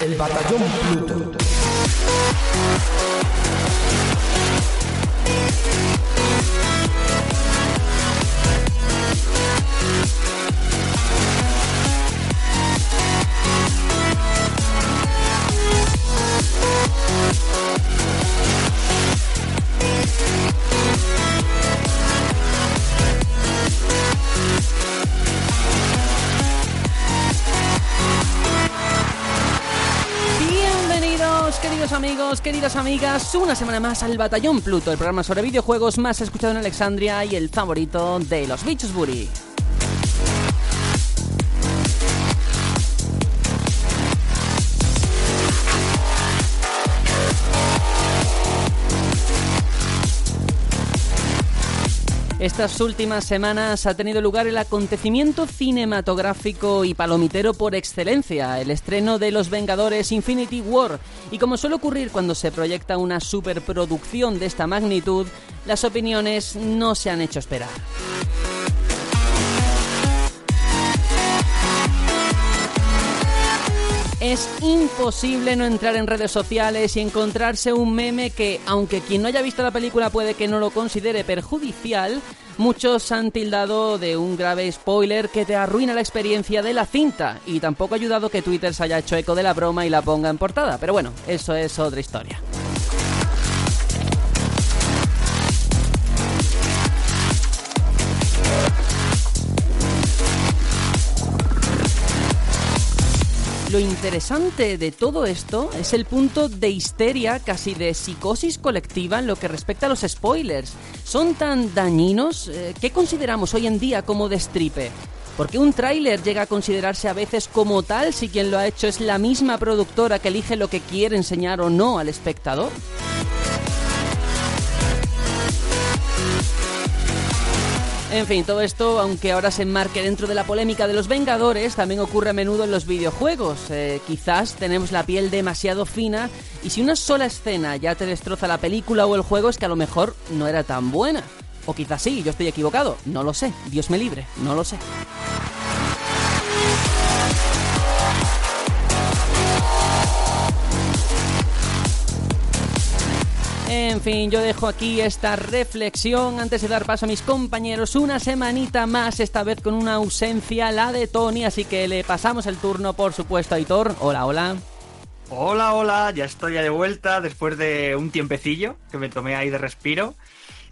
El Batallón Pluto. Queridos amigos, queridas amigas, una semana más al Batallón Pluto, el programa sobre videojuegos más escuchado en Alexandria y el favorito de los bichos Buri. Estas últimas semanas ha tenido lugar el acontecimiento cinematográfico y palomitero por excelencia, el estreno de Los Vengadores Infinity War. Y como suele ocurrir cuando se proyecta una superproducción de esta magnitud, las opiniones no se han hecho esperar. Es imposible no entrar en redes sociales y encontrarse un meme que, aunque quien no haya visto la película puede que no lo considere perjudicial, muchos han tildado de un grave spoiler que te arruina la experiencia de la cinta y tampoco ha ayudado que Twitter se haya hecho eco de la broma y la ponga en portada. Pero bueno, eso es otra historia. Lo interesante de todo esto es el punto de histeria, casi de psicosis colectiva en lo que respecta a los spoilers. ¿Son tan dañinos? Eh, ¿Qué consideramos hoy en día como destripe? Porque un tráiler llega a considerarse a veces como tal si quien lo ha hecho es la misma productora que elige lo que quiere enseñar o no al espectador. En fin, todo esto, aunque ahora se enmarque dentro de la polémica de los Vengadores, también ocurre a menudo en los videojuegos. Eh, quizás tenemos la piel demasiado fina y si una sola escena ya te destroza la película o el juego es que a lo mejor no era tan buena. O quizás sí, yo estoy equivocado, no lo sé, Dios me libre, no lo sé. En fin, yo dejo aquí esta reflexión antes de dar paso a mis compañeros. Una semanita más, esta vez con una ausencia, la de Tony, así que le pasamos el turno, por supuesto, a Aitor. Hola, hola. Hola, hola, ya estoy de vuelta después de un tiempecillo que me tomé ahí de respiro.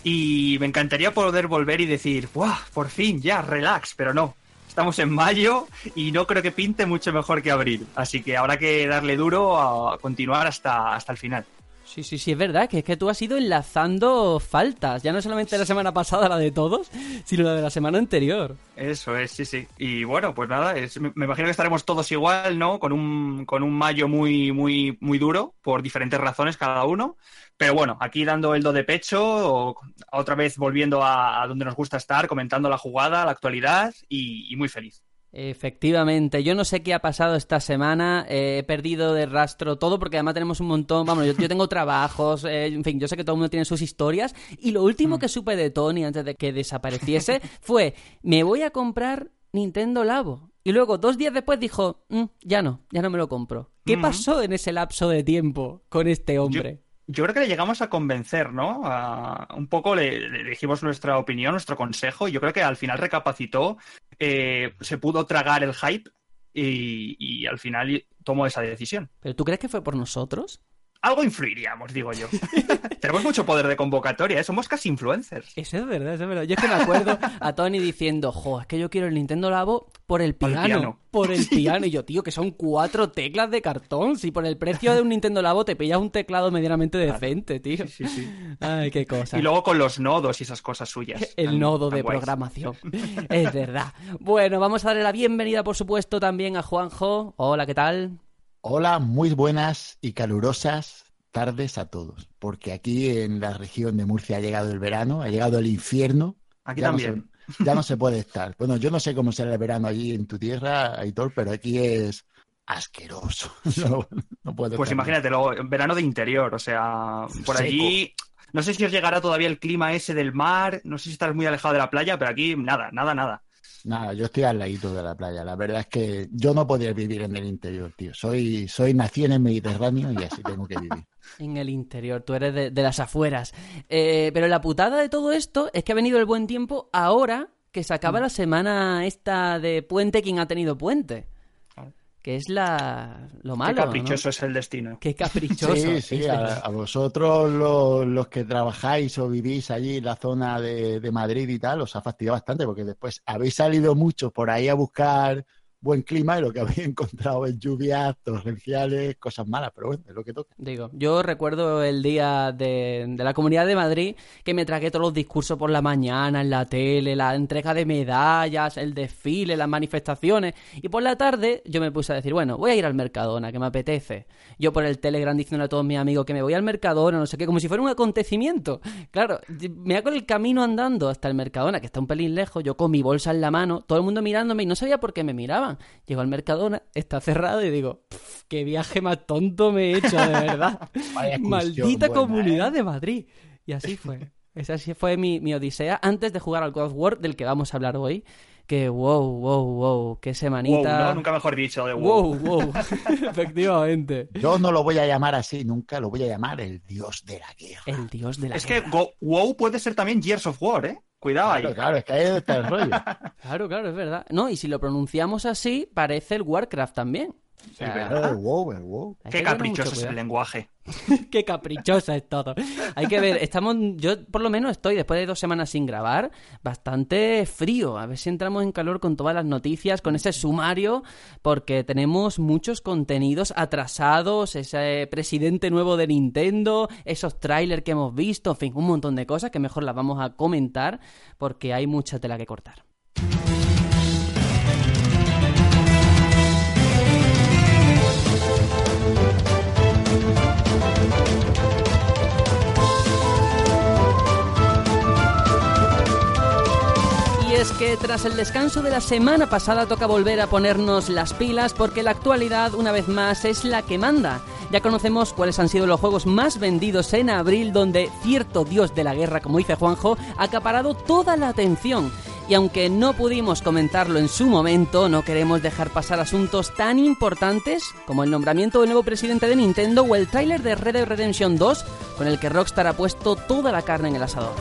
Y me encantaría poder volver y decir, ¡guau! Por fin, ya, relax, pero no. Estamos en mayo y no creo que pinte mucho mejor que abril. Así que habrá que darle duro a continuar hasta, hasta el final. Sí, sí, sí, es verdad, que es que tú has ido enlazando faltas, ya no solamente la semana pasada, la de todos, sino la de la semana anterior. Eso es, sí, sí. Y bueno, pues nada, es- me imagino que estaremos todos igual, ¿no? Con un, con un mayo muy, muy, muy duro, por diferentes razones cada uno. Pero bueno, aquí dando el do de pecho, o otra vez volviendo a, a donde nos gusta estar, comentando la jugada, la actualidad, y, y muy feliz. Efectivamente, yo no sé qué ha pasado esta semana, eh, he perdido de rastro todo porque además tenemos un montón, vamos, yo, yo tengo trabajos, eh, en fin, yo sé que todo el mundo tiene sus historias y lo último que supe de Tony antes de que desapareciese fue, me voy a comprar Nintendo Labo. Y luego, dos días después dijo, "Mm, ya no, ya no me lo compro. ¿Qué Ujú. pasó en ese lapso de tiempo con este Yo, hombre? yo creo que le llegamos a convencer, ¿no? A- un poco le, le dijimos nuestra opinión, nuestro consejo, y yo creo que al final recapacitó, eh, se pudo tragar el hype y, y al final tomó esa decisión. ¿Pero tú crees que fue por nosotros? Algo influiríamos, digo yo. Tenemos mucho poder de convocatoria, ¿eh? somos casi influencers. Eso es verdad, eso es verdad. Yo es que me acuerdo a Tony diciendo, jo, es que yo quiero el Nintendo Labo por el Por el piano. Por el piano. Y yo, tío, que son cuatro teclas de cartón. Si por el precio de un Nintendo Labo te pillas un teclado medianamente decente, tío. Sí, sí. Ay, qué cosa. Y luego con los nodos y esas cosas suyas. El tan- nodo tan de guays. programación. Es verdad. Bueno, vamos a darle la bienvenida, por supuesto, también a Juanjo. Hola, ¿qué tal? Hola, muy buenas y calurosas tardes a todos, porque aquí en la región de Murcia ha llegado el verano, ha llegado el infierno. Aquí ya también. No se, ya no se puede estar. Bueno, yo no sé cómo será el verano allí en tu tierra, Aitor, pero aquí es asqueroso. No, no puedo Pues imagínate, luego, verano de interior, o sea, por Seco. allí. No sé si os llegará todavía el clima ese del mar, no sé si estás muy alejado de la playa, pero aquí nada, nada, nada. Nada, yo estoy al ladito de la playa. La verdad es que yo no podría vivir en el interior, tío. Soy, soy nací en el Mediterráneo y así tengo que vivir. En el interior, tú eres de, las afueras. Eh, pero la putada de todo esto es que ha venido el buen tiempo ahora que se acaba mm. la semana esta de puente quien ha tenido puente que es la lo malo. Qué caprichoso es el destino. Qué caprichoso. sí, sí, a, vosotros los, que trabajáis o vivís allí en la zona de, de Madrid y tal, os ha fastidiado bastante porque después habéis salido mucho por ahí a buscar buen clima y lo que habéis encontrado es lluvias torrenciales, cosas malas, pero bueno, es lo que toca. Digo, yo recuerdo el día de, de, la Comunidad de Madrid que me tragué todos los discursos por la mañana, en la tele, la entrega de medallas, el desfile, las manifestaciones, y por la tarde yo me puse a decir, bueno, voy a ir al Mercadona, que me apetece. Yo por el Telegram diciendo a todos mis amigos que me voy al Mercadona, no sé qué, como si fuera un acontecimiento. Claro, me hago el camino andando hasta el Mercadona, que está un pelín lejos, yo con mi bolsa en la mano, todo el mundo mirándome y no sabía por qué me miraban. Llego al Mercadona, está cerrado y digo, qué viaje más tonto me he hecho, de verdad. Maldita comunidad ¿eh? de Madrid. Y así fue. Esa sí fue mi, mi, odisea antes de jugar al God of War, del que vamos a hablar hoy. Que wow, wow, wow, qué semanita. no, nunca mejor dicho, de wow. Wow, wow. Efectivamente. Yo no lo voy a llamar así, nunca lo voy a llamar el dios de la guerra. El dios de la guerra. Es que wow puede ser también Gears of War, ¿eh? Cuidado ahí. Claro, es que ahí está el rollo. claro, claro, es verdad. No, y si lo pronunciamos así, parece el Warcraft también. Sí, el wow, el wow. Qué caprichoso es el lenguaje. Qué caprichosa es todo. Hay que ver, estamos, yo por lo menos estoy después de dos semanas sin grabar, bastante frío. A ver si entramos en calor con todas las noticias, con ese sumario, porque tenemos muchos contenidos atrasados, ese presidente nuevo de Nintendo, esos trailers que hemos visto, en fin, un montón de cosas que mejor las vamos a comentar porque hay mucha tela que cortar. Tras el descanso de la semana pasada toca volver a ponernos las pilas porque la actualidad una vez más es la que manda. Ya conocemos cuáles han sido los juegos más vendidos en abril donde cierto dios de la guerra, como dice Juanjo, ha acaparado toda la atención. Y aunque no pudimos comentarlo en su momento, no queremos dejar pasar asuntos tan importantes como el nombramiento del nuevo presidente de Nintendo o el tráiler de Red Dead Redemption 2 con el que Rockstar ha puesto toda la carne en el asador.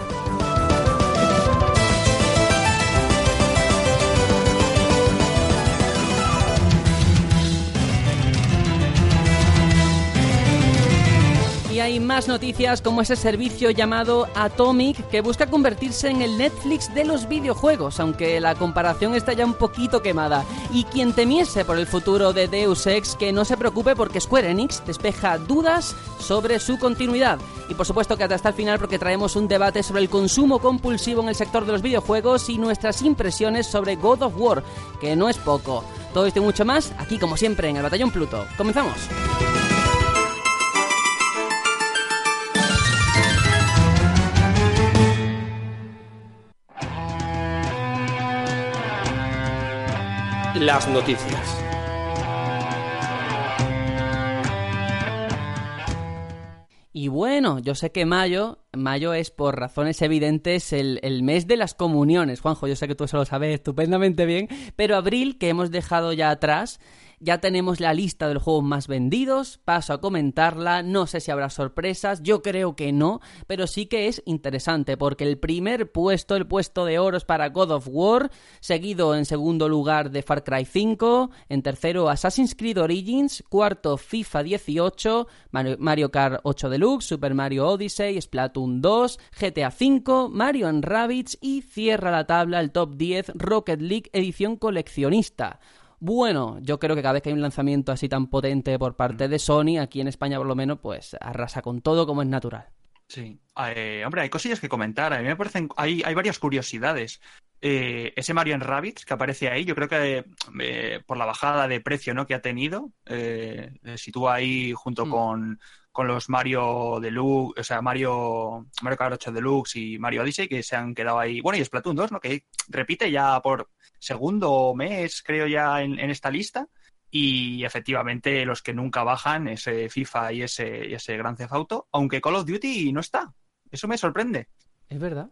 Hay más noticias como ese servicio llamado Atomic que busca convertirse en el Netflix de los videojuegos, aunque la comparación está ya un poquito quemada. Y quien temiese por el futuro de Deus Ex, que no se preocupe porque Square Enix despeja dudas sobre su continuidad. Y por supuesto que hasta el final porque traemos un debate sobre el consumo compulsivo en el sector de los videojuegos y nuestras impresiones sobre God of War, que no es poco. Todo esto y mucho más aquí como siempre en el Batallón Pluto. Comenzamos. Las noticias. Y bueno, yo sé que mayo, mayo es por razones evidentes el, el, mes de las comuniones. Juanjo, yo sé que tú eso lo sabes estupendamente bien, pero abril, que hemos dejado ya atrás, ya tenemos la lista de los juegos más vendidos, paso a comentarla, no sé si habrá sorpresas, yo creo que no, pero sí que es interesante porque el primer puesto, el puesto de oro es para God of War, seguido en segundo lugar de Far Cry 5, en tercero Assassin's Creed Origins, cuarto FIFA 18, Mario Kart 8 Deluxe, Super Mario Odyssey, Splatoon 2, GTA 5, Mario Rabbids y cierra la tabla el top 10 Rocket League edición coleccionista. Bueno, yo creo que cada vez que hay un lanzamiento así tan potente por parte de Sony, aquí en España por lo menos, pues arrasa con todo como es natural. Sí, eh, hombre, hay cosillas que comentar. A mí me parecen, hay, hay varias curiosidades. Eh, ese Mario Rabbits que aparece ahí, yo creo que eh, por la bajada de precio ¿no? que ha tenido, eh, sitúa ahí junto mm. con, con, los Mario Deluxe, o sea, Mario, Mario Kart 8 Deluxe y Mario Odyssey, que se han quedado ahí. Bueno, y Splatoon 2, ¿no? que repite ya por segundo mes, creo ya, en, esta lista. Y efectivamente, los que nunca bajan, ese FIFA y ese, y ese Grand Theft Auto, aunque Call of Duty no está. Eso me sorprende. Es verdad.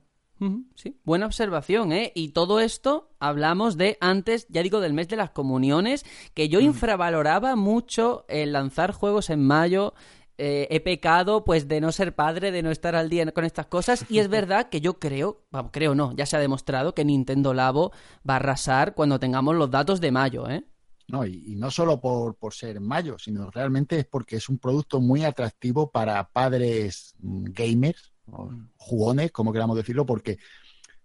Sí, buena observación, ¿eh? Y todo esto hablamos de antes, ya digo, del mes de las comuniones, que yo infravaloraba mucho el lanzar juegos en mayo. Eh, he pecado, pues, de no ser padre, de no estar al día con estas cosas. Y es verdad que yo creo, vamos, creo no, ya se ha demostrado que Nintendo Labo va a arrasar cuando tengamos los datos de mayo, ¿eh? No, y, y no solo por, por ser mayo, sino realmente es porque es un producto muy atractivo para padres mm, gamers, o jugones, como queramos decirlo, porque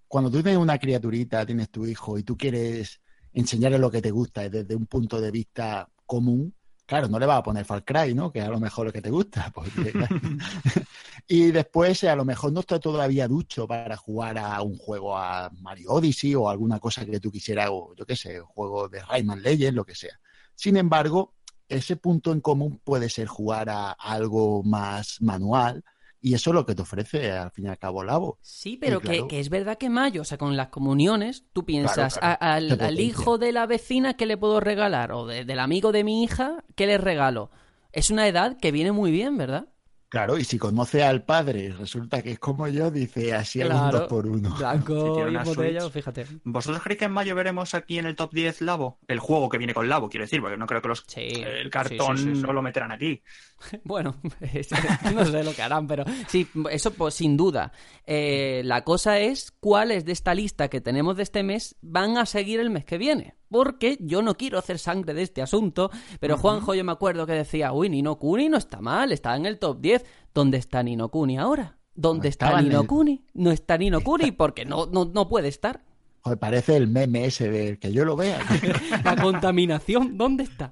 cuando tú tienes una criaturita, tienes tu hijo y tú quieres enseñarle lo que te gusta desde un punto de vista común, claro, no le vas a poner Far Cry, ¿no? Que a lo mejor lo que te gusta. porque- y después, a lo mejor no está todavía ducho para jugar a un juego a Mario Odyssey o alguna cosa que tú quisieras, o yo qué sé, un juego de Rayman Legends, lo que sea. Sin embargo, ese punto en común puede ser jugar a algo más manual y eso es lo que te ofrece al fin y al cabo Labo. Sí, pero claro. que, que es verdad que mayo, o sea, con las comuniones, tú piensas, Claro, claro. a- al, al hijo de la vecina, ¿qué le puedo regalar? O de- del amigo de mi hija, ¿qué le regalo? Es una edad que viene muy bien, ¿verdad? Claro, y si conoce al padre y resulta que es como yo, dice así Claro. dos por uno. Blanco Si y botella, fíjate. ¿Vosotros creéis que en mayo veremos aquí en el top 10 Labo? El juego que viene con Labo, quiero decir, porque no creo que los, Sí, el cartón sí, sí, sí, sí. no lo meterán aquí. Bueno, es- no sé lo que harán, pero sí, eso pues sin duda. Eh, la cosa es cuáles de esta lista que tenemos de este mes van a seguir el mes que viene. Porque yo no quiero hacer sangre de este asunto, pero Juanjo yo me acuerdo que decía, uy, Nino Kuni no está mal, está en el top 10. ¿Dónde está Nino Kuni ahora? ¿Dónde No está Nino el- Kuni? No está Nino Kuni porque no, no, no puede estar. Joder, parece el meme ese de que yo lo vea. La contaminación, ¿dónde está?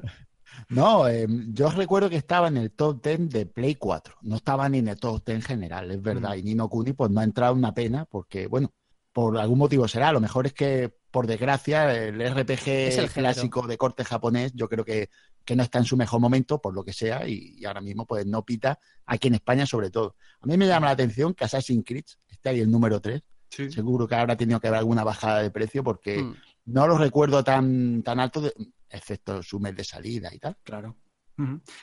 No, eh, yo recuerdo que estaba en el top 10 de Play 4. No estaba ni en el top 10 en general, es verdad. Mm. Y Nino Kuni pues no ha entrado una pena porque, bueno, por algún motivo será. A lo mejor es que, por desgracia, el RPG Es el clásico de corte japonés yo creo que, que no está en su mejor momento, por lo que sea, y, y ahora mismo pues no pita aquí en España sobre todo. A mí me llama la atención que Assassin's Creed esté ahí el número 3. Seguro que habrá tenido que haber alguna bajada de precio porque Mm. no lo recuerdo tan, tan alto, de- excepto su mes de salida y tal. Claro.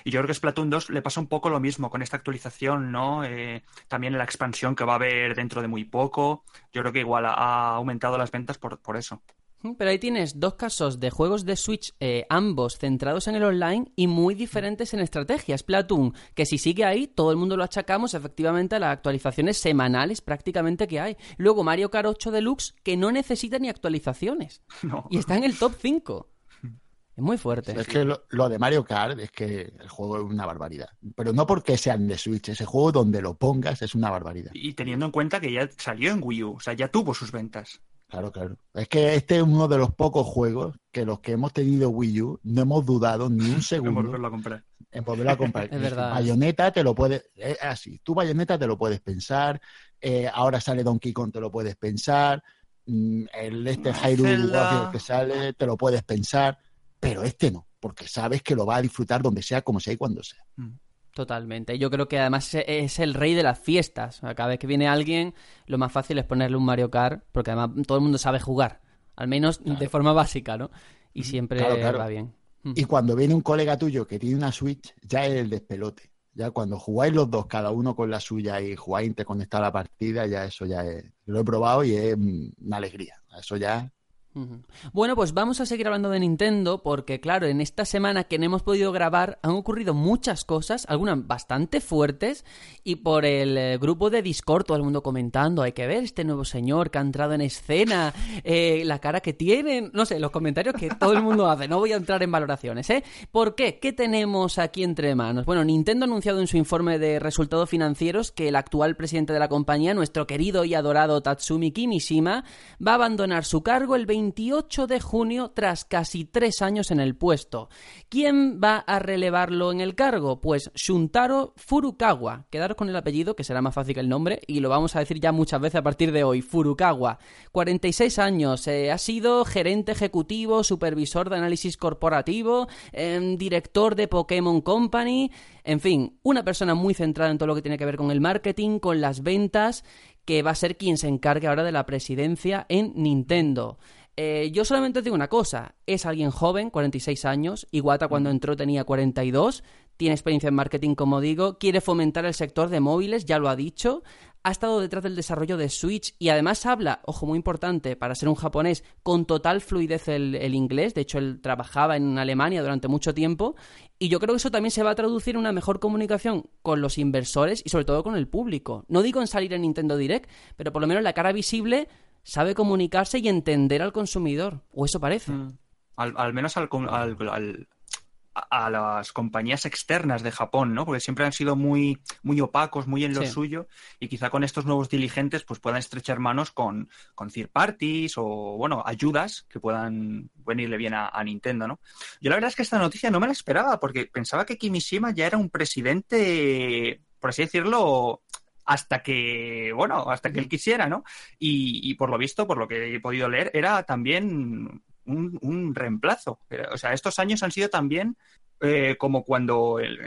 Y yo creo que Splatoon 2 le pasa un poco lo mismo con esta actualización, ¿no? Eh, también la expansión que va a haber dentro de muy poco. Yo creo que igual ha, aumentado las ventas por, por eso. Pero ahí tienes dos casos de juegos de Switch, eh, ambos centrados en el online y muy diferentes en estrategia. Splatoon, que si sigue ahí, todo el mundo lo achacamos efectivamente a las actualizaciones semanales prácticamente que hay. Luego Mario Kart 8 Deluxe, que no necesita ni actualizaciones. No. Y está en el top 5. Es muy fuerte. Es que lo, lo de Mario Kart es que el juego es una barbaridad. Pero no porque sean de Switch, ese juego donde lo pongas es una barbaridad. Y teniendo en cuenta que ya salió en Wii U, o sea, ya tuvo sus ventas. Claro, claro. Es que este es uno de los pocos juegos que los que hemos tenido Wii U no hemos dudado ni un segundo volverlo a comprar. en volverlo a comprar. Es verdad. Bayonetta te lo puedes, es así, tú Bayonetta te lo puedes pensar, eh, ahora sale Donkey Kong te lo puedes pensar, mm, el este Hyrule Zelda. Warriors que sale te lo puedes pensar, pero este no, porque sabes que lo va a disfrutar donde sea, como sea y cuando sea. Totalmente. Yo creo que además e- es el rey de las fiestas. Cada vez que viene alguien, lo más fácil es ponerle un Mario Kart, porque además todo el mundo sabe jugar. Al menos de forma básica, ¿no? Y siempre Claro, claro. va bien. Mm. Y cuando viene un colega tuyo que tiene una Switch, ya es el despelote. Ya cuando jugáis los dos, cada uno con la suya y jugáis interconectado a la partida, ya eso ya es. Lo he probado y es mm, una alegría. Eso ya. Bueno, pues vamos a seguir hablando de Nintendo porque, claro, en esta semana que no hemos podido grabar han ocurrido muchas cosas, algunas bastante fuertes, y por el eh, grupo de Discord todo el mundo comentando, hay que ver este nuevo señor que ha entrado en escena, eh, la cara que tiene, no sé, los comentarios que todo el mundo hace, no voy a entrar en valoraciones, ¿eh? ¿Por qué? ¿Qué tenemos aquí entre manos? Bueno, Nintendo ha anunciado en su informe de resultados financieros que el actual presidente de la compañía, nuestro querido y adorado Tatsumi Kimishima, va a abandonar su cargo el 28 de junio tras casi tres años en el puesto. ¿Quién va a relevarlo en el cargo? Pues Shuntaro Furukawa. Quedaros con el apellido, que será más fácil que el nombre, y lo vamos a decir ya muchas veces a partir de hoy. Furukawa. 46 años. eh, ha sido gerente ejecutivo, supervisor de análisis corporativo, em, director de Pokémon Company. En fin, una persona muy centrada en todo lo que tiene que ver con el marketing, con las ventas, que va a ser quien se encargue ahora de la presidencia en Nintendo. Eh, yo solamente os digo una cosa, es alguien joven, 46 años, Iwata cuando entró tenía 42, tiene experiencia en marketing, como digo, quiere fomentar el sector de móviles, ya lo ha dicho, ha estado detrás del desarrollo de Switch y además habla, ojo muy importante, para ser un japonés, con total fluidez el, inglés. De hecho, él trabajaba en Alemania durante mucho tiempo y yo creo que eso también se va a traducir en una mejor comunicación con los inversores y sobre todo con el público. No digo en salir en Nintendo Direct, pero por lo menos la cara visible sabe comunicarse y entender al consumidor, o eso parece. Mm. Al, menos al, a las compañías externas de Japón, ¿no? Porque siempre han sido muy, muy opacos, muy en lo suyo, y quizá con estos nuevos diligentes pues puedan estrechar manos con, con third parties o, bueno, ayudas que puedan venirle bien a, Nintendo, ¿no? Yo la verdad es que esta noticia no me la esperaba, porque pensaba que Kimishima ya era un presidente, por así decirlo, hasta que, bueno, hasta que él quisiera, ¿no? Y, y, por lo visto, por lo que he podido leer, era también un, reemplazo. O sea, estos años han sido también eh, como cuando en,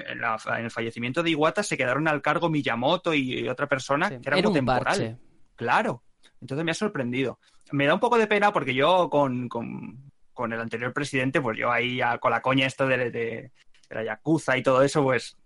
el fallecimiento de Iwata se quedaron al cargo Miyamoto y, otra persona que era, temporal. Claro. Entonces me ha sorprendido. Me da un poco de pena porque yo con, con, el anterior presidente, pues yo ahí con la coña esto de, de, la Yakuza y todo eso, pues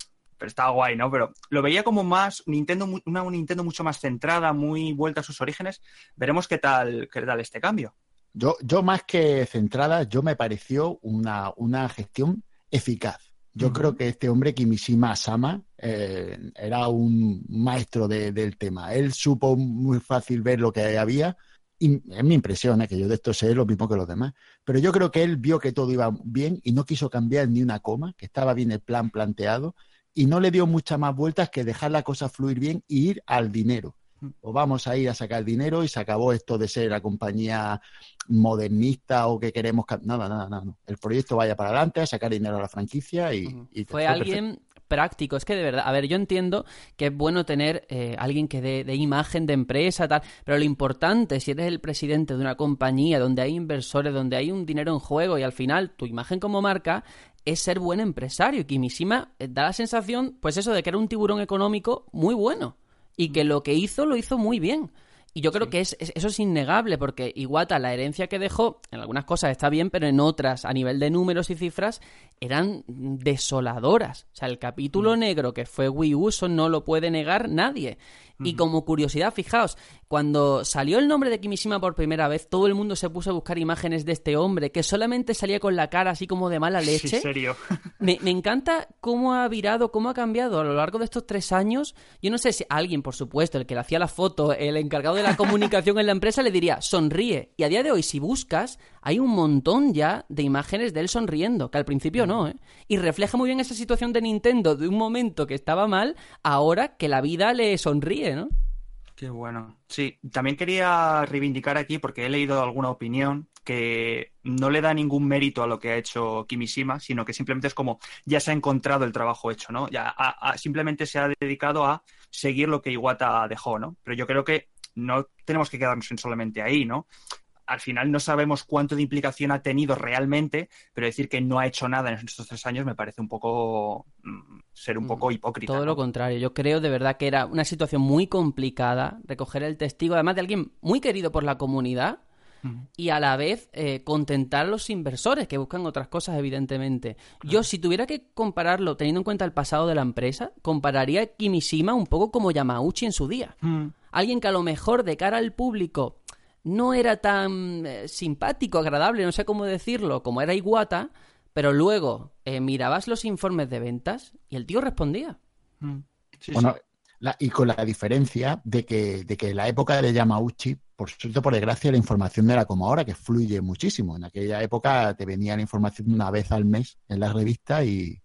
pero estaba guay, ¿no? Pero lo veía como más Nintendo, una Nintendo mucho más centrada, muy vuelta a sus orígenes. Veremos qué tal, qué tal este cambio. Yo, yo más que centrada, yo me pareció una, una gestión eficaz. Yo creo que este hombre, Kimishima Sama, eh, era un maestro del tema. Él supo muy fácil ver lo que había. Y es mi impresión, ¿eh? que yo de esto sé lo mismo que los demás. Pero yo creo que él vio que todo iba bien y no quiso cambiar ni una coma, que estaba bien el plan planteado y no le dio muchas más vueltas que dejar la cosa fluir bien y ir al dinero o vamos a ir a sacar dinero y se acabó esto de ser la compañía modernista o que queremos... Nada, nada, nada. El proyecto vaya para adelante, a sacar dinero a la franquicia y... fue, alguien práctico. Es que de verdad, a ver, yo entiendo que es bueno tener eh, alguien que dé de imagen de empresa, tal, pero lo importante, si eres el presidente de una compañía donde hay inversores, donde hay un dinero en juego y al final tu imagen como marca es ser buen empresario. Y Kimishima eh, da la sensación, pues eso, de que era un tiburón económico muy bueno y que lo que hizo lo hizo muy bien. Y yo creo que es, eso es innegable, porque Iwata, la herencia que dejó, en algunas cosas está bien, pero en otras, a nivel de números y cifras, eran desoladoras. O sea, el capítulo mm. negro que fue Wii U, no lo puede negar nadie. Y como curiosidad, fijaos, cuando salió el nombre de Kimishima por primera vez, todo el mundo se puso a buscar imágenes de este hombre que solamente salía con la cara así como de mala leche. ¿En serio? me, me, encanta cómo ha virado, cómo ha cambiado a lo largo de estos tres años. Yo no sé si alguien, por supuesto, el que le hacía la foto, el encargado de la comunicación en la empresa, le diría, sonríe. Y a día de hoy, si buscas, hay un montón ya de imágenes de él sonriendo, que al principio no, ¿eh? Y refleja muy bien esa situación de Nintendo de un momento que estaba mal, ahora que la vida le sonríe, Qué bueno. Sí, también quería reivindicar aquí, porque he leído alguna opinión, que no le da ningún mérito a lo que ha hecho Kimishima, sino que simplemente es como ya se ha encontrado el trabajo hecho, ¿no? Ya simplemente se ha dedicado a seguir lo que Iwata dejó, ¿no? Pero yo creo que no tenemos que quedarnos en solamente ahí, ¿no? Al final no sabemos cuánto de implicación ha tenido realmente, pero decir que no ha hecho nada en estos tres años me parece un poco mm, ser un poco mm, hipócrita. Todo lo contrario, yo creo de verdad que era una situación muy complicada recoger el testigo, además de alguien muy querido por la comunidad. Y a la vez eh, contentar a los inversores que buscan otras cosas, evidentemente. Yo, si tuviera que compararlo, teniendo en cuenta el pasado de la empresa, compararía a Kimishima un poco como Yamauchi en su día. Alguien que a lo mejor de cara al público no era tan eh, simpático, agradable, no sé cómo decirlo, como era Iguata, pero luego eh, mirabas los informes de ventas y el tío respondía. Mm. bueno, y con la diferencia de que, de que en la época de Yamauchi, por suerte por desgracia, la información no era como ahora, que fluye muchísimo. En aquella época te venía la información una vez al mes en la revista y,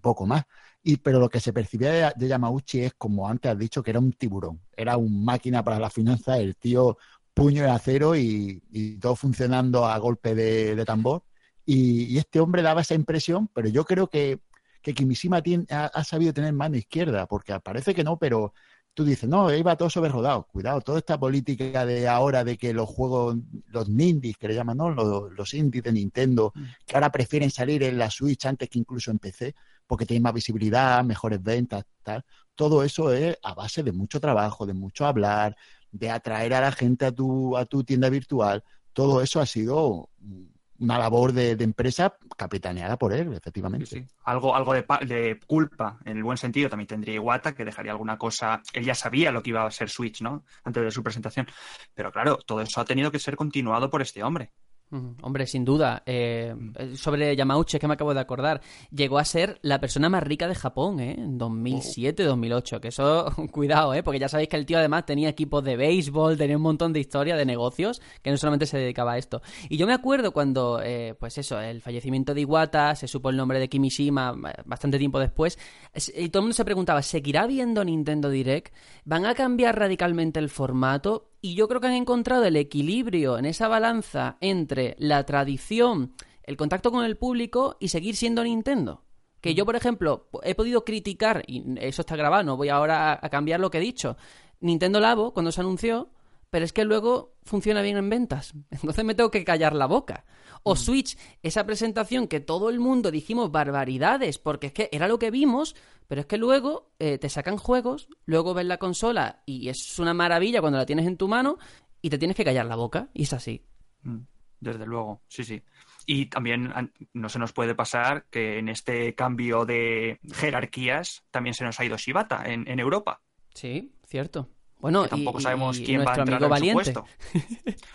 poco más. Y, pero lo que se percibía de, de, Yamauchi es, como antes has dicho, que era un tiburón. Era un máquina para la finanza. El tío puño de acero y, todo funcionando a golpe de, tambor. Y, este hombre daba esa impresión, pero yo creo que, que Kimishima ha, sabido tener mano izquierda, porque parece que no, pero tú dices, no, iba todo sobre rodado. Cuidado, toda esta política de ahora de que los juegos, los nindies, que le llaman, ¿no? Los, los indies de Nintendo, mm. que ahora prefieren salir en la Switch antes que incluso en PC, porque tienen más visibilidad, mejores ventas, tal. Todo eso es a base de mucho trabajo, de mucho hablar, de atraer a la gente a tu, a tu tienda virtual, todo eso ha sido una labor de, empresa capitaneada por él, efectivamente. Sí, Algo, algo de, de, culpa, en el buen sentido, también tendría Iwata, que dejaría alguna cosa. Él ya sabía lo que iba a ser Switch, ¿no? Antes de su presentación. Pero claro, todo eso ha tenido que ser continuado por este hombre. Hombre, sin duda. Eh, mm. sobre Yamauchi, que me acabo de acordar, llegó a ser la persona más rica de Japón, ¿eh? En 2007, 2008. Que eso, cuidado, ¿eh? Porque ya sabéis que el tío además tenía equipos de béisbol, tenía un montón de historia, de negocios, que no solamente se dedicaba a esto. Y yo me acuerdo cuando, eh, pues eso, el fallecimiento de Iwata, se supo el nombre de Kimishima eh, bastante tiempo después, y todo el mundo se preguntaba, ¿seguirá viendo Nintendo Direct? ¿Van a cambiar radicalmente el formato? Y yo creo que han encontrado el equilibrio en esa balanza entre la tradición, el contacto con el público y seguir siendo Nintendo. Que yo, por ejemplo, he podido criticar, y eso está grabado, no voy ahora a, cambiar lo que he dicho, Nintendo Labo cuando se anunció, pero es que luego funciona bien en ventas. Entonces me tengo que callar la boca. O Switch, esa presentación que todo el mundo dijimos barbaridades, porque es que era lo que vimos, pero es que luego eh, te sacan juegos, luego ves la consola y es una maravilla cuando la tienes en tu mano y te tienes que callar la boca. Y es así. Mm, desde luego, sí, sí. Y también no se nos puede pasar que en este cambio de jerarquías también se nos ha ido Shibata en, Europa. Sí, cierto. Bueno, tampoco sabemos quién va a entrar en Valiente. su puesto.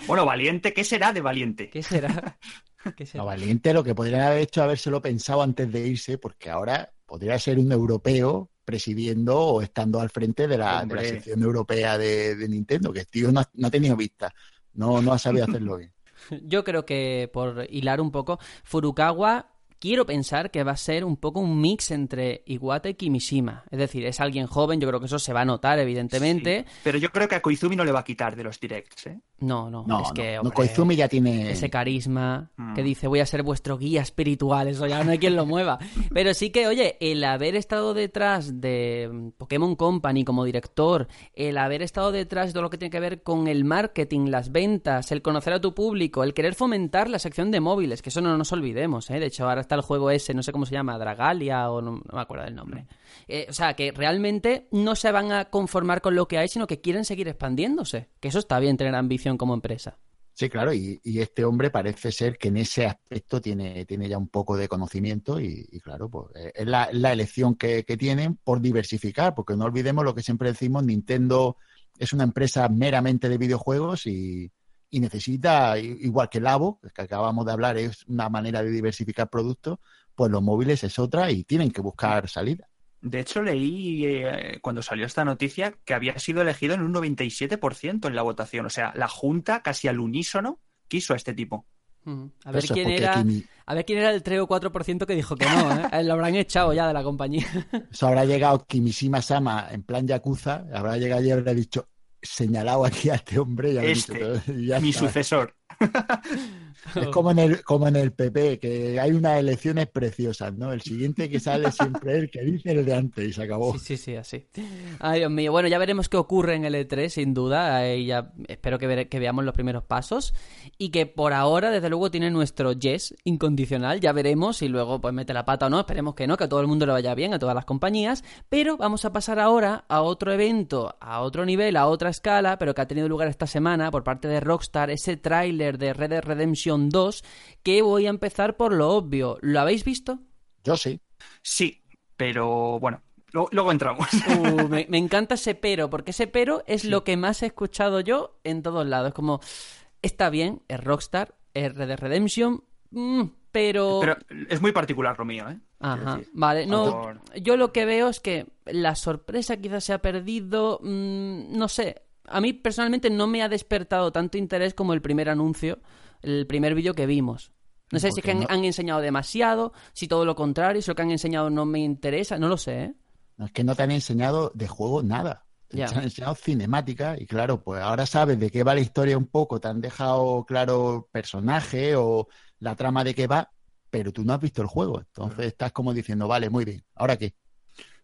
bueno, Valiente, ¿qué será de Valiente? ¿Qué será? ¿Qué será? Valiente lo que podrían haber hecho habérselo pensado antes de irse, porque ahora podría ser un europeo presidiendo o estando al frente de la, sección europea de, Nintendo, que el tío no ha, tenido vista, no, no ha sabido hacerlo bien. Yo creo que, por hilar un poco, Furukawa quiero pensar que va a ser un poco un mix entre Iwata y Kimishima. Es decir, es alguien joven, yo creo que eso se va a notar, evidentemente. pero yo creo que a Koizumi no le va a quitar de los directs, ¿eh? No, no, es que. Koizumi ya tiene. Ese carisma que mm. dice, voy a ser vuestro guía espiritual, eso ya no hay quien lo mueva. Pero sí que, oye, el haber estado detrás de Pokémon Company como director, el haber estado detrás de todo lo que tiene que ver con el marketing, las ventas, el conocer a tu público, el querer fomentar la sección de móviles, que eso no nos olvidemos, ¿eh? De hecho, ahora está el juego ese, no sé cómo se llama, Dragalia o no, me acuerdo del nombre. Eh, o sea, que realmente no se van a conformar con lo que hay, sino que quieren seguir expandiéndose. Que eso está bien tener ambición como empresa. Sí, claro, y, este hombre parece ser que en ese aspecto tiene, tiene ya un poco de conocimiento y, claro, pues eh, es la, elección que, tienen por diversificar, porque no olvidemos lo que siempre decimos, Nintendo es una empresa meramente de videojuegos y, y necesita, igual que Labo, que acabamos de hablar, es una manera de diversificar productos, pues los móviles es otra y tienen que buscar salida. De hecho, leí eh, cuando salió esta noticia que había sido elegido en un 97% en la votación. O sea, la Junta, casi al unísono, quiso a este tipo. A ver, quién era, a ver quién era el 3 o 4% que dijo que no, ¿eh? Lo habrán echado ya de la compañía. Eso habrá llegado Kimishima Sama en plan Yakuza, habrá llegado y habrá dicho, señalado aquí a este hombre. Ya este, mi sucesor. Es como en, el, como en el PP, que hay unas elecciones preciosas, ¿no? El siguiente que sale siempre el que dice el de antes y se acabó. Sí, sí, sí, así. Ay, Dios mío. Bueno, ya veremos qué ocurre en el E3, sin duda. ya espero que, que veamos los primeros pasos. Y que por ahora, desde luego, tiene nuestro yes incondicional. Ya veremos si luego pues mete la pata o no. Esperemos que no, que a todo el mundo le vaya bien, a todas las compañías. Pero vamos a pasar ahora a otro evento, a otro nivel, a otra escala, pero que ha tenido lugar esta semana por parte de Rockstar, ese tráiler de Red Dead Redemption 2, que voy a empezar por lo obvio. ¿Lo habéis visto? Yo sí. Sí, pero bueno, Luego, entramos. Uh, me, encanta ese pero, porque ese pero es lo que más he escuchado yo en todos lados. Es como, está bien, es Rockstar, es Red Dead Redemption, mm, pero... Pero es muy particular lo mío, ¿eh? Ajá, vale. No, yo lo que veo es que la sorpresa quizás se ha perdido, mm, no sé. A mí personalmente no me ha despertado tanto interés como el primer anuncio el primer vídeo que vimos. No sé si es que han, enseñado demasiado, si todo lo contrario, si lo que han enseñado no me interesa, no lo sé. ¿eh? es que no te han enseñado de juego nada. Te han enseñado cinemática y claro, pues ahora sabes de qué va la historia un poco, te han dejado claro el personaje o la trama de qué va, pero tú no has visto el juego. Entonces estás como diciendo, vale, muy bien, ¿ahora qué?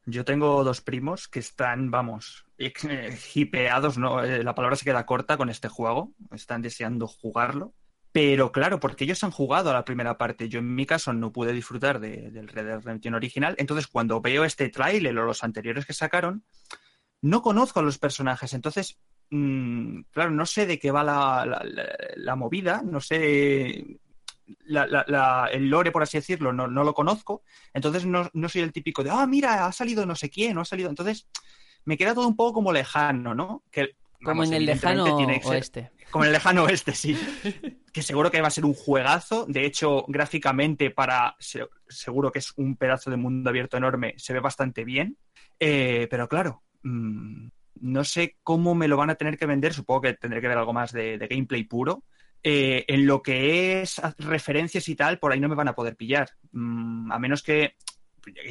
Yo tengo dos primos que están, vamos, hipeados, ¿no? Eh, la palabra se queda corta con este juego, están deseando jugarlo. Pero claro, porque ellos han jugado a la primera parte. Yo en mi caso no pude disfrutar del Red Dead Redemption original. Entonces, cuando veo este tráiler o los anteriores que sacaron, no conozco a los personajes. Entonces, mm, claro, no sé de qué va la, movida, no sé la- la- la- el lore, por así decirlo, no, no lo conozco. Entonces no, no soy el típico de, ah, mira, ha salido no sé quién, no ha salido. Entonces me queda todo un poco como lejano, ¿no? Como en el lejano oeste. como en el lejano oeste, sí. que seguro que va a ser un juegazo. De hecho, gráficamente, para se- seguro que es un pedazo de mundo abierto enorme, se ve bastante bien. Eh, pero claro, mm, no sé cómo me lo van a tener que vender. Supongo que tendré que ver algo más de, de gameplay puro. Eh, en lo que es referencias y tal, por ahí no me van a poder pillar. Mm, a menos que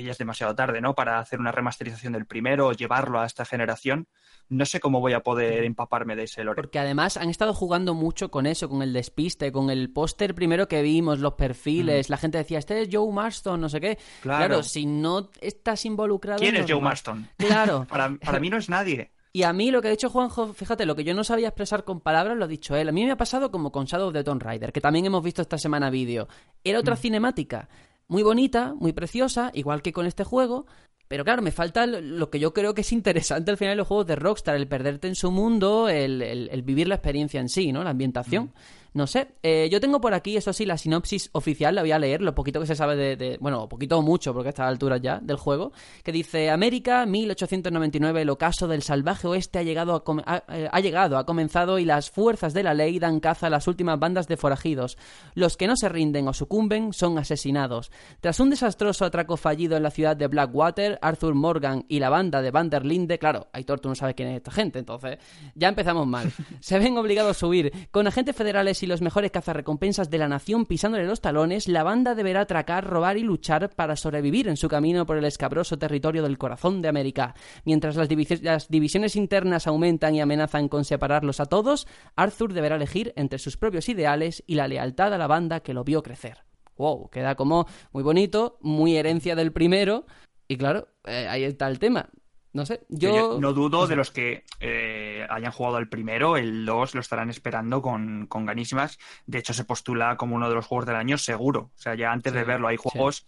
ya es demasiado tarde, ¿no? Para hacer una remasterización del primero o llevarlo a esta generación. No sé cómo voy a poder empaparme de ese lore. Porque además han estado jugando mucho con eso, con el despiste, con el póster primero que vimos, los perfiles. La gente decía, este es Joe Marston, no sé qué. Claro, Claro. si no estás involucrado. ¿Quién es Joe. Marston? Claro. Para, para mí no es nadie. Y a mí lo que ha dicho Juanjo, fíjate, lo que yo no sabía expresar con palabras lo ha dicho él. A mí me ha pasado como con Shadow of the Tomb Raider, que también hemos visto esta semana vídeo. Era otra cinemática, muy bonita, muy preciosa, igual que con este juego. Pero claro, me falta lo- que yo creo que es interesante al final de los juegos de Rockstar, el perderte en su mundo, el, el- el vivir la experiencia en sí, ¿no? La ambientación. No sé, eh, yo tengo por aquí, eso sí, la sinopsis oficial, la voy a leer, lo poquito que se sabe de, bueno, poquito o mucho, porque a estas alturas ya del juego, que dice, América, 1899, el ocaso del salvaje oeste ha llegado, a, eh, ha llegado, ha comenzado y las fuerzas de la ley dan caza a las últimas bandas de forajidos. Los que no se rinden o sucumben son asesinados. Tras un desastroso atraco fallido en la ciudad de Blackwater, Arthur Morgan y la banda de Van der Linde, claro, Aitor tú no sabes quién es esta gente, entonces ya empezamos mal. Se ven obligados a huir. Con agentes federales y los mejores cazarrecompensas de la nación pisándole los talones, la banda deberá atracar, robar y luchar para sobrevivir en su camino por el escabroso territorio del corazón de América. Mientras las, divis- las divisiones internas aumentan y amenazan con separarlos a todos, Arthur deberá elegir entre sus propios ideales y la lealtad a la banda que lo vio crecer. Wow, queda como muy bonito, muy herencia del primero. Y claro, eh, ahí está el tema. No sé, yo... Yo no dudo de los que eh, hayan jugado al primero, el 2 lo estarán esperando con, con ganísimas. De hecho, se postula como uno de los juegos del año seguro. O sea, ya antes de verlo, hay juegos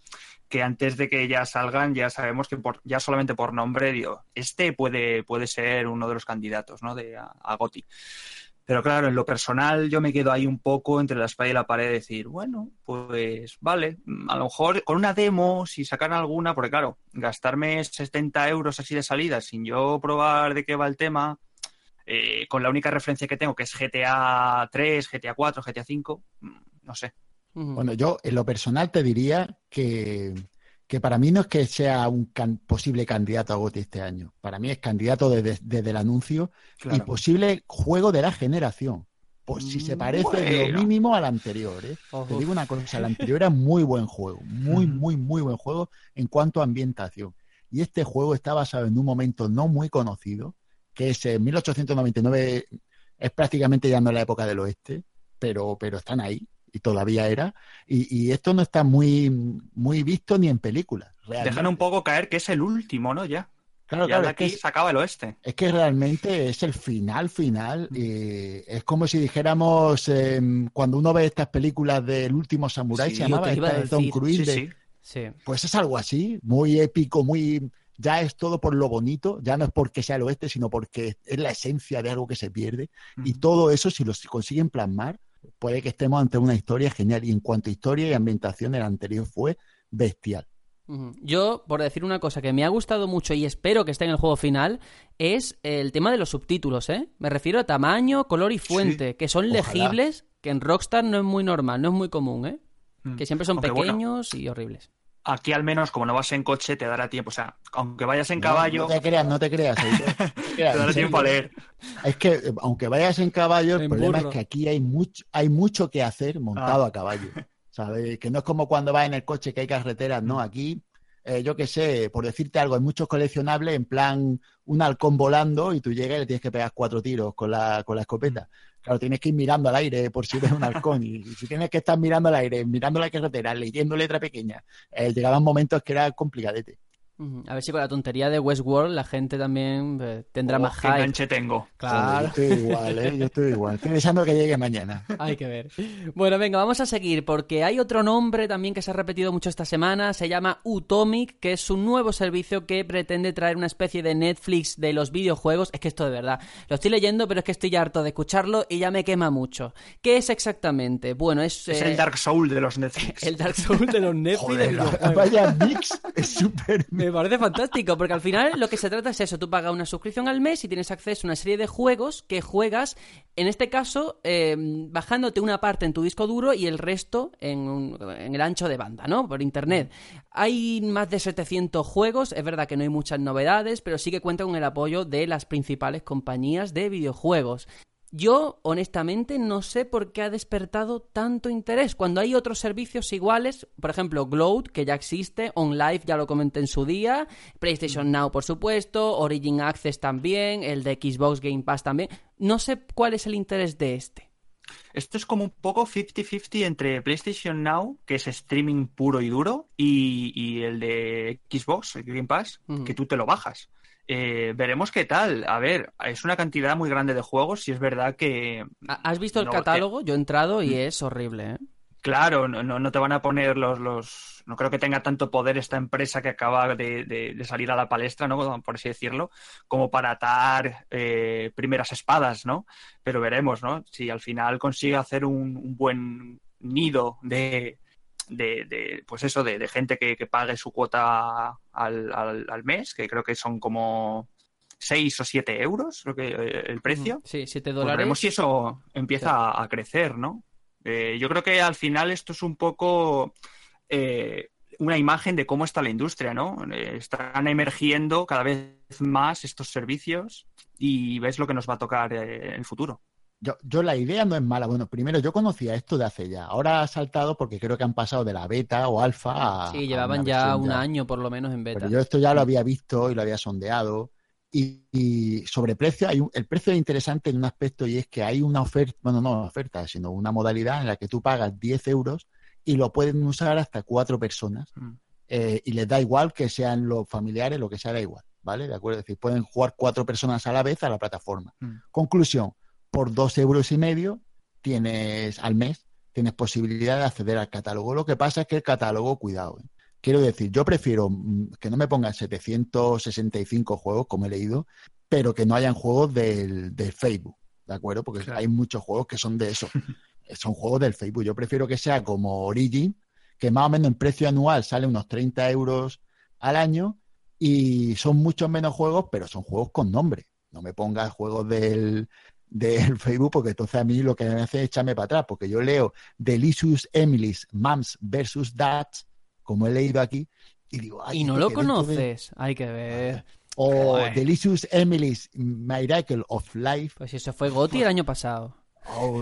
que antes de que ya salgan, ya sabemos que por, ya solamente por nombre, digo, este puede, puede ser uno de los candidatos, ¿no? De, a, a GOTY. Pero claro, en lo personal yo me quedo ahí un poco entre la espada y la pared de decir, bueno, pues vale, a lo mejor con una demo, si sacan alguna, porque claro, gastarme 70 euros así de salida sin yo probar de qué va el tema, eh, con la única referencia que tengo, que es GTA 3, GTA 4, GTA 5, mm, no sé. Bueno, yo en lo personal te diría que, que para mí no es que sea un can- posible candidato a GOTY este año. Para mí es candidato desde, desde el anuncio y posible juego de la generación. Pues si se parece en Bueno. lo mínimo al anterior. ¿eh? Te digo una cosa, el anterior era muy buen juego, muy, Ujú. muy, muy buen juego en cuanto a ambientación. Y este juego está basado en un momento no muy conocido, que es en 1899, es prácticamente ya no la época del oeste, pero, pero están ahí y todavía era. Y, y esto no está muy, muy visto ni en películas. Dejan un poco caer que es el último, ¿no? Ya. Claro, ya claro, de es que aquí se acaba el oeste. es que realmente es el final, final. y es como si dijéramos, eh, cuando uno ve estas películas del último samurái, Sí, se llamaba esta de Tom Cruise, Sí, de- sí. Sí. pues es algo así, muy épico, muy... Ya es todo por lo bonito, ya no es porque sea el oeste, sino porque es la esencia de algo que se pierde. Y todo eso, si lo consiguen plasmar, puede que estemos ante una historia genial. Y en cuanto a historia y ambientación, el anterior fue bestial. Yo, por decir una cosa que me ha gustado mucho y espero que esté en el juego final, es el tema de los subtítulos, ¿eh? Me refiero a tamaño, color y fuente, que son Ojalá. legibles, que en Rockstar no es muy normal, no es muy común, ¿eh? Mm. Que siempre son Aunque bueno, pequeños y horribles. Aquí al menos, como no vas en coche, te dará tiempo. O sea, aunque vayas en No, caballo, No, te creas, no te creas. Te te creas, dará tiempo a leer. Es que, eh, aunque vayas en caballo, el En problema burro. es que aquí hay mucho, hay mucho que hacer montado a caballo. ¿Sabes? Que no es como cuando vas en el coche que hay carreteras, no. Aquí, eh, yo qué sé, por decirte algo, hay muchos coleccionables en plan un halcón volando y tú llegas y le tienes que pegar cuatro tiros con la, con la escopeta. Claro, tienes que ir mirando al aire por si ves un halcón. Y, si tienes que estar mirando al aire, mirando la carretera, leyendo letra pequeña, eh, llegaban momentos que era complicadete. A ver si con la tontería de Westworld la gente también eh, tendrá Oh, más qué hype. enganche tengo. Joder, yo Claro. estoy igual, ¿eh? Yo estoy igual. Estoy deseando que llegue mañana. Hay que ver. Bueno, venga, vamos a seguir porque hay otro nombre también que se ha repetido mucho esta semana. Se llama Utomic, que es un nuevo servicio que pretende traer una especie de Netflix de los videojuegos. Es que esto de verdad, lo estoy leyendo, pero es que estoy ya harto de escucharlo y ya me quema mucho. ¿Qué es exactamente? Bueno, es, Es eh, el Dark Soul de los Netflix. el Dark Souls de los Netflix Joder, vaya mix. Es súper Me parece fantástico, porque al final lo que se trata es eso, tú pagas una suscripción al mes y tienes acceso a una serie de juegos que juegas, en este caso, eh, bajándote una parte en tu disco duro y el resto en, en el ancho de banda, ¿no? Por internet. Hay más de 700 juegos, es verdad que no hay muchas novedades, pero sí que cuenta con el apoyo de las principales compañías de videojuegos. Yo, honestamente, no sé por qué ha despertado tanto interés. Cuando hay otros servicios iguales, por ejemplo, Gloat, que ya existe, OnLive ya lo comenté en su día, PlayStation Now, por supuesto, Origin Access también, el de Xbox Game Pass también. No sé cuál es el interés de este. Esto es como un poco 50-50 entre PlayStation Now, que es streaming puro y duro, y, y el de Xbox, el Game Pass, Ujú. que tú te lo bajas. Eh, veremos qué tal. A ver, es una cantidad muy grande de juegos y es verdad que, ¿Ha- ¿Has visto el No, catálogo? Yo he entrado y es horrible, ¿eh? claro, no, no, no te van a poner los, los... No creo que tenga tanto poder esta empresa que acaba de, de- de salir a la palestra, ¿no? Por así decirlo, como para atar eh, primeras espadas, ¿no? Pero veremos, ¿no? Si al final consigue hacer un, un buen nido de, de, de, pues eso, de, de gente que, que pague su cuota al, al, al mes, que creo que son como 6 o 7 euros, creo que eh, el precio. Sí, 7 Pues dólares. veremos si eso empieza a, a crecer, ¿no? Eh, yo creo que al final esto es un poco eh, una imagen de cómo está la industria, ¿no? Eh, están emergiendo cada vez más estos servicios y ves lo que nos va a tocar en el futuro. Yo, yo la idea no es mala. Bueno, primero yo conocía esto de hace ya. Ahora ha saltado porque creo que han pasado de la beta o alfa a. Sí, llevaban ya un año por lo menos en beta. Pero yo esto ya lo había visto y lo había sondeado. Y, y sobre precio, hay un- el precio es interesante en un aspecto y es que hay una oferta, bueno, no una oferta, sino una modalidad en la que tú pagas 10 euros y lo pueden usar hasta cuatro personas. Mm. Eh, y les da igual que sean los familiares, lo que sea, da igual, ¿vale? ¿De acuerdo? Es decir, pueden jugar cuatro personas a la vez a la plataforma. Mm. Conclusión, por dos euros y medio tienes al mes, tienes posibilidad de acceder al catálogo. Lo que pasa es que el catálogo, cuidado, ¿eh? quiero decir, yo prefiero mm, que no me pongan 765 juegos, como he leído, pero que no hayan juegos del, del Facebook, ¿de acuerdo? Porque Claro. hay muchos juegos que son de eso. son juegos del Facebook. Yo prefiero que sea como Origin, que más o menos en precio anual sale unos 30 euros al año y son muchos menos juegos, pero son juegos con nombre. No me pongas juegos del, del Facebook porque entonces a mí lo que me hace es echarme para atrás, porque yo leo Delicious Emily's Moms versus Dads, como he leído aquí, y digo, ay, Y no lo de- conoces. Hay que ver. O Joder. Delicious Emily's Miracle of Life. Pues eso fue Goti el año pasado. Oh.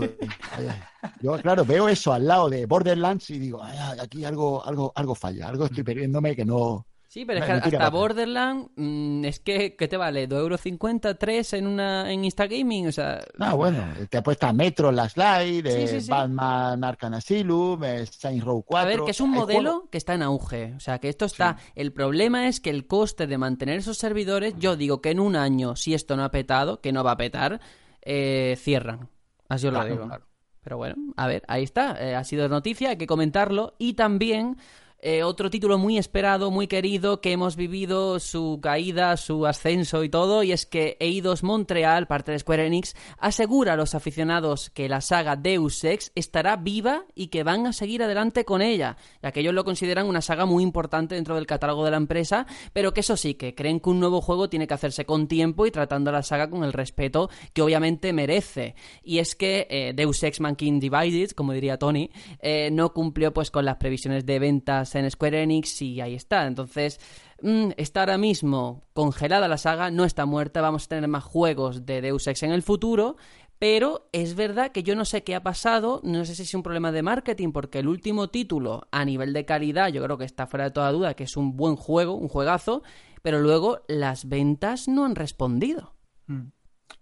Yo, claro, veo eso al lado de Borderlands y digo, ay, aquí algo, algo, algo falla, algo estoy perdiéndome que no. Sí, pero es que hasta. Borderland mm, es que, ¿qué te vale? ¿2,50 euros? ¿3 en, una, en Instagaming? O sea, Ah, bueno, te apuesta Metro Last Light, Sí, eh, sí, sí. Batman Arkham Asylum, eh, Saints Row 4. A ver, que es un modelo que está en auge. O sea, que esto está. El problema es que el coste de mantener esos servidores, yo digo que en un año, si esto no ha petado, que no va a petar, eh, cierran. Así os lo digo. claro. Pero bueno, a ver, ahí está. eh, ha sido noticia, hay que comentarlo. Y también. Eh, otro título muy esperado, muy querido, que hemos vivido su caída, su ascenso y todo, y es que Eidos Montreal, parte de Square Enix, asegura a los aficionados que la saga Deus Ex estará viva y que van a seguir adelante con ella, ya que ellos lo consideran una saga muy importante dentro del catálogo de la empresa, pero que eso sí, que creen que un nuevo juego tiene que hacerse con tiempo y tratando a la saga con el respeto que obviamente merece. Y es que eh, Deus Ex Mankind Divided, como diría Tony, eh, no cumplió pues con las previsiones de ventas en Square Enix y ahí está. Entonces, mm, está ahora mismo congelada la saga, no está muerta, vamos a tener más juegos de Deus Ex en el futuro, pero es verdad que yo no sé qué ha pasado, no sé si es un problema de marketing, porque el último título a nivel de calidad yo creo que está fuera de toda duda, que es un buen juego, un juegazo, pero luego las ventas no han respondido. Mm.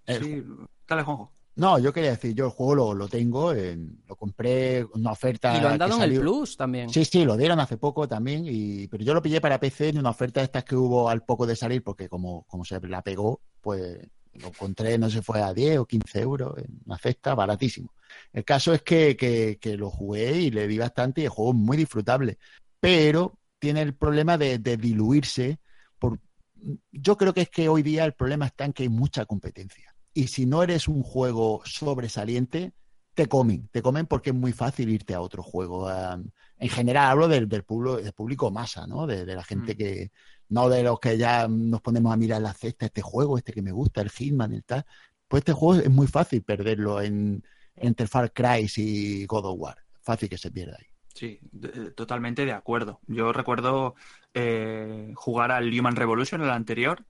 El- Sí, dale, Juanjo. No, yo quería decir, yo el juego lo, lo tengo, en- lo compré una oferta. Y lo han dado en el Plus también. Sí, sí, lo dieron hace poco también, y, pero yo lo pillé para PC en una oferta de estas que hubo al poco de salir, porque como, como se la pegó, pues lo encontré, no sé, fue a 10 o 15 euros en una cesta, baratísimo. El caso es que, que, que lo jugué y le di bastante y el juego es muy disfrutable, pero tiene el problema de, de diluirse. Por... Yo creo que es que hoy día el problema está en que hay mucha competencia. Y si no eres un juego sobresaliente, te comen, te comen porque es muy fácil irte a otro juego. Um, en general hablo del, del, público, del público masa, ¿no? De, de la gente Mm. que, no de los que ya nos ponemos a mirar la cesta, este juego, este que me gusta, el Hitman, el tal. Pues este juego es muy fácil perderlo en, entre Far Cry y God of War. Fácil que se pierda ahí. Sí, de- totalmente de acuerdo. Yo recuerdo eh, jugar al Human Revolution, el anterior,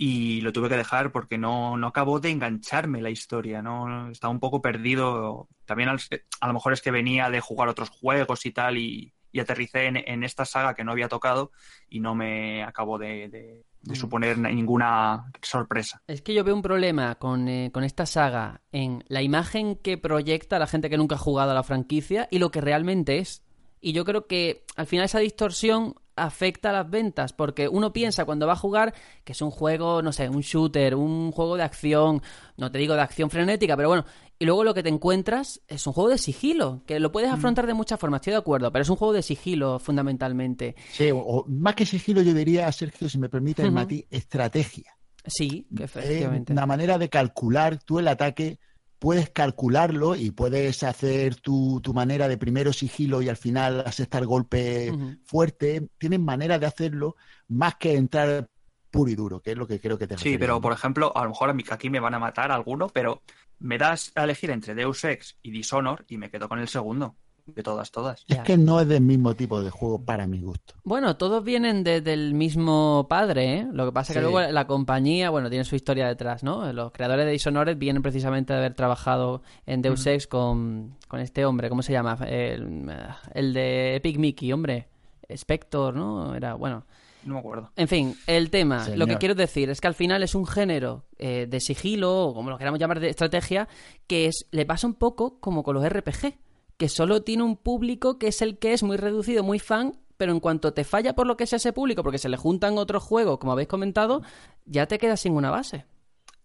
y lo tuve que dejar porque no, no acabó de engancharme la historia, ¿no? Estaba un poco perdido. También al- a lo mejor es que venía de jugar otros juegos y tal, y, y aterricé en, en esta saga que no había tocado y no me acabó de, de- de Mm. suponer ninguna sorpresa. Es que yo veo un problema con, eh, con esta saga en la imagen que proyecta la gente que nunca ha jugado a la franquicia y lo que realmente es. Y yo creo que al final esa distorsión afecta a las ventas, porque uno piensa cuando va a jugar que es un juego, no sé, un shooter, un juego de acción, no te digo de acción frenética, pero bueno, y luego lo que te encuentras es un juego de sigilo, que lo puedes afrontar de muchas formas, estoy de acuerdo, pero es un juego de sigilo fundamentalmente. Sí, o, o más que sigilo, yo diría, Sergio, si me permite matiz, estrategia. Sí, Es efectivamente. una manera de calcular tú el ataque, puedes calcularlo y puedes hacer tu, tu manera de primero sigilo y al final asestar golpe Ujú. fuerte. Tienen manera de hacerlo más que entrar puro y duro, que es lo que creo que te Sí, pero por ejemplo, a lo mejor a mí aquí me van a matar alguno, pero me das a elegir entre Deus Ex y Dishonor y me quedo con el segundo, de todas, todas. Es que no es del mismo tipo de juego para mi gusto. Bueno, todos vienen de- del mismo padre, ¿eh? Lo que pasa es que Sí. luego la compañía, bueno, tiene su historia detrás, ¿no? Los creadores de Dishonored vienen precisamente de haber trabajado en Deus Ex con, con este hombre, ¿cómo se llama? El, el de Epic Mickey, hombre. Spector, ¿no? Era, bueno. No me acuerdo. En fin, el tema, Señor. lo que quiero decir es que al final es un género eh, de sigilo, o como lo queramos llamar, de estrategia, que es le pasa un poco como con los RPG, que solo tiene un público que es el que es muy reducido, muy fan, pero en cuanto te falla por lo que sea ese público, porque se le juntan otros juegos, como habéis comentado, ya te quedas sin una base.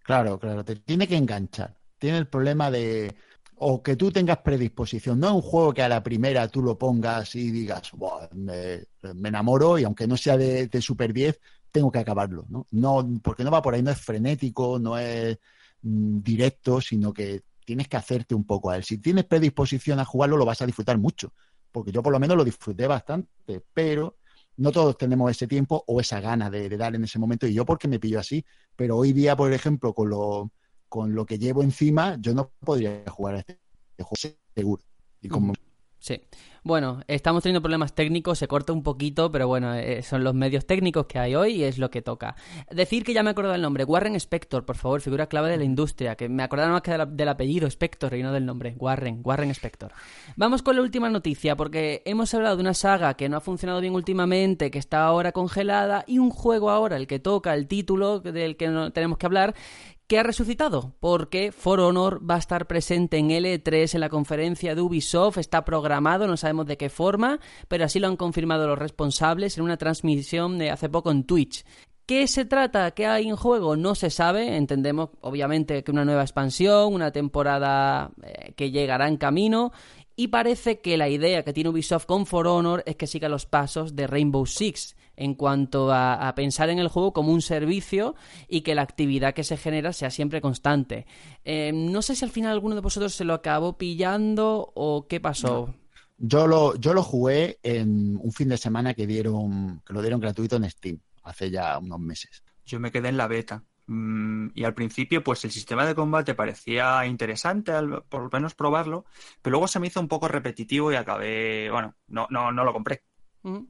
Claro, claro, te tiene que enganchar. Tiene el problema de o que tú tengas predisposición. No es un juego que a la primera tú lo pongas y digas, "Buah, me, me enamoro y aunque no sea de, de Super 10, tengo que acabarlo. ¿no? no porque no va por ahí, no es frenético, no es mm, directo, sino que tienes que hacerte un poco a él. Si tienes predisposición a jugarlo, lo vas a disfrutar mucho. Porque yo por lo menos lo disfruté bastante, pero no todos tenemos ese tiempo o esa gana de, dar en ese momento. Y yo porque me pillo así. Pero hoy día, por ejemplo, con lo, con lo que llevo encima, yo no podría jugar a este juego seguro. Y como Sí. Bueno, estamos teniendo problemas técnicos, se corta un poquito, pero bueno, eh, son los medios técnicos que hay hoy y es lo que toca. Decir que ya me acordado del nombre, Warren Spector, por favor, figura clave de la industria, que me acordaba más que de la- del apellido Spector y no del nombre, Warren, Warren Spector. Vamos con la última noticia, porque hemos hablado de una saga que no ha funcionado bien últimamente, que está ahora congelada, y un juego ahora, el que toca, el título del que no tenemos que hablar, que ha resucitado, porque For Honor va a estar presente en L3 en la conferencia de Ubisoft, está programado, no sabemos de qué forma, pero así lo han confirmado los responsables en una transmisión de hace poco en Twitch. ¿Qué se trata? ¿Qué hay en juego? No se sabe. Entendemos, obviamente, que una nueva expansión, una temporada eh, que llegará en camino. Y parece que la idea que tiene Ubisoft con For Honor es que siga los pasos de Rainbow Six en cuanto a, a pensar en el juego como un servicio y que la actividad que se genera sea siempre constante. Eh, no sé si al final alguno de vosotros se lo acabó pillando o qué pasó. yo lo, yo lo jugué en un fin de semana que dieron, que lo dieron gratuito en Steam, hace ya unos meses. Yo me quedé en la beta. Mm, y al principio, pues el sistema de combate parecía interesante, al- por lo menos probarlo, pero luego se me hizo un poco repetitivo y acabé, bueno, no, no, no lo compré.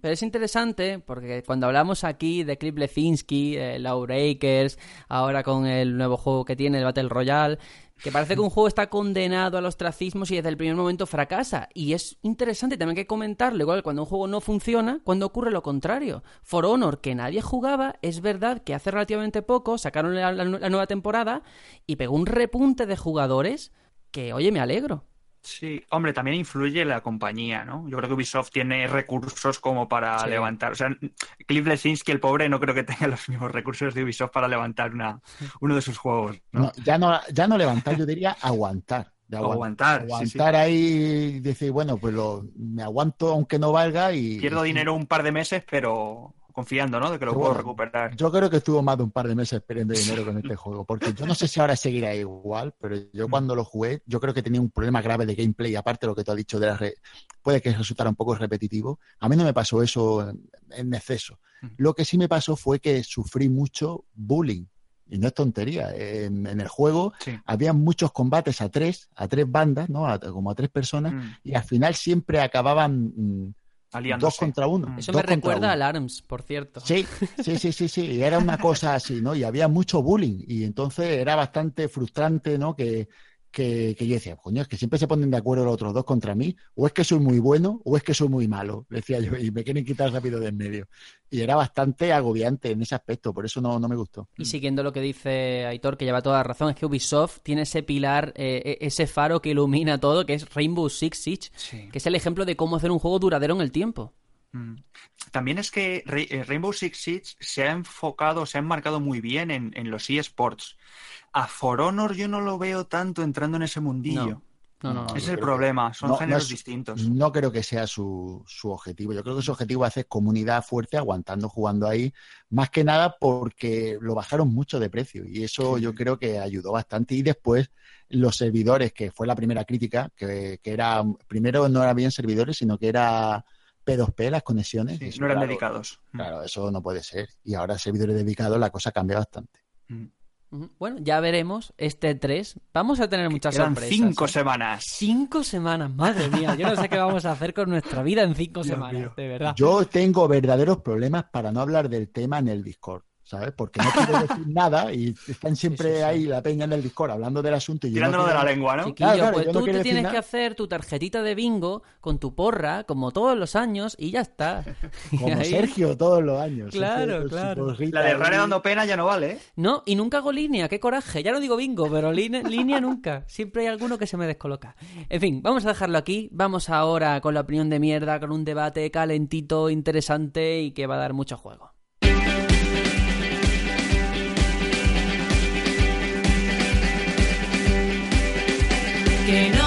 Pero es interesante porque cuando hablamos aquí de Cliff Lefinski, eh, Lawbreakers, ahora con el nuevo juego que tiene, el Battle Royale, que parece que un juego está condenado al ostracismo si desde el primer momento fracasa. Y es interesante también que comentarlo, igual cuando un juego no funciona, cuando ocurre lo contrario. For Honor, que nadie jugaba, es verdad que hace relativamente poco sacaron la nueva temporada y pegó un repunte de jugadores que, oye, me alegro. Sí, hombre, también influye la compañía, ¿no? Yo creo que Ubisoft tiene recursos como para Sí. levantar. O sea, Cliff Lesinski, el pobre, no creo que tenga los mismos recursos de Ubisoft para levantar una, uno de sus juegos, ¿no? No, ya, no, ya no levantar, yo diría aguantar. De aguant- Aguantar, sí, Aguantar ahí y decir, bueno, pues lo, me aguanto aunque no valga y... Pierdo y- dinero un par de meses, pero confiando, ¿no? De que lo puedo recuperar. Yo creo que estuvo más de un par de meses perdiendo dinero con este juego, porque yo no sé si ahora seguirá igual, pero yo cuando lo jugué, yo creo que tenía un problema grave de gameplay, aparte de lo que tú has dicho de la re- puede que resultara un poco repetitivo. A mí no me pasó eso en, en exceso. Lo que sí me pasó fue que sufrí mucho bullying. Y no es tontería. En, en el juego Sí. había muchos combates a tres, a tres bandas, ¿no? A- como a tres personas, Mm, y al final siempre acababan mm, aliándose. dos contra uno. Mm. Eso me recuerda al ARMS, por cierto. Sí, sí, sí, sí, sí. Y era una cosa así, ¿no? Y había mucho bullying. Y entonces era bastante frustrante, ¿no? Que, que, que yo decía, coño, es que siempre se ponen de acuerdo los otros dos contra mí. O es que soy muy bueno o es que soy muy malo, decía yo. Y me quieren quitar rápido de en medio. Y era bastante agobiante en ese aspecto. Por eso no, no me gustó. Y siguiendo lo que dice Aitor, que lleva toda la razón, es que Ubisoft tiene ese pilar, eh, ese faro que ilumina todo, que es Rainbow Six Siege, Sí. que es el ejemplo de cómo hacer un juego duradero en el tiempo. También es que eh, Rainbow Six Siege se ha enfocado, se ha enmarcado muy bien en, en los eSports. A For Honor yo no lo veo tanto entrando en ese mundillo. No, no, no. Ese es el problema, son no- no géneros es- distintos. No creo que sea su, su objetivo. Yo creo que su objetivo es hacer comunidad fuerte, aguantando, jugando ahí. Más que nada porque lo bajaron mucho de precio. Y eso yo creo que ayudó bastante. Y después los servidores, que fue la primera crítica, que, que era, primero no eran bien servidores, sino que era P2P las conexiones. Sí, Eso, no eran claro, dedicados. Mm. Claro, eso no puede ser. Y ahora servidores dedicados, la cosa cambia bastante. Mm. Bueno, ya veremos este 3. Vamos a tener muchas Quedan sorpresas. cinco ¿eh? semanas. Cinco semanas, madre mía. Yo no sé qué vamos a hacer con nuestra vida en cinco Dios semanas, mío. de verdad. Yo tengo verdaderos problemas para no hablar del tema en el Discord, ¿sabes? Porque no quiero decir nada y están siempre Sí, sí, sí. ahí la peña en el Discord hablando del asunto. Y yo no Tirándolo de quiero- la lengua, ¿no? Chiquillo, Claro, claro, pues yo no tú te tienes nada. que hacer tu tarjetita de bingo con tu porra, como todos los años, y ya está. Como ahí- Sergio todos los años. Claro, claro. La de. Rare dando pena ya no vale, ¿eh? No, y nunca hago línea, qué coraje. Ya no digo bingo, pero line- línea nunca. Siempre hay alguno que se me descoloca. En fin, vamos a dejarlo aquí. Vamos ahora con la opinión de mierda, con un debate calentito, interesante y que va a dar mucho juego. Que no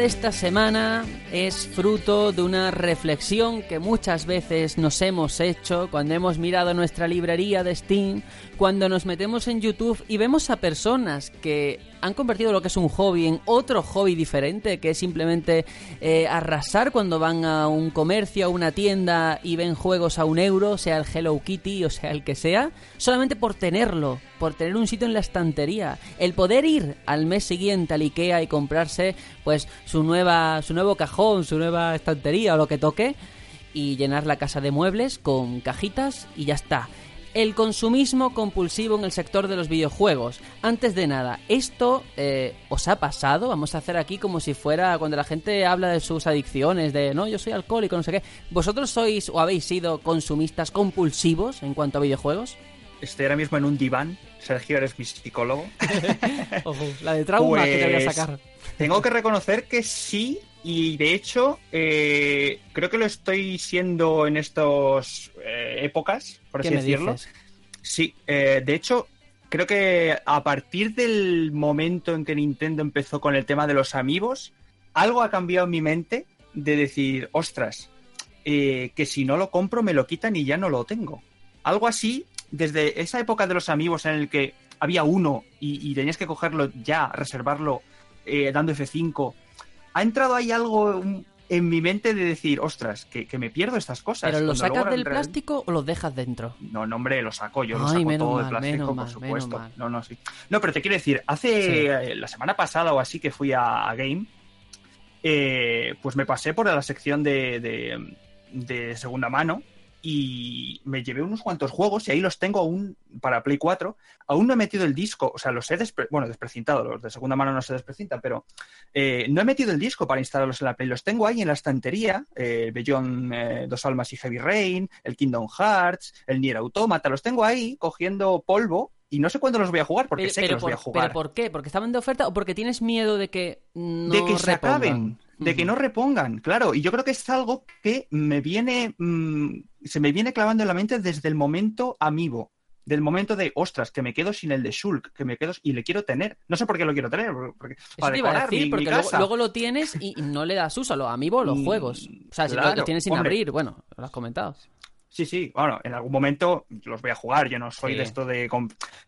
esta semana es fruto de una reflexión que muchas veces nos hemos hecho cuando hemos mirado nuestra librería de Steam, cuando nos metemos en YouTube y vemos a personas que han convertido lo que es un hobby en otro hobby diferente, que es simplemente eh, arrasar cuando van a un comercio, a una tienda y ven juegos a un euro, sea el Hello Kitty o sea el que sea, solamente por tenerlo, por tener un sitio en la estantería, el poder ir al mes siguiente al Ikea y comprarse pues su nueva su nuevo cajón, su nueva estantería o lo que toque y llenar la casa de muebles con cajitas y ya está. El consumismo compulsivo en el sector de los videojuegos. Antes de nada, ¿esto eh, os ha pasado? Vamos a hacer aquí como si fuera cuando la gente habla de sus adicciones, de no, yo soy alcohólico, no sé qué. ¿Vosotros sois o habéis sido consumistas compulsivos en cuanto a videojuegos? Estoy ahora mismo en un diván. Sergio, eres mi psicólogo. Ojo, la de trauma que te voy a Pues, sacar. Tengo que reconocer que sí, y de hecho, eh, creo que lo estoy siendo en estas épocas, por ¿Qué así decirlo. dices? Sí, eh, de hecho, creo que a partir del momento en que Nintendo empezó con el tema de los amigos, algo ha cambiado en mi mente de decir, ostras, eh, que si no lo compro me lo quitan y ya no lo tengo. algo así, desde esa época de los amigos en el que había uno y, y tenías que cogerlo ya, reservarlo, eh, dando F5, ha entrado ahí algo en mi mente de decir, ostras, que, que me pierdo estas cosas. ¿Pero lo luego sacas del plástico o lo dejas dentro? No, no, hombre, lo saco, yo lo Ay, saco menos todo de mal, plástico, menos por supuesto. mal. No, no, sí. No, pero te quiero decir, hace Sí. eh, la semana pasada o así que fui a, a Game, eh, pues me pasé por la sección de, de- de segunda mano y me llevé unos cuantos juegos y ahí los tengo aún para Play 4. Aún no he metido el disco, o sea, los he despre- bueno, desprecintado, los de segunda mano no se desprecintan, pero eh, no he metido el disco para instalarlos en la Play. Los tengo ahí en la estantería, eh, Beyond eh, Dos Almas y Heavy Rain, el Kingdom Hearts, el Nier Automata, los tengo ahí cogiendo polvo y no sé cuándo los voy a jugar porque Pero, sé que los por, voy a jugar. ¿Pero por qué? ¿Porque estaban de oferta o porque tienes miedo de que no de que se acaben, de que no repongan, claro. Y yo creo que es algo que me viene, mm, se me viene clavando en la mente desde el momento amigo, del momento de, ostras, que me quedo sin el de Shulk, que me quedo y le quiero tener. No sé por qué lo quiero tener, porque Eso para te iba a decir, mi- mi porque luego, lo tienes y no le das uso a los amigos los Mm, juegos. O sea, si lo- tienes sin hombre. abrir, bueno, lo has comentado. Sí, sí, bueno, en algún momento los voy a jugar, yo no soy Sí. de esto de...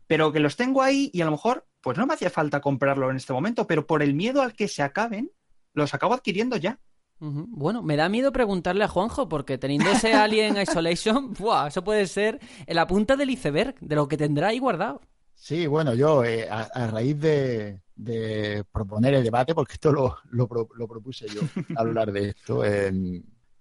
Pero que los tengo ahí y a lo mejor, pues no me hacía falta comprarlo en este momento, pero por el miedo al que se acaben, los acabo adquiriendo ya. Bueno, me da miedo preguntarle a Juanjo, porque teniendo ese Alien Isolation, ¡buah! eso puede ser la punta del iceberg de lo que tendrá ahí guardado. Sí, bueno, yo eh, a, a raíz de, de proponer el debate, porque esto lo, lo pro- lo propuse yo, hablar de esto. eh,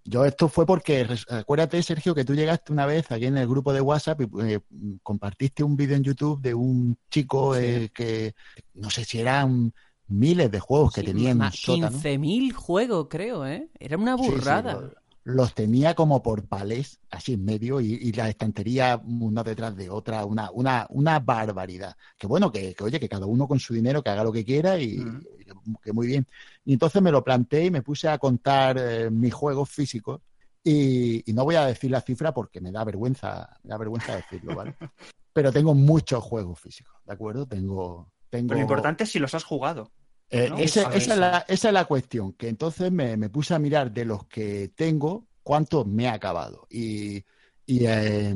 yo esto fue porque, acuérdate, Sergio, que tú llegaste una vez aquí en el grupo de WhatsApp y eh, compartiste un vídeo en YouTube de un chico eh, que, no sé si eran miles de juegos que Sí, tenía en ma- un sótano. 15.000 juegos, creo, ¿eh? Era una Sí, sí, burrada. lo- los tenía como por palés, así en medio, y, y la estantería una detrás de otra, una, una, una barbaridad. Que bueno, que, que, oye, que cada uno con su dinero que haga lo que quiera y, Mm. y que muy bien. Y entonces me lo planteé y me puse a contar eh, mis juegos físicos. Y, y no voy a decir la cifra porque me da vergüenza, me da vergüenza decirlo, ¿vale? Pero tengo muchos juegos físicos, ¿de acuerdo? Tengo, tengo Pero lo importante es si los has jugado. eh, ¿no? esa, es la, esa es la cuestión, que entonces me, me puse a mirar de los que tengo, cuántos me he acabado. Y, y, eh,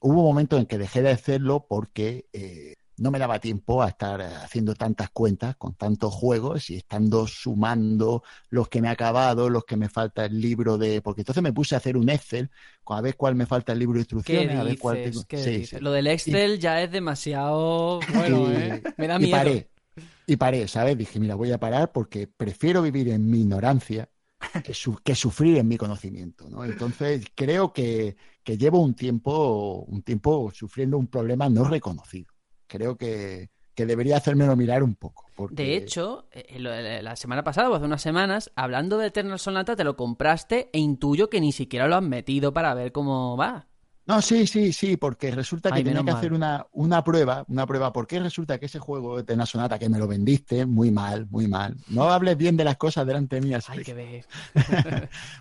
hubo momentos en que dejé de hacerlo porque eh, no me daba tiempo a estar haciendo tantas cuentas con tantos juegos y estando sumando los que me he acabado, los que me falta el libro de... Porque entonces me puse a hacer un Excel a ver cuál me falta el libro de ¿Qué instrucciones, a ver cuál tengo... ¿Qué Sí, sí. Lo del Excel ya es demasiado bueno, Y- ¿eh? Me da y miedo. paré. Y paré, ¿sabes? Dije, mira, voy a parar porque prefiero vivir en mi ignorancia que, su- que sufrir en mi conocimiento, ¿no? Entonces, creo que, que llevo un tiempo, un tiempo sufriendo un problema no reconocido. Creo que, que debería hacérmelo mirar un poco. Porque... De hecho, eh, lo- eh, la semana pasada o hace unas semanas, hablando de Eternal Sonata, te lo compraste e intuyo que ni siquiera lo has metido para ver cómo va. No, sí, sí, sí, porque resulta que Ay, tenía que hacer una, una prueba, una prueba, porque resulta que ese juego de Tena Sonata que me lo vendiste, muy mal, muy mal. No hables bien de las cosas delante mía, Hay que ver.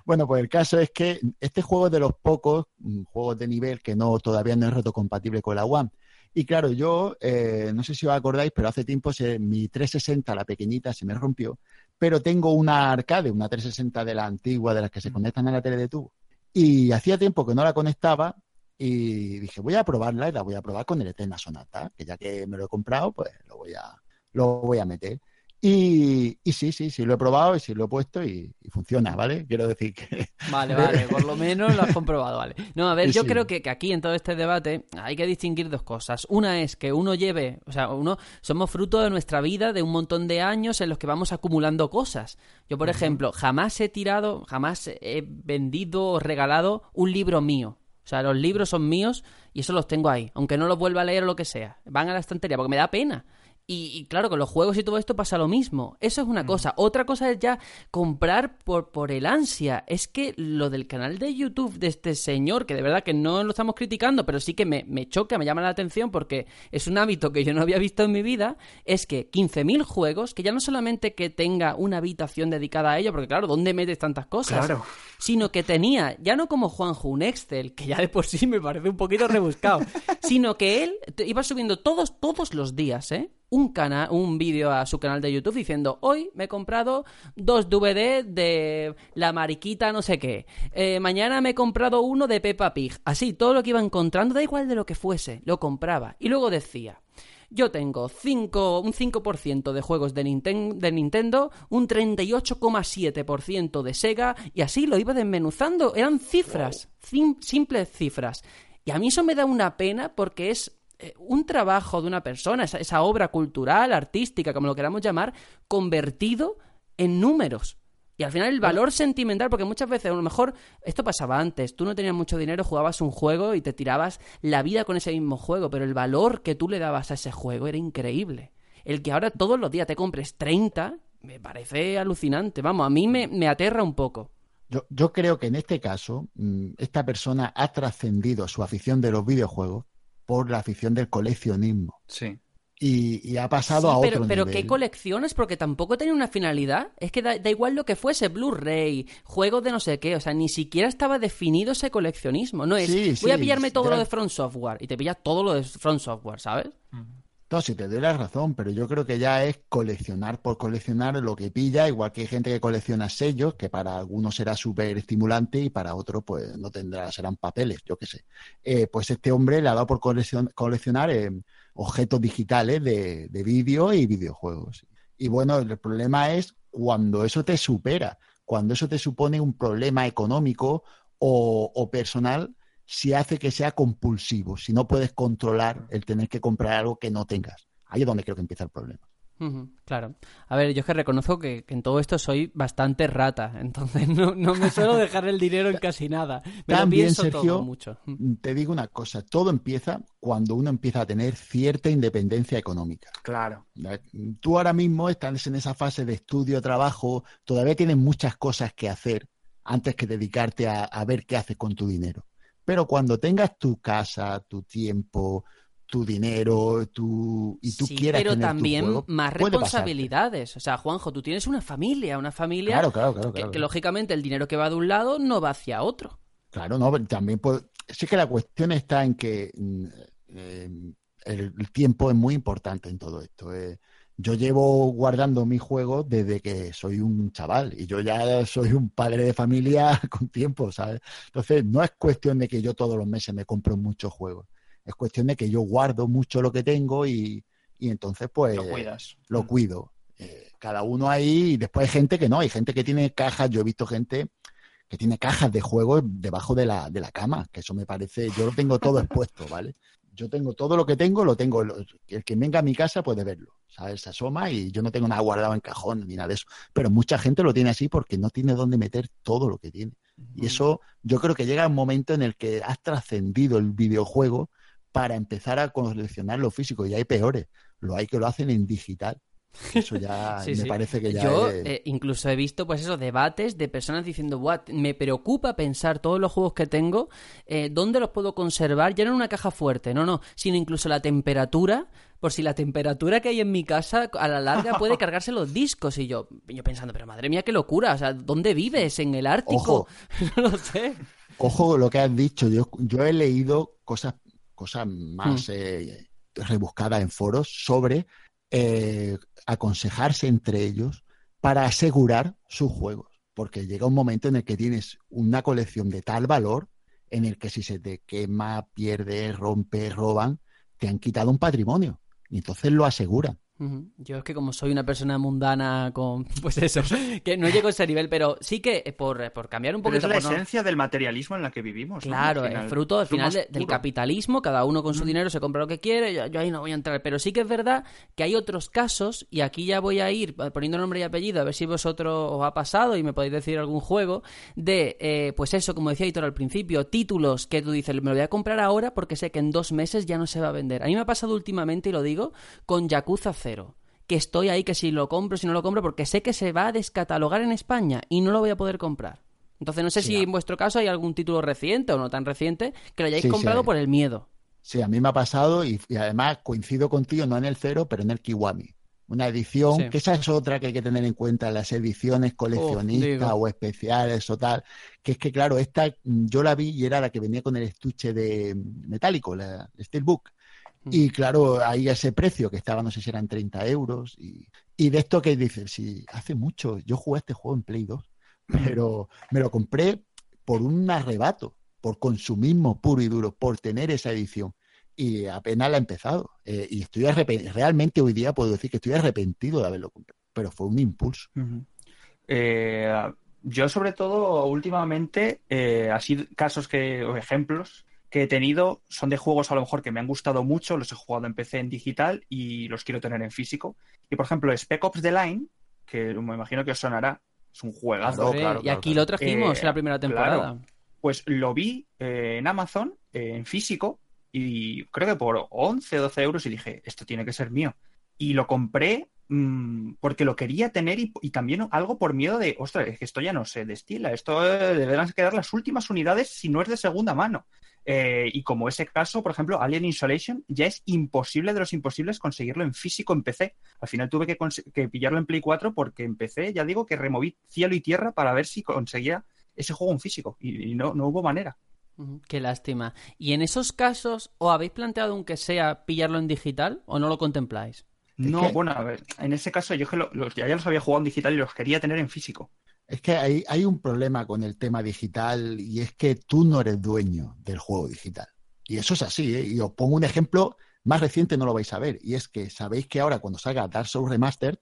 Bueno, pues el caso es que este juego es de los pocos mm, juegos de nivel que no todavía no es retrocompatible con la One. Y claro, yo eh, no sé si os acordáis, pero hace tiempo se- mi 360, la pequeñita, se me rompió. Pero tengo una arcade, una 360 de la antigua, de las que se conectan a la tele de tubo. Y hacía tiempo que no la conectaba y dije, voy a probarla y la voy a probar con el Eterna Sonata, que ya que me lo he comprado, pues lo voy a, lo voy a meter. Y, y sí, sí, sí, lo he probado y sí lo he puesto y, y funciona, ¿vale? Quiero decir que Vale, vale, por lo menos lo has comprobado, vale. No, a ver, yo sí. creo que, que aquí en todo este debate hay que distinguir dos cosas. Una es que uno lleve, o sea, uno somos fruto de nuestra vida, de un montón de años en los que vamos acumulando cosas. Yo, por ejemplo, jamás he tirado, jamás he vendido o regalado un libro mío. O sea, los libros son míos y eso los tengo ahí, aunque no los vuelva a leer o lo que sea. Van a la estantería porque me da pena. Y, y claro, con los juegos y todo esto pasa lo mismo. Eso es una cosa. Otra cosa es ya comprar por, por el ansia. Es que lo del canal de YouTube de este señor, que de verdad que no lo estamos criticando, pero sí que me, me choca, me llama la atención porque es un hábito que yo no había visto en mi vida, es que 15.000 juegos, que ya no solamente que tenga una habitación dedicada a ello, porque claro, ¿dónde metes tantas cosas? Claro. sino que tenía, ya no como Juanjo, un Excel, que ya de por sí me parece un poquito rebuscado, sino que él iba subiendo todos, todos los días, ¿eh? Un, cana un vídeo a su canal de YouTube diciendo, hoy me he comprado dos DVD de la mariquita no sé qué, Eh, mañana me he comprado uno de Peppa Pig, así, todo lo que iba encontrando, da igual de lo que fuese, lo compraba. Y luego decía, yo tengo 5, un 5% de juegos de, Ninten- de Nintendo, un 38,7% de Sega, y así lo iba desmenuzando. Eran cifras, sim- simples cifras. Y a mí eso me da una pena porque es un trabajo de una persona, esa, esa obra cultural, artística, como lo queramos llamar, convertido en números. Y al final el valor sentimental, porque muchas veces a lo mejor esto pasaba antes, tú no tenías mucho dinero, jugabas un juego y te tirabas la vida con ese mismo juego, pero el valor que tú le dabas a ese juego era increíble. El que ahora todos los días te compres 30 me parece alucinante, vamos, a mí me, me aterra un poco. Yo, yo creo que en este caso, mm, esta persona ha trascendido su afición de los videojuegos por la afición del coleccionismo. Sí. Y, y ha pasado Sí, a pero, otro pero nivel. ¿qué colecciones? Porque tampoco tenía una finalidad. Es que da, da igual lo que fuese, Blu-ray, juegos de no sé qué. O sea, ni siquiera estaba definido ese coleccionismo. No es, Sí, voy a sí, pillarme todo lo de Front Software. Y te pillas todo lo de Front Software, ¿sabes? No, si te doy la razón, pero yo creo que ya es coleccionar por coleccionar lo que pilla, igual que hay gente que colecciona sellos, que para algunos será súper estimulante y para otros pues no tendrá, serán papeles, yo qué sé. Eh, pues este hombre le ha dado por coleccion- coleccionar eh, objetos digitales de, de vídeo y videojuegos. Y bueno, el problema es cuando eso te supera, cuando eso te supone un problema económico o personal, si hace que sea compulsivo, si no puedes controlar el tener que comprar algo que no tengas. Ahí es donde creo que empieza el problema. Claro. A ver, yo es que reconozco que, que en todo esto soy bastante rata. Entonces no, no me suelo dejar el dinero en casi nada. Me lo También, pienso Sergio, todo mucho. Te digo una cosa, todo empieza cuando uno empieza a tener cierta independencia económica. Claro. Tú ahora mismo estás en esa fase de estudio, trabajo, todavía tienes muchas cosas que hacer antes que dedicarte a, a ver qué haces con tu dinero. Pero cuando tengas tu casa, tu tiempo, tu dinero, tu y tú sí, quieras pero tener tu también juego, más responsabilidades. O sea, Juanjo, tú tienes una familia, una familia Claro, claro, claro, que, lógicamente el dinero que va de un lado no va hacia otro. Claro, no, pero también puede... Sí que la cuestión está en que mm, eh, el, el tiempo es muy importante en todo esto. eh. Yo llevo guardando mis juegos desde que soy un chaval y yo ya soy un padre de familia con tiempo, ¿sabes? Entonces, no es cuestión de que yo todos los meses me compro muchos juegos. Es cuestión de que yo guardo mucho lo que tengo y, y entonces, pues, Lo cuidas. lo cuido. Eh, cada uno ahí, y después hay gente que no, hay gente que tiene cajas, yo he visto gente que tiene cajas de juegos debajo de la, de la cama, que eso me parece, yo lo tengo todo expuesto, ¿vale? Yo tengo todo lo que tengo, lo tengo, lo- el que venga a mi casa puede verlo, ¿sabes? Se asoma y yo no tengo nada guardado en cajón ni nada de eso, pero mucha gente lo tiene así porque no tiene dónde meter todo lo que tiene. Y eso yo creo que llega un momento en el que has trascendido el videojuego para empezar a coleccionar lo físico y hay peores, lo hay que lo hacen en digital. Eso ya Sí, me sí. parece que ya Yo es- eh, incluso he visto, pues esos debates de personas diciendo, "Buah, me preocupa pensar todos los juegos que tengo, eh, dónde los puedo conservar, ya no en una caja fuerte, no, no, sino incluso la temperatura, por si la temperatura que hay en mi casa a la larga puede cargarse los discos. Y yo, yo pensando, pero madre mía, qué locura, o sea, ¿dónde vives? ¿En el Ártico? Ojo. no lo sé. Ojo lo que has dicho, yo, yo he leído cosas, cosas Hmm. más eh, rebuscadas en foros sobre eh, aconsejarse entre ellos para asegurar sus juegos, porque llega un momento en el que tienes una colección de tal valor en el que si se te quema, pierde, rompe, roban, te han quitado un patrimonio y entonces lo aseguran. Yo es que como soy una persona mundana con, pues eso, que no llego a ese nivel, pero sí que eh, por, por cambiar un Pero es poquito... la no- esencia del materialismo en la que vivimos. ¿no? Claro, el final, fruto al final de- del capitalismo, cada uno con su dinero se compra lo que quiere, yo, yo ahí no voy a entrar, pero sí que es verdad que hay otros casos, y aquí ya voy a ir poniendo nombre y apellido, a ver si vosotros os ha pasado y me podéis decir algún juego, de, eh, pues eso, como decía Hitor al principio, títulos que tú dices, me lo voy a comprar ahora porque sé que en dos meses ya no se va a vender. A mí me ha pasado últimamente, y lo digo, con Yakuza 0 que estoy ahí, que si lo compro, si no lo compro, porque sé que se va a descatalogar en España y no lo voy a poder comprar. Entonces no sé Sí, si en vuestro caso hay algún título reciente o no tan reciente que lo hayáis Sí, comprado hay. por el miedo. Sí, a mí me ha pasado y, y además coincido contigo, no en el cero, pero en el Kiwami. Una edición, que esa es otra que hay que tener en cuenta, las ediciones coleccionistas o especiales o tal, que es que claro, esta mm, yo la vi y era la que venía con el estuche de mm, metálico, la el Steelbook. Y claro, ahí ese precio que estaba, no sé si eran 30 euros. Y, y de esto que dices, sí, hace mucho, yo jugué este juego en Play 2, pero me lo compré por un arrebato, por consumismo puro y duro, por tener esa edición. Y apenas la he empezado. Eh, y estoy arrepen- realmente hoy día puedo decir que estoy arrepentido de haberlo comprado. Pero fue un impulso. Eh, yo sobre todo últimamente, eh, así casos que, o ejemplos que he tenido son de juegos a lo mejor que me han gustado mucho, los he jugado en PC en digital y los quiero tener en físico. Y por ejemplo, Spec Ops The Line, que me imagino que os sonará, es un juegazo. Claro, y claro, aquí claro. lo trajimos Eh, en la primera temporada. Pues lo vi eh, en Amazon, eh, en físico, y creo que por 11 o 12 euros y dije, esto tiene que ser mío. Y lo compré mm, porque lo quería tener y, y también algo por miedo de, ostras, es que esto ya no se destila, esto eh, deberán quedar las últimas unidades si no es de segunda mano. Eh, y como ese caso, por ejemplo, Alien Isolation, ya es imposible de los imposibles conseguirlo en físico en PC. Al final tuve que, que pillarlo en Play 4 porque en PC, ya digo, que removí cielo y tierra para ver si conseguía ese juego en físico y, y no, no hubo manera. Qué lástima. ¿Y en esos casos, os habéis planteado aunque sea pillarlo en digital o no lo contempláis? No, bueno, a ver, en ese caso yo que lo- los, ya, ya los había jugado en digital y los quería tener en físico. Es que hay, hay un problema con el tema digital y es que tú no eres dueño del juego digital. Y eso es así, ¿eh? Y os pongo un ejemplo más reciente, no lo vais a ver. Y es que sabéis que ahora cuando salga Dark Souls Remastered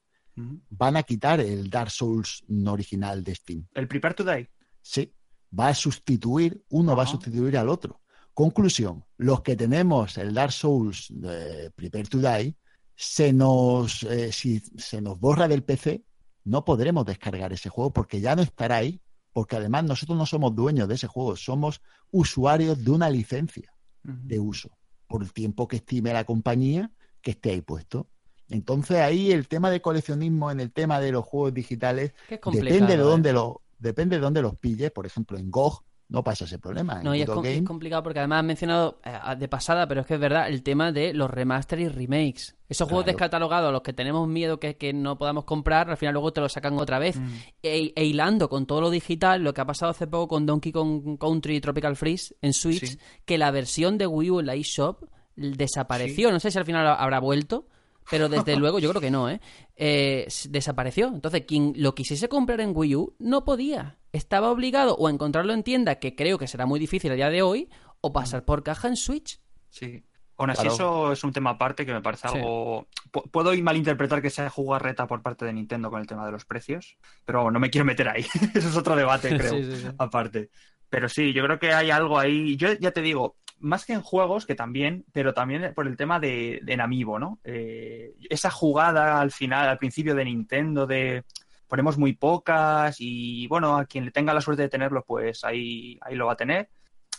van a quitar el Dark Souls no original de Steam. El Prepare to Die. Sí, va a sustituir, uno va a sustituir al otro. Conclusión, los que tenemos el Dark Souls de Prepare to Die, se nos, eh, si se nos borra del PC, no podremos descargar ese juego porque ya no estará ahí, porque además nosotros no somos dueños de ese juego, somos usuarios de una licencia de uso por el tiempo que estime la compañía que esté ahí puesto. Entonces ahí el tema de coleccionismo en el tema de los juegos digitales complicado. depende de ¿eh? dónde lo depende de dónde los pilles, por ejemplo en GOG no pasa ese problema, en No, y es, complicado porque además has mencionado eh, de pasada, pero es que es verdad, el tema de los remaster y remakes. Esos juegos descatalogados a los que tenemos miedo que, que no podamos comprar, al final luego te lo sacan otra vez. Mm. E, e hilando con todo lo digital, lo que ha pasado hace poco con Donkey Kong Country Tropical Freeze en Switch, Sí. que la versión de Wii U en la eShop desapareció. No sé si al final habrá vuelto, pero desde luego yo creo que no, ¿eh? Eh, desapareció. Entonces, quien lo quisiese comprar en Wii U no podía. Estaba obligado o a encontrarlo en tienda, que creo que será muy difícil a día de hoy, o pasar por caja en Switch. Sí. Aún así, Claro. eso es un tema aparte que me parece Sí. algo. Pu- Puedo malinterpretar que sea jugarreta por parte de Nintendo con el tema de los precios, pero no me quiero meter ahí. Eso es otro debate, creo, Sí, sí, sí. aparte. Pero sí, yo creo que hay algo ahí. Yo ya te digo, más que en juegos, que también, pero también por el tema de, de en ¿no? Eh, esa jugada al final, al principio de Nintendo, de ponemos muy pocas y bueno, a quien le tenga la suerte de tenerlo, pues ahí, ahí lo va a tener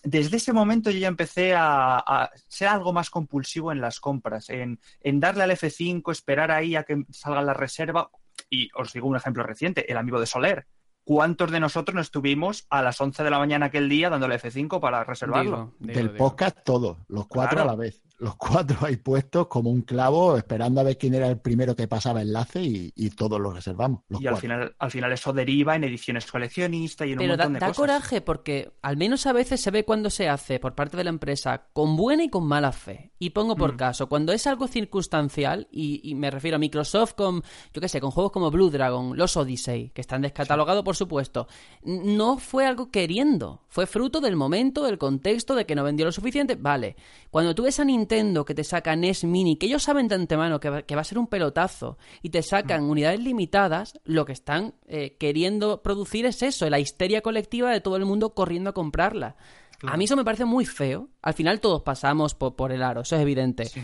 desde ese momento yo ya empecé a, a ser algo más compulsivo en las compras, en, en darle al F5, esperar ahí a que salga la reserva. Y os digo un ejemplo reciente, el amigo de Soler. ¿Cuántos de nosotros no estuvimos a las 11 de la mañana aquel día dándole F5 para reservarlo? Digo, digo, del digo. podcast todos, los cuatro Claro. a la vez. Los cuatro ahí puestos como un clavo, esperando a ver quién era el primero que pasaba enlace y, y todos los reservamos. Los y al final, al final eso deriva en ediciones coleccionistas y en Pero un da, montón de da cosas. coraje porque al menos a veces se ve cuando se hace por parte de la empresa con buena y con mala fe. Y pongo por Mm. caso, cuando es algo circunstancial, y, y me refiero a Microsoft con, yo qué sé, con juegos como Blue Dragon, los Odyssey, que están descatalogados por supuesto, no fue algo queriendo, fue fruto del momento, del contexto, de que no vendió lo suficiente, vale. Cuando tú ves a Nintendo que te saca NES Mini, que ellos saben de antemano que va, que va a ser un pelotazo, y te sacan unidades limitadas, lo que están eh, queriendo producir es eso, la histeria colectiva de todo el mundo corriendo a comprarla. A mí eso me parece muy feo. Al final todos pasamos por, por el aro, eso es evidente. Sí.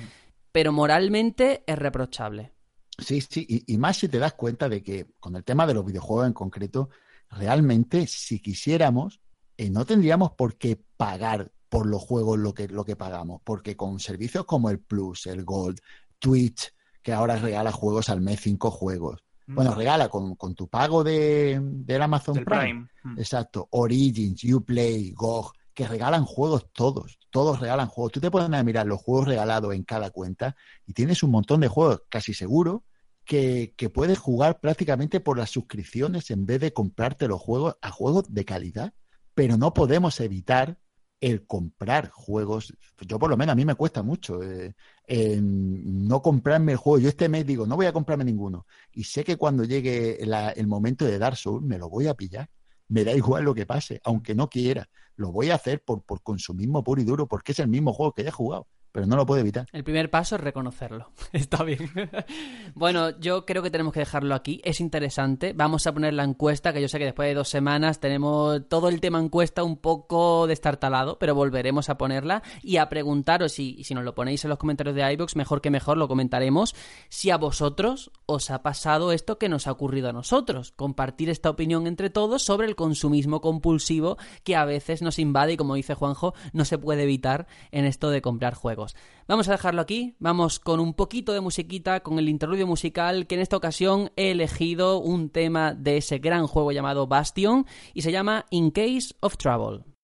Pero moralmente es reprochable. Sí, sí, y, y más si te das cuenta de que con el tema de los videojuegos en concreto, realmente si quisiéramos, eh, no tendríamos por qué pagar por los juegos lo que, lo que pagamos, porque con servicios como el Plus, el Gold, Twitch, que ahora regala juegos al mes, cinco juegos. Mm. Bueno, regala con, con tu pago de, del Amazon Del Prime. Prime. Mm. Exacto, Origins, Uplay, GOG, que regalan juegos todos, todos regalan juegos. Tú te puedes a mirar los juegos regalados en cada cuenta y tienes un montón de juegos, casi seguro, que, que puedes jugar prácticamente por las suscripciones en vez de comprarte los juegos a juegos de calidad. Pero no podemos evitar el comprar juegos, yo por lo menos a mí me cuesta mucho eh, no comprarme el juego. Yo este mes digo, no voy a comprarme ninguno. Y sé que cuando llegue el momento de Dark Souls, me lo voy a pillar. Me da igual lo que pase, aunque no quiera. Lo voy a hacer por, por consumismo puro y duro, porque es el mismo juego que he jugado, pero no lo puedo evitar. El primer paso es reconocerlo. Está bien. bueno, yo creo que tenemos que dejarlo aquí. Es interesante. Vamos a poner la encuesta, que yo sé que después de dos semanas tenemos todo el tema encuesta un poco destartalado, pero volveremos a ponerla y a preguntaros, y, si nos lo ponéis en los comentarios de iVoox, mejor que mejor lo comentaremos, si a vosotros os ha pasado esto que nos ha ocurrido a nosotros. Compartir esta opinión entre todos sobre el consumismo compulsivo que a veces nos invade y, como dice Juanjo, no se puede evitar en esto de comprar juegos. Vamos a dejarlo aquí, vamos con un poquito de musiquita, con el interludio musical, que en esta ocasión he elegido un tema de ese gran juego llamado Bastion y se llama In Case of Trouble.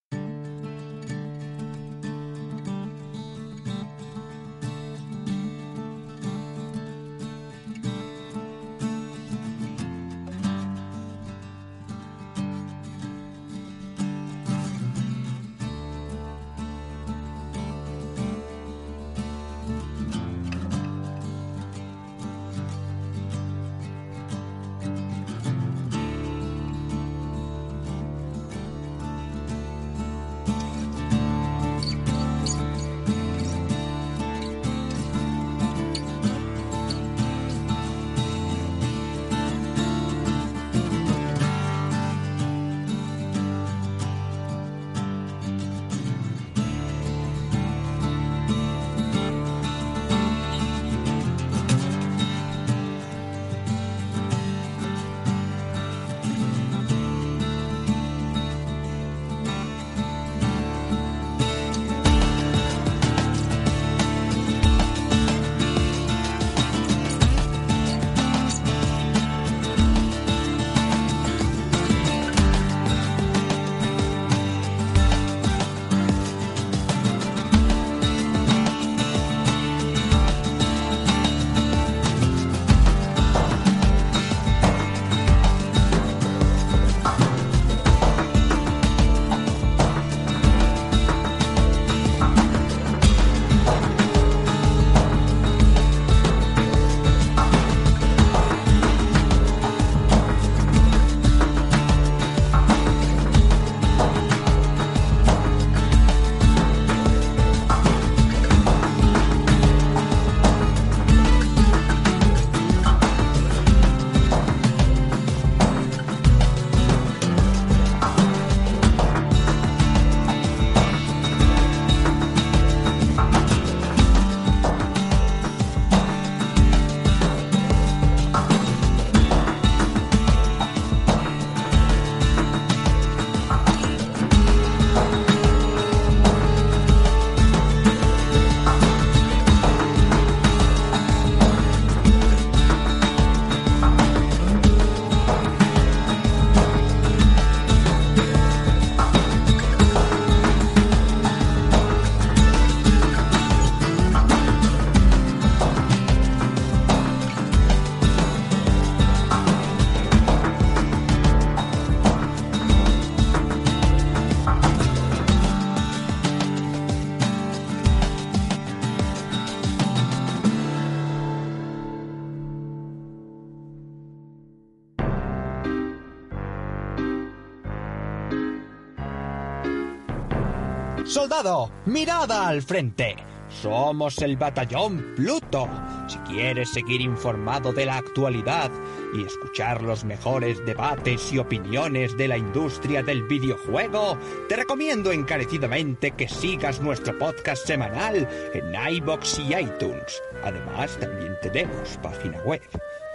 Soldado, mirada al frente. Somos el batallón Pluto. Si quieres seguir informado de la actualidad y escuchar los mejores debates y opiniones de la industria del videojuego, te recomiendo encarecidamente que sigas nuestro podcast semanal en iBox y iTunes. Además, también tenemos página web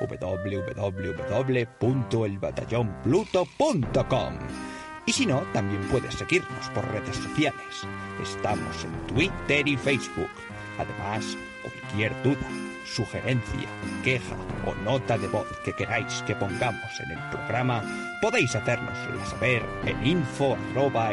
www.elbatallonpluto.com. Y si no, también puedes seguirnos por redes sociales. Estamos en Twitter y Facebook. Además, cualquier duda, sugerencia, queja o nota de voz que queráis que pongamos en el programa, podéis hacérnosla saber en info arroba.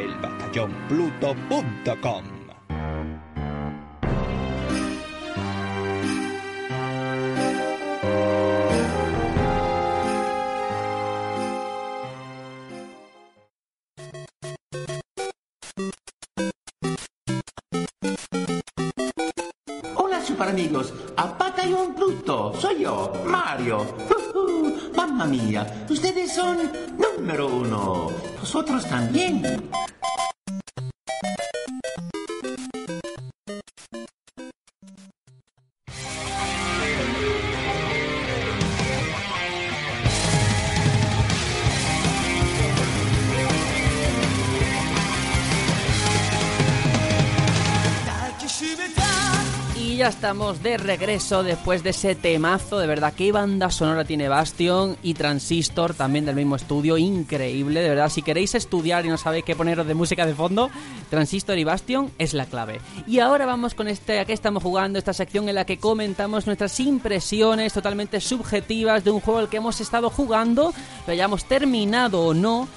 Amigos a Batallón Pluto. Soy yo, Mario. Ujú, Mamma mía, ustedes son número uno. Vosotros también. Estamos de regreso después de ese temazo. De verdad, qué banda sonora tiene Bastion y Transistor, también del mismo estudio. Increíble, de verdad. Si queréis estudiar y no sabéis qué poneros de música de fondo, Transistor y Bastion es la clave. Y ahora vamos con este, a qué estamos jugando, esta sección en la que comentamos nuestras impresiones totalmente subjetivas de un juego al que hemos estado jugando, lo hayamos terminado o no.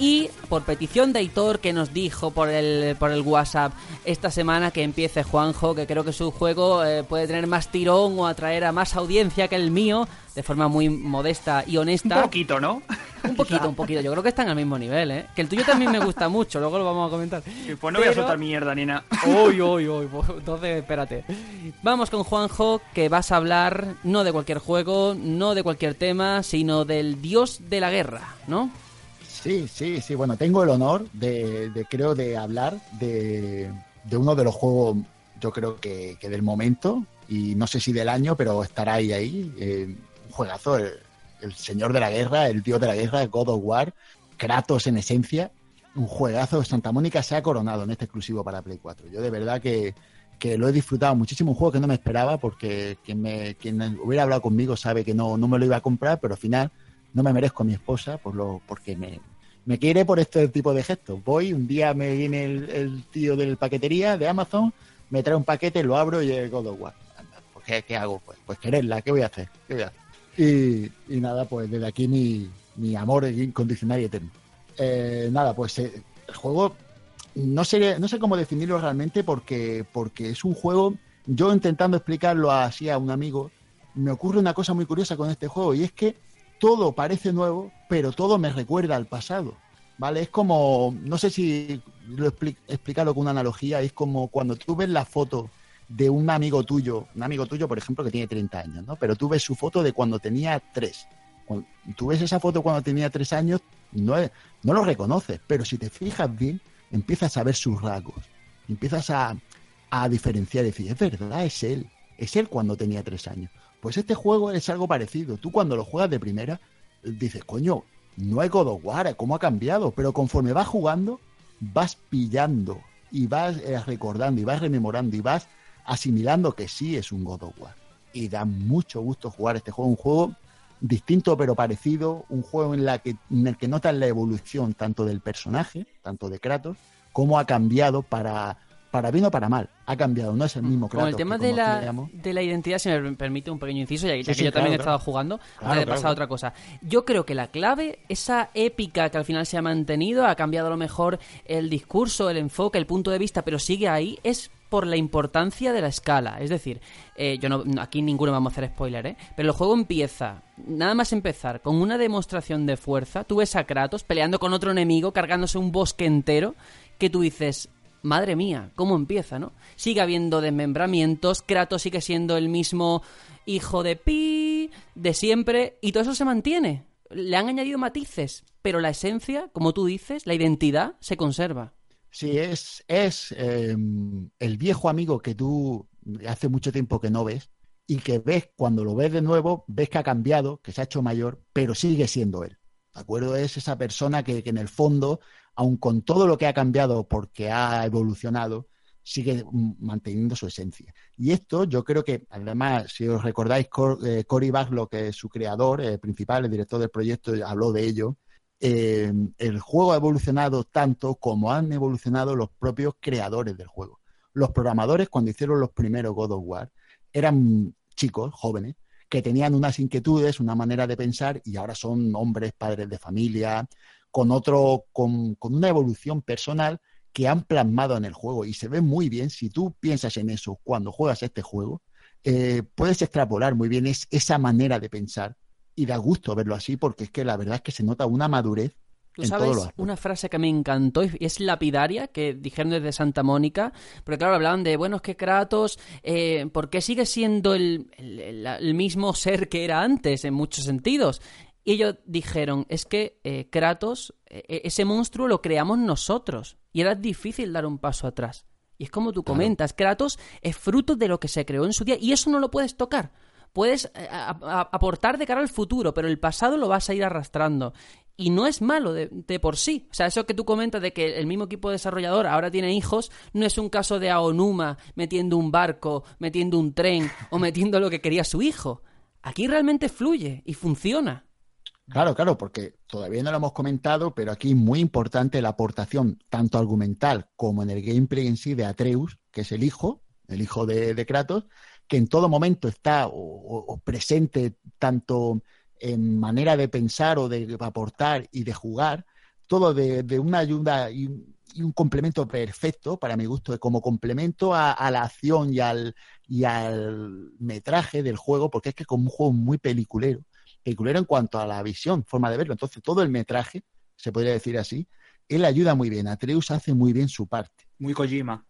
Y por petición de Hitor, que nos dijo por el, por el WhatsApp esta semana que empiece Juanjo, que creo que su juego eh, puede tener más tirón o atraer a más audiencia que el mío, de forma muy modesta y honesta. Un poquito, ¿no? Un poquito, un poquito. Yo creo que están al mismo nivel, ¿eh? Que el tuyo también me gusta mucho, luego lo vamos a comentar. Pues no voy a soltar mierda, nena. Uy, uy, uy. pues Entonces, espérate. Vamos con Juanjo, que vas a hablar no de cualquier juego, no de cualquier tema, sino del dios de la guerra, ¿no? Sí, sí, sí. Bueno, tengo el honor de, de, creo, de hablar de, de uno de los juegos, yo creo que, que del momento, y no sé si del año, pero estará ahí, ahí. eh, un juegazo, el, el señor de la guerra, el dios de la guerra, God of War, Kratos en esencia. Un juegazo. Santa Mónica se ha coronado en este exclusivo para Play 4. Yo de verdad que, que lo he disfrutado muchísimo. Un juego que no me esperaba porque quien, me, quien hubiera hablado conmigo sabe que no, no me lo iba a comprar, pero al final no me merezco a mi esposa por lo, porque me, me quiere por este tipo de gestos. Voy, un día me viene el, tío del paquetería de Amazon, me trae un paquete, lo abro y el God of War. Anda, pues, ¿qué, qué hago? Pues, pues quererla, ¿qué voy a hacer? ¿Qué voy a hacer? Y, y nada, pues desde aquí mi, mi amor incondicional y eterno. Eh, nada, pues eh, el juego no sé, no sé cómo definirlo realmente porque, porque es un juego, yo intentando explicarlo así a un amigo, me ocurre una cosa muy curiosa con este juego y es que todo parece nuevo, pero todo me recuerda al pasado. ¿Vale? Es como, no sé si lo expli- explicarlo con una analogía, es como cuando tú ves la foto de un amigo tuyo, un amigo tuyo, por ejemplo, que tiene 30 años, ¿no? Pero tú ves su foto de cuando tenía 3. Cuando tú ves esa foto cuando tenía 3 años, no, lo reconoces, pero si te fijas bien, empiezas a ver sus rasgos, empiezas a, a diferenciar y decir, es verdad, es él, es él cuando tenía 3 años. Pues este juego es algo parecido. Tú cuando lo juegas de primera, dices, coño, no es God of War, ¿cómo ha cambiado? Pero conforme vas jugando, vas pillando y vas eh, recordando y vas rememorando y vas asimilando que sí es un God of War. Y da mucho gusto jugar este juego, un juego distinto pero parecido, un juego en, en el que notas la evolución tanto del personaje, tanto de Kratos, cómo ha cambiado para, para bien o para mal. Ha cambiado, no es el mismo Kratos. Con el tema de la, de la identidad, si me permite un pequeño inciso, ya, ya Sí, que yo también he claro, estado jugando, Claro, antes de pasar a otra cosa. Yo creo que la clave, esa épica que al final se ha mantenido, ha cambiado a lo mejor el discurso, el enfoque, el punto de vista, pero sigue ahí, es por la importancia de la escala. Es decir, eh, yo no, no- aquí ninguno vamos a hacer spoiler, ¿eh? Pero el juego empieza, nada más empezar, con una demostración de fuerza. Tú ves a Kratos peleando con otro enemigo, cargándose un bosque entero, que tú dices, madre mía, ¿cómo empieza, no? Sigue habiendo desmembramientos, Kratos sigue siendo el mismo hijo de Pi de siempre, y todo eso se mantiene. Le han añadido matices, pero la esencia, como tú dices, la identidad se conserva. Sí, es, es eh, el viejo amigo que tú hace mucho tiempo que no ves y que ves cuando lo ves de nuevo, ves que ha cambiado, que se ha hecho mayor, pero sigue siendo él. ¿De acuerdo? Es esa persona que, que en el fondo, aun con todo lo que ha cambiado porque ha evolucionado, sigue manteniendo su esencia. Y esto yo creo que, además, si os recordáis, Cor- eh, Cory Barlow, que es su creador eh, principal, el director del proyecto, habló de ello, eh, el juego ha evolucionado tanto como han evolucionado los propios creadores del juego. Los programadores, cuando hicieron los primeros God of War, eran chicos, jóvenes, que tenían unas inquietudes, una manera de pensar y ahora son hombres, padres de familia, con otro, con, con una evolución personal que han plasmado en el juego y se ve muy bien. Si tú piensas en eso cuando juegas este juego, eh, puedes extrapolar muy bien es, esa manera de pensar y da gusto verlo así porque es que la verdad es que se nota una madurez Tú en sabes una frase que me encantó y es lapidaria, que dijeron desde Santa Mónica, porque claro, hablaban de, bueno, es que Kratos, eh, ¿por qué sigue siendo el- el mismo ser que era antes en muchos sentidos? Y ellos dijeron, es que eh, Kratos, eh, ese monstruo lo creamos nosotros y era difícil dar un paso atrás. Y es como tú comentas, Kratos es fruto de lo que se creó en su día y eso no lo puedes tocar. Puedes eh, a- a- aportar de cara al futuro, pero el pasado lo vas a ir arrastrando. Y no es malo de, de por sí. O sea, eso que tú comentas de que el mismo equipo desarrollador ahora tiene hijos, no es un caso de Aonuma metiendo un barco, metiendo un tren o metiendo lo que quería su hijo. Aquí realmente fluye y funciona. Claro, claro, porque todavía no lo hemos comentado, pero aquí muy importante la aportación tanto argumental como en el gameplay en sí de Atreus, que es el hijo, el hijo de, Kratos, que en todo momento está o, presente tanto en manera de pensar o de aportar y de jugar, todo de, una ayuda y, un- y un complemento perfecto, para mi gusto, como complemento a, a la acción y al, y al metraje del juego, porque es que es como un juego muy peliculero peliculero en cuanto a la visión, forma de verlo. Entonces, todo el metraje, se podría decir así, él ayuda muy bien. Atreus hace muy bien su parte. Muy Kojima.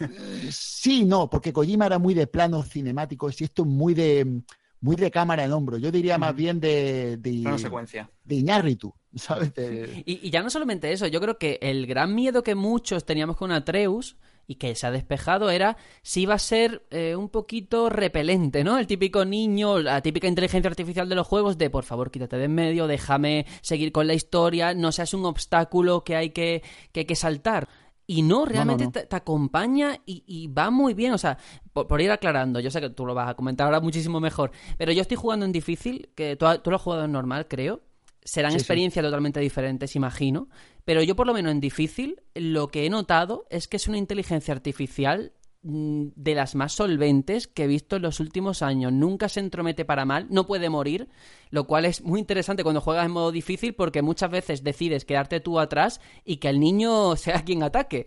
Eh, Sí, no, porque Kojima era muy de planos cinemáticos y esto muy de muy de cámara en hombro. Yo diría más bien de, de, Plano secuencia. de Iñárritu, ¿sabes? De- Y, y ya no solamente eso, yo creo que el gran miedo que muchos teníamos con Atreus y que se ha despejado era si iba a ser eh, un poquito repelente, ¿no? El típico niño, la típica inteligencia artificial de los juegos de por favor quítate de en medio, déjame seguir con la historia, no seas un obstáculo que hay que, que, hay que saltar. Y no, realmente no. Te, te acompaña y, y va muy bien. O sea, por, por ir aclarando, yo sé que tú lo vas a comentar ahora muchísimo mejor, pero yo estoy jugando en difícil, que tú, tú lo has jugado en normal, creo. Serán Sí, sí. experiencias totalmente diferentes, imagino. Pero yo, por lo menos en difícil, lo que he notado es que es una inteligencia artificial de las más solventes que he visto en los últimos años. Nunca se entromete para mal, no puede morir, lo cual es muy interesante cuando juegas en modo difícil porque muchas veces decides quedarte tú atrás y que el niño sea quien ataque.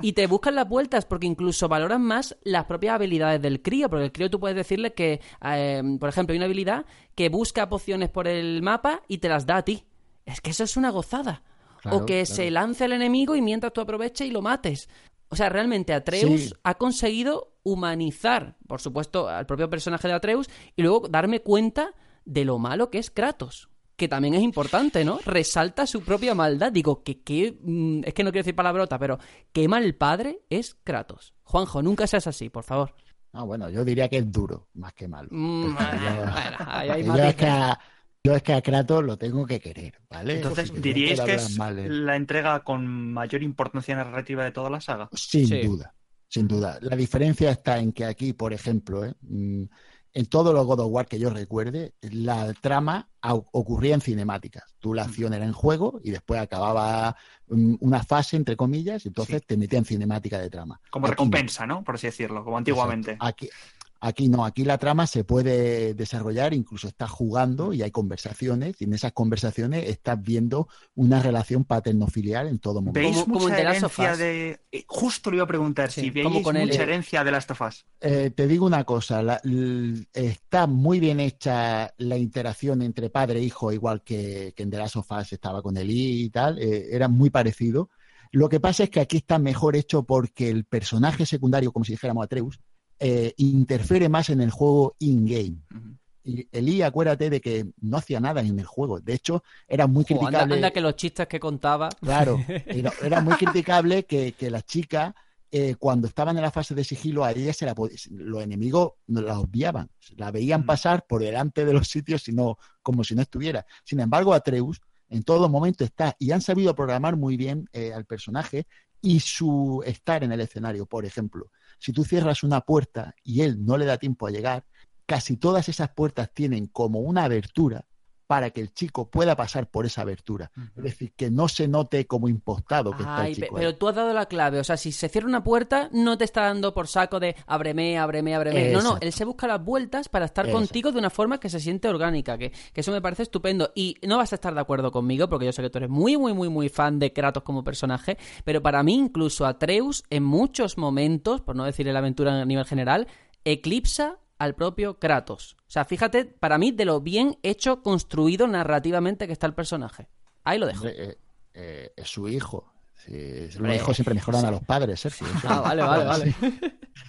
Y te buscan las vueltas porque incluso valoran más las propias habilidades del crío, porque el crío tú puedes decirle que, eh, por ejemplo, hay una habilidad que busca pociones por el mapa y te las da a ti. Es que eso es una gozada. Claro, o que claro. se lance al enemigo y mientras tú aproveches y lo mates. O sea, realmente Atreus Sí. ha conseguido humanizar, por supuesto, al propio personaje de Atreus y luego darme cuenta de lo malo que es Kratos. Que también es importante, ¿no? Resalta su propia maldad. Digo, que qué. mm, Es que no quiero decir palabrota, pero qué mal padre es Kratos. Juanjo, nunca seas así, por favor. Ah, bueno, yo diría que es duro, más que malo. Mm, bueno, hay porque yo, es que matices. a, yo es que a Kratos lo tengo que querer, ¿vale? Entonces, ¿diríais que es mal la entrega con mayor importancia narrativa de toda la saga? Sin Sí. duda, sin duda. La diferencia está en que aquí, por ejemplo, ¿eh? Mm, en todos los God of War que yo recuerde, la trama ocurría en cinemáticas. Tú la acción era en juego y después acababa mm, una fase, entre comillas, y entonces Sí. te metía en cinemática de trama. Como Aquí no. recompensa, ¿no? Por así decirlo, como antiguamente. Exacto. Aquí, aquí no, aquí la trama se puede desarrollar, incluso estás jugando y hay conversaciones, y en esas conversaciones estás viendo una relación paterno-filial en todo momento. ¿Veis Como- mucha herencia de...? eh, Justo le iba a preguntar Sí, si veis con mucha el- herencia de Last of Us. Eh, te digo una cosa, la- está muy bien hecha la interacción entre padre e hijo, igual que, que en The Last of Us estaba con Eli y tal, eh, era muy parecido. Lo que pasa es que aquí está mejor hecho porque el personaje secundario, como si dijéramos Atreus, eh, interfiere más en el juego in-game. Ujú. Y Eli, acuérdate de que no hacía nada en el juego. De hecho, era muy anda, criticable. anda que los chistes que contaba. Claro, era, era muy criticable que, que la chica, eh, cuando estaban en la fase de sigilo, a ella se la, los enemigos la obviaban, la veían pasar por delante de los sitios y no, como si no estuviera. Sin embargo, Atreus en todo momento está y han sabido programar muy bien eh, al personaje y su estar en el escenario. Por ejemplo, si tú cierras una puerta y él no le da tiempo a llegar, casi todas esas puertas tienen como una abertura para que el chico pueda pasar por esa abertura. Es decir, que no se note como impostado que está Ay, el pe- chico. pero ahí. tú has dado la clave. O sea, si se cierra una puerta, no te está dando por saco de ábreme, ábreme, ábreme. No, no, él se busca las vueltas para estar Exacto. contigo de una forma que se siente orgánica. Que, que eso me parece estupendo. Y no vas a estar de acuerdo conmigo, porque yo sé que tú eres muy, muy, muy, muy fan de Kratos como personaje. Pero para mí, incluso Atreus, en muchos momentos, por no decir en la aventura a nivel general, eclipsa al propio Kratos. O sea, fíjate, para mí, de lo bien hecho, construido narrativamente que está el personaje. Ahí lo dejo. Eh, Eh, es su hijo. Sí, los hijos siempre mejoran a los padres, Sergio. Eso- Ah, vale, vale, vale.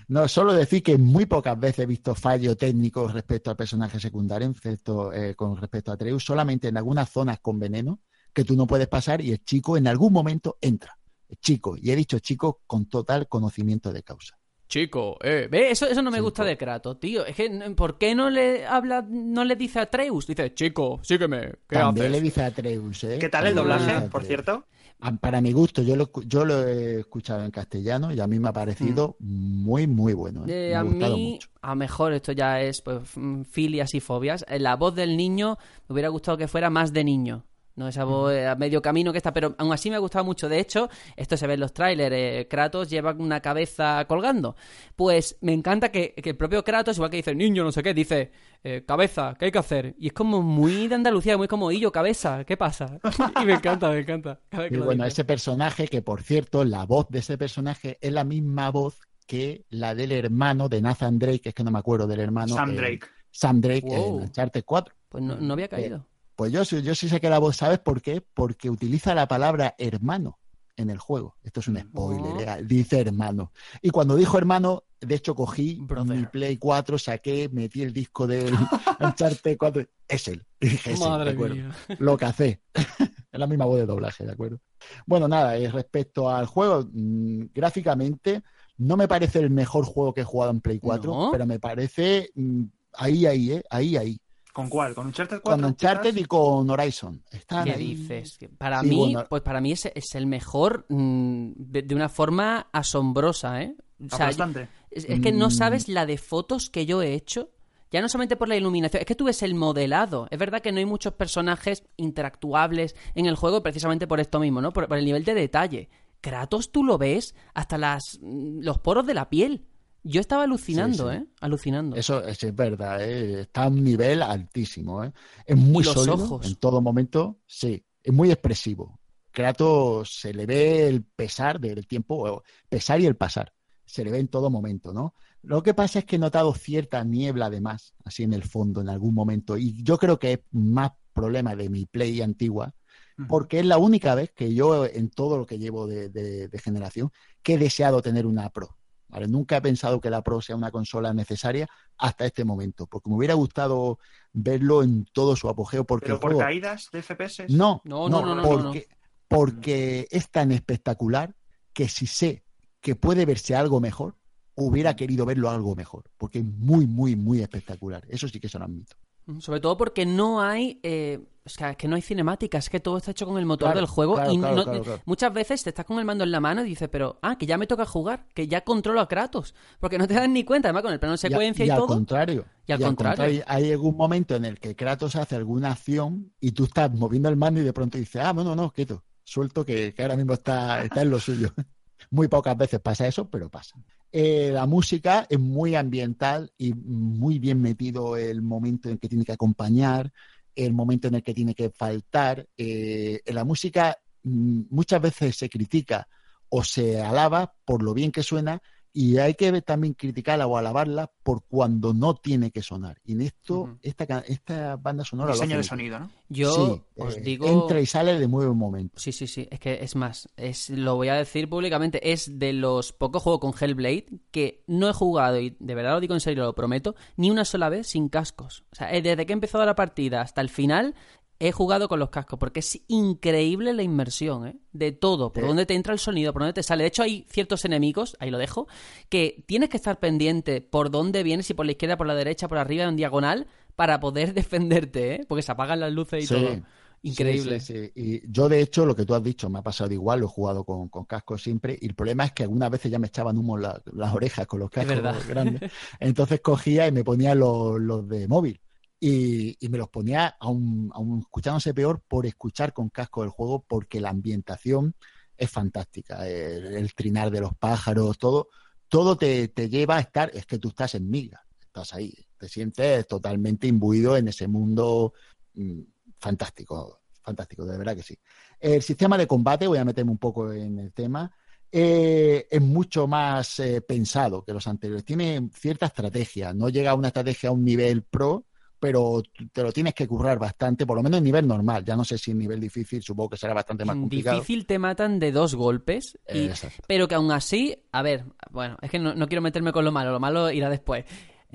No, solo decir que muy pocas veces he visto fallo técnico respecto al personaje secundario, excepto, eh, con respecto a Atreus, solamente en algunas zonas con veneno que tú no puedes pasar y el chico en algún momento entra. El chico, y he dicho chico con total conocimiento de causa. Chico, eh, ve, eso, eso no me Chico. gusta de Kratos, tío. Es que, ¿por qué no le habla, no le dice a Atreus? Dice, chico, sígueme, ¿qué También haces? le dice a Atreus, ¿eh? ¿Qué tal el doblaje, por cierto? Para mi gusto, yo lo, yo lo he escuchado en castellano y a mí me ha parecido muy, muy bueno. ¿eh? Eh, Me ha a gustado mí, mucho. a lo mejor esto ya es pues, mm, filias y fobias. Eh, La voz del niño me hubiera gustado que fuera más de niño. No esa voz eh, a medio camino que está, pero aún así me ha gustado mucho. De hecho, esto se ve en los trailers. eh, Kratos lleva una cabeza colgando. Pues me encanta que, que el propio Kratos, igual que dice niño, no sé qué, dice eh, cabeza, ¿qué hay que hacer? Y es como muy de Andalucía, muy como, y yo, cabeza, ¿qué pasa? y me encanta, me encanta. Y bueno, ese personaje, que por cierto, la voz de ese personaje es la misma voz que la del hermano de Nathan Drake, que es que no me acuerdo del hermano. Sam eh, Drake. Sam Drake Wow. en Uncharted 4. Pues no, no había caído. Pues yo, sí- yo sí sé que la voz, ¿sabes por qué? Porque utiliza la palabra hermano en el juego. Esto es un spoiler, Oh. eh, dice hermano. Y cuando dijo hermano, de hecho cogí Brother. mi Play 4, saqué, metí el disco del Uncharted 4. Es él. Dije, Madre mía. lo que hace. es la misma voz de doblaje, ¿de acuerdo? Bueno, nada, eh, respecto al juego, mm, gráficamente, no me parece el mejor juego que he jugado en Play 4, ¿No? pero me parece mm, ahí, ahí, ¿eh? Ahí, ahí. ¿Con cuál? ¿Con Uncharted 4? Con Uncharted quizás? y con Horizon. Están ¿Qué ahí. dices? Que Para Sí, mí, bueno. pues para mí es, es el mejor mm, de, de una forma asombrosa, ¿eh? O sea, Aplastante. es, es que no Mm. sabes la de fotos que yo he hecho. Ya no solamente por la iluminación, es que tú ves el modelado. Es verdad que no hay muchos personajes interactuables en el juego precisamente por esto mismo, ¿no? Por, por el nivel de detalle. Kratos tú lo ves hasta las mm, los poros de la piel. Yo estaba alucinando, Sí, sí. ¿eh? Alucinando. Eso, eso es verdad, ¿eh? está a un nivel altísimo. ¿eh? Es muy los sólido ojos. en todo momento, sí, es muy expresivo. Kratos se le ve el pesar del tiempo, o pesar y el pasar, se le ve en todo momento, ¿no? Lo que pasa es que he notado cierta niebla además, así en el fondo, en algún momento, y yo creo que es más problema de mi Play antigua, porque es la única vez que yo, en todo lo que llevo de, de- de generación, que he deseado tener una Pro. ¿Vale? Nunca he pensado que la Pro sea una consola necesaria hasta este momento, porque me hubiera gustado verlo en todo su apogeo, porque ¿Pero por juego- caídas de FPS? no, No, no, no, no, no, porque, porque es tan espectacular que si sé que puede verse algo mejor, hubiera querido verlo algo mejor, porque es muy, muy, muy espectacular. Eso sí que se lo admito. Mm, Sobre todo porque no hay. eh, o sea, que no hay cinemáticas, es que todo está hecho con el motor Claro, del juego. claro, y no- claro, muchas veces te estás con el mando en la mano y dices, pero, ah, que ya me toca jugar, que ya controlo a Kratos. Porque no te dan ni cuenta, además con el plano de Y secuencia y, al todo. contrario. Y al contrario. Hay algún momento en el que Kratos hace alguna acción y tú estás moviendo el mando y de pronto dices, ah, bueno, no, quieto, suelto que, que ahora mismo está, está en lo suyo. Muy pocas veces pasa eso, pero pasa. Eh, la música es muy ambiental y muy bien metido el momento en que tiene que acompañar, el momento en el que tiene que faltar. Eh, la música mm, muchas veces se critica o se alaba por lo bien que suena y hay que también criticarla o alabarla por cuando no tiene que sonar. Y en esto, esta, esta banda sonora lo Diseño de sonido, ¿no? Yo Sí, os eh, digo. Entra y sale de muy buen momento. Sí, sí, sí. Es que es más, es, lo voy a decir públicamente, es de los pocos juegos con Hellblade que no he jugado, y de verdad lo digo en serio, lo prometo, ni una sola vez sin cascos. O sea, eh, desde que he empezado la partida hasta el final, he jugado con los cascos, porque es increíble la inmersión, ¿eh? De todo, por Sí. dónde te entra el sonido, por dónde te sale. De hecho, hay ciertos enemigos, ahí lo dejo, que tienes que estar pendiente por dónde vienes, si por la izquierda, por la derecha, por arriba, en diagonal, para poder defenderte, ¿eh? Porque se apagan las luces y Sí. todo. Increíble. Sí, sí, sí. Y yo, de hecho, lo que tú has dicho me ha pasado igual, lo he jugado con, con cascos siempre, y el problema es que algunas veces ya me echaban humo la- las orejas con los cascos grandes. Entonces cogía y me ponía los, los de móvil. Y, me los ponía aún, aún escuchándose peor por escuchar con casco el juego, porque la ambientación es fantástica. El, el trinar de los pájaros, todo, todo te, te lleva a estar, es que tú estás en miga, estás ahí, te sientes totalmente imbuido en ese mundo mm, fantástico, fantástico, de verdad que sí. El sistema de combate, voy a meterme un poco en el tema, eh, es mucho más eh, pensado que los anteriores. Tiene cierta estrategia, no llega a una estrategia a un nivel pro, pero te lo tienes que currar bastante, por lo menos en nivel normal. Ya no sé si en nivel difícil, supongo que será bastante más complicado. difícil te matan de dos golpes, y- pero que aún así, a ver, bueno, es que no, no quiero meterme con lo malo, lo malo irá después.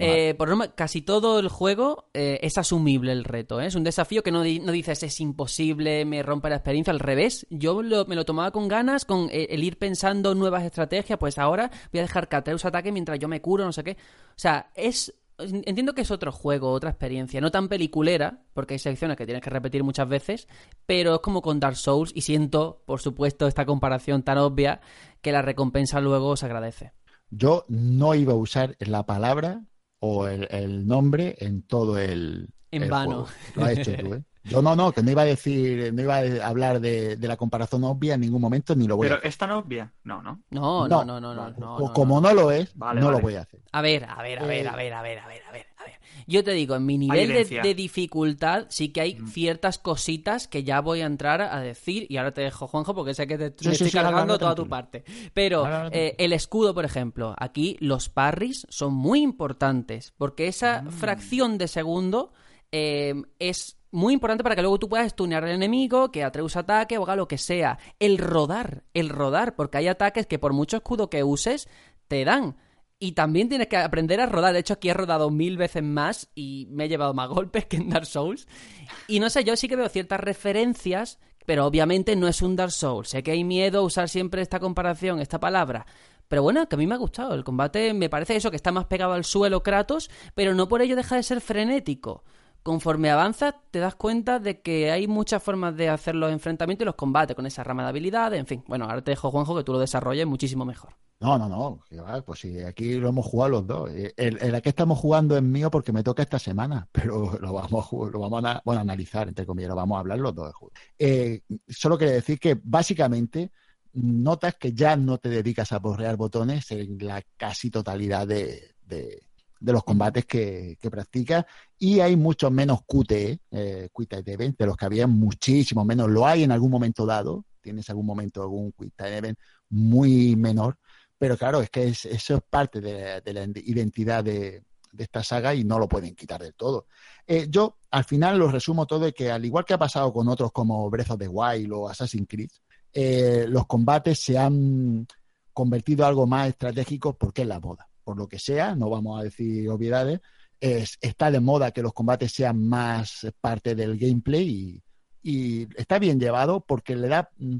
Eh, por norma, casi todo el juego eh, es asumible el reto, ¿eh? es un desafío que no, di- no dices es imposible, me rompe la experiencia, al revés, yo lo- me lo tomaba con ganas, con eh, el ir pensando nuevas estrategias, pues ahora voy a dejar que ataque mientras yo me curo, no sé qué. O sea, es... Entiendo que es otro juego, otra experiencia, no tan peliculera, porque hay secciones que tienes que repetir muchas veces, pero es como con Dark Souls y siento, por supuesto, esta comparación tan obvia que la recompensa luego se agradece. Yo no iba a usar la palabra o el, el nombre en todo el. En el vano. juego. Lo has hecho tú, ¿eh? Yo no, no, que no iba a decir, no iba a hablar de, de la comparación obvia en ningún momento, ni lo voy a Pero hacer. ¿es tan obvia? No, no. No, no, no, no, no, no, O no, como no. no lo es, Vale, no vale. lo voy a hacer. A ver, a ver, a ver, Eh. a ver, a ver, a ver, a ver, a ver. Yo te digo, en mi nivel de, dificultad sí que hay Mm. ciertas cositas que ya voy a entrar a decir y ahora te dejo, Juanjo, porque sé que te, Sí, me sí, estoy sí, cargando toda tu parte. Pero eh, el escudo, por ejemplo, aquí los parries son muy importantes porque esa Mm. fracción de segundo eh, es muy importante para que luego tú puedas stunear al enemigo, que Atreus ataque o haga lo que sea. El rodar, el rodar, porque hay ataques que por mucho escudo que uses, te dan. Y también tienes que aprender a rodar. De hecho, aquí he rodado mil veces más y me he llevado más golpes que en Dark Souls. Y no sé, yo sí que veo ciertas referencias, pero obviamente no es un Dark Souls. Sé que hay miedo a usar siempre esta comparación, esta palabra. Pero bueno, que a mí me ha gustado. El combate me parece eso, que está más pegado al suelo Kratos, pero no por ello deja de ser frenético. Conforme avanzas, te das cuenta de que hay muchas formas de hacer los enfrentamientos y los combates con esa rama de habilidades. En fin, bueno, ahora te dejo, Juanjo, que tú lo desarrolles muchísimo mejor. No, no, no. Pues sí, aquí lo hemos jugado los dos. Eh, El, el que estamos jugando es mío porque me toca esta semana, pero lo vamos a, analizar, entre comillas, lo vamos a hablar los dos. Eh, solo quiero decir que básicamente notas que ya no te dedicas a borrear botones en la casi totalidad de- de los combates que, que practicas y hay mucho menos QTE, eh, Time Event, de los que había muchísimo menos. Lo hay en algún momento dado, tienes algún momento algún Time Event muy menor, pero claro, es que es- eso es parte de, de la identidad de, de esta saga y no lo pueden quitar del todo. Eh, yo al final lo resumo todo de que al igual que ha pasado con otros como Breath of the Wild o Assassin's Creed, eh, los combates se han convertido en algo más estratégico porque es la moda. Por lo que sea, no vamos a decir obviedades, es- está de moda que los combates sean más parte del gameplay y, está bien llevado porque le da mm,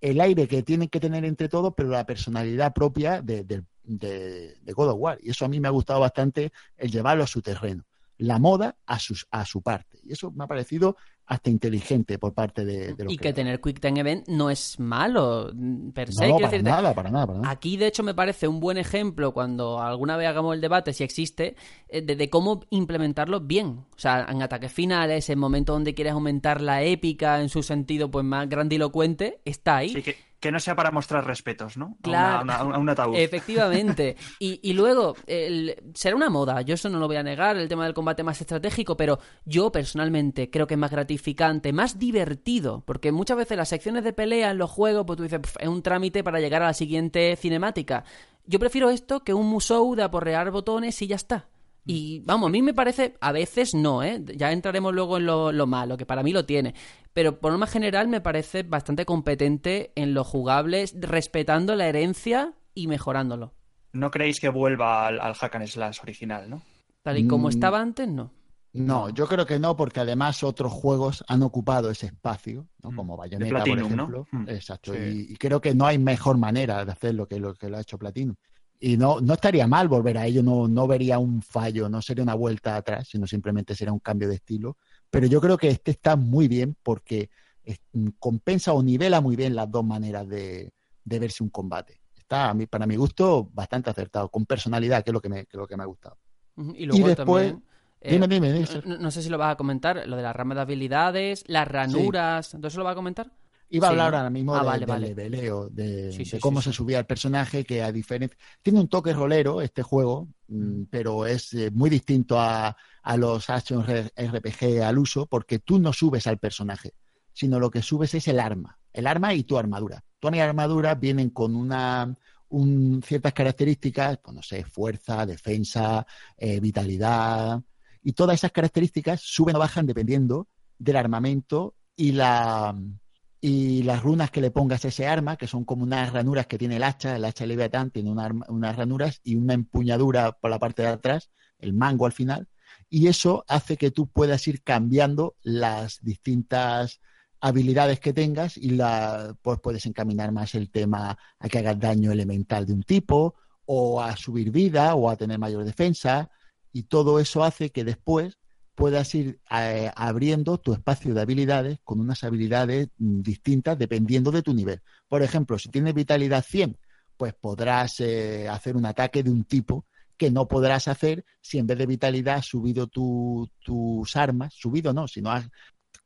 el aire que tienen que tener entre todos, pero la personalidad propia de- de- de God of War. Y eso a mí me ha gustado bastante el llevarlo a su terreno. La moda a, sus, a su parte. Y eso me ha parecido hasta inteligente por parte de, de los Y que tener Quick Time Event no es malo, mm, per se. No, para decirte, nada, para nada, para nada. Aquí, de hecho, me parece un buen ejemplo cuando alguna vez hagamos el debate, si existe, eh, de, de cómo implementarlo bien. O sea, en ataques finales, en momentos donde quieres aumentar la épica en su sentido pues más grandilocuente, está ahí. Sí, que, que no sea para mostrar respetos, ¿no? A Claro. una- a una- a un ataúd. Efectivamente. Y, y luego, el- será una moda, yo eso no lo voy a negar, el tema del combate más estratégico, pero yo personalmente creo que es más gratificante, más divertido, porque muchas veces las secciones de pelea en los juegos, pues tú dices, "Pf, es un trámite para llegar a la siguiente cinemática. Yo prefiero esto que un musou de aporrear botones y ya está. Y vamos, a mí me parece, a veces no, ¿eh? Ya entraremos luego en lo, lo malo, que para mí lo tiene. Pero por norma general me parece bastante competente en lo jugable, respetando la herencia y mejorándolo. No creéis que vuelva al, al hack and slash original, ¿no? Tal y como Mm. estaba antes, no. No, yo creo que no, porque además otros juegos han ocupado ese espacio, ¿no? Mm. como Bayonetta, por ejemplo. Mm. Exacto. Sí. Y, y creo que no hay mejor manera de hacerlo que lo que lo ha hecho Platinum. Y no, no estaría mal volver a ello, no, no vería un fallo, no sería una vuelta atrás, sino simplemente sería un cambio de estilo. Pero yo creo que este está muy bien porque es- mm, compensa o nivela muy bien las dos maneras de, de verse un combate. Está, a mí, para mi gusto, bastante acertado, con personalidad, que es lo que me, que es lo que me ha gustado. Y luego después- también. eh, Dime, dime, no, no sé si lo vas a comentar, lo de la rama de habilidades, las ranuras, ¿entonces lo vas a comentar? Iba a Sí, hablar ahora mismo Ah, de, vale, del vale. leveleo, de, Sí, de sí, cómo se subía el personaje, que a diferencia... Tiene un toque rolero este juego, mm, pero es eh, muy distinto a, a los action RPG al uso, porque tú no subes al personaje, sino lo que subes es el arma. El arma y tu armadura. Tu armadura vienen con una un- ciertas características, pues no sé, fuerza, defensa, eh, vitalidad, Y todas esas características suben o bajan dependiendo del armamento y la y las runas que le pongas a ese arma, que son como unas ranuras que tiene el hacha, el hacha Leviatán tiene una arma- unas ranuras y una empuñadura por la parte de atrás, el mango al final, y eso hace que tú puedas ir cambiando las distintas habilidades que tengas y la, pues puedes encaminar más el tema a que hagas daño elemental de un tipo o a subir vida o a tener mayor defensa y todo eso hace que después puedas ir eh, abriendo tu espacio de habilidades con unas habilidades mm, distintas dependiendo de tu nivel. Por ejemplo, si tienes vitalidad 100, pues podrás eh, hacer un ataque de un tipo que no podrás hacer si en vez de vitalidad has subido tu- tus armas, subido no, sino has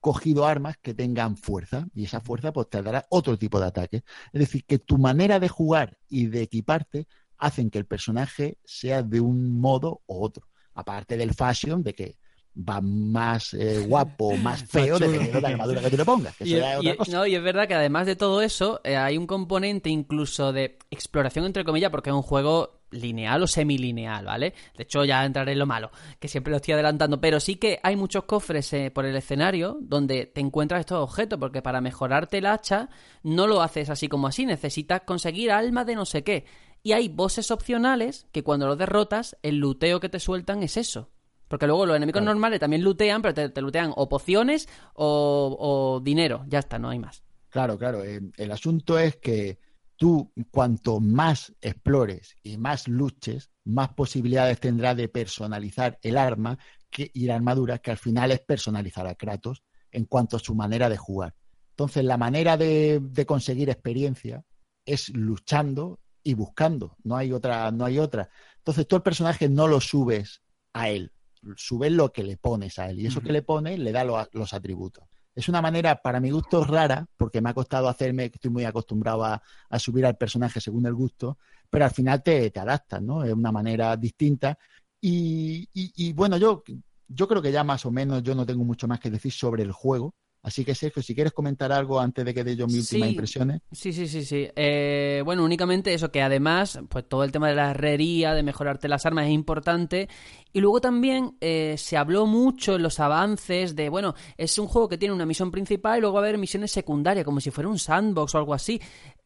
cogido armas que tengan fuerza y esa fuerza pues te dará otro tipo de ataque. Es decir, que tu manera de jugar y de equiparte hacen que el personaje sea de un modo u otro. Aparte del fashion, de que va más eh, guapo más feo dependiendo de la armadura que tú le pongas. Que Y, eso ya es y- otra cosa. no, y es verdad que además de todo eso, eh, hay un componente incluso de exploración, entre comillas, porque es un juego lineal o semilineal, ¿vale? De hecho, ya entraré en lo malo, que siempre lo estoy adelantando, pero sí que hay muchos cofres eh, por el escenario donde te encuentras estos objetos, porque para mejorarte el hacha no lo haces así como así, necesitas conseguir alma de no sé qué. Y hay bosses opcionales que cuando los derrotas, el luteo que te sueltan es eso. Porque luego los enemigos normales también lootean, pero te, te lootean o pociones o, o dinero. Ya está, no hay más. Claro, claro. eh, el asunto es que tú, cuanto más explores y más luches, más posibilidades tendrás de personalizar el arma que, y la armadura, que al final es personalizar a Kratos en cuanto a su manera de jugar. Entonces, la manera de, de conseguir experiencia es luchando y buscando. No hay otra, no hay otra. Entonces, tú el personaje no lo subes a él, subes lo que le pones a él. Y eso que le pones le da lo- los atributos. Es una manera, para mi gusto, rara, porque me ha costado hacerme, que estoy muy acostumbrado a, a subir al personaje según el gusto, pero al final te, te adaptas, ¿no? Es una manera distinta. Y, y- y, bueno, yo, yo creo que ya más o menos yo no tengo mucho más que decir sobre el juego. Así que, Sergio, si quieres comentar algo antes de que dé yo mis últimas impresiones. Sí, sí, sí, sí. Eh, bueno, únicamente eso, que además, pues todo el tema de la herrería, de mejorarte las armas es importante. Y luego también eh, se habló mucho en los avances de, bueno, es un juego que tiene una misión principal y luego va a haber misiones secundarias, como si fuera un sandbox o algo así.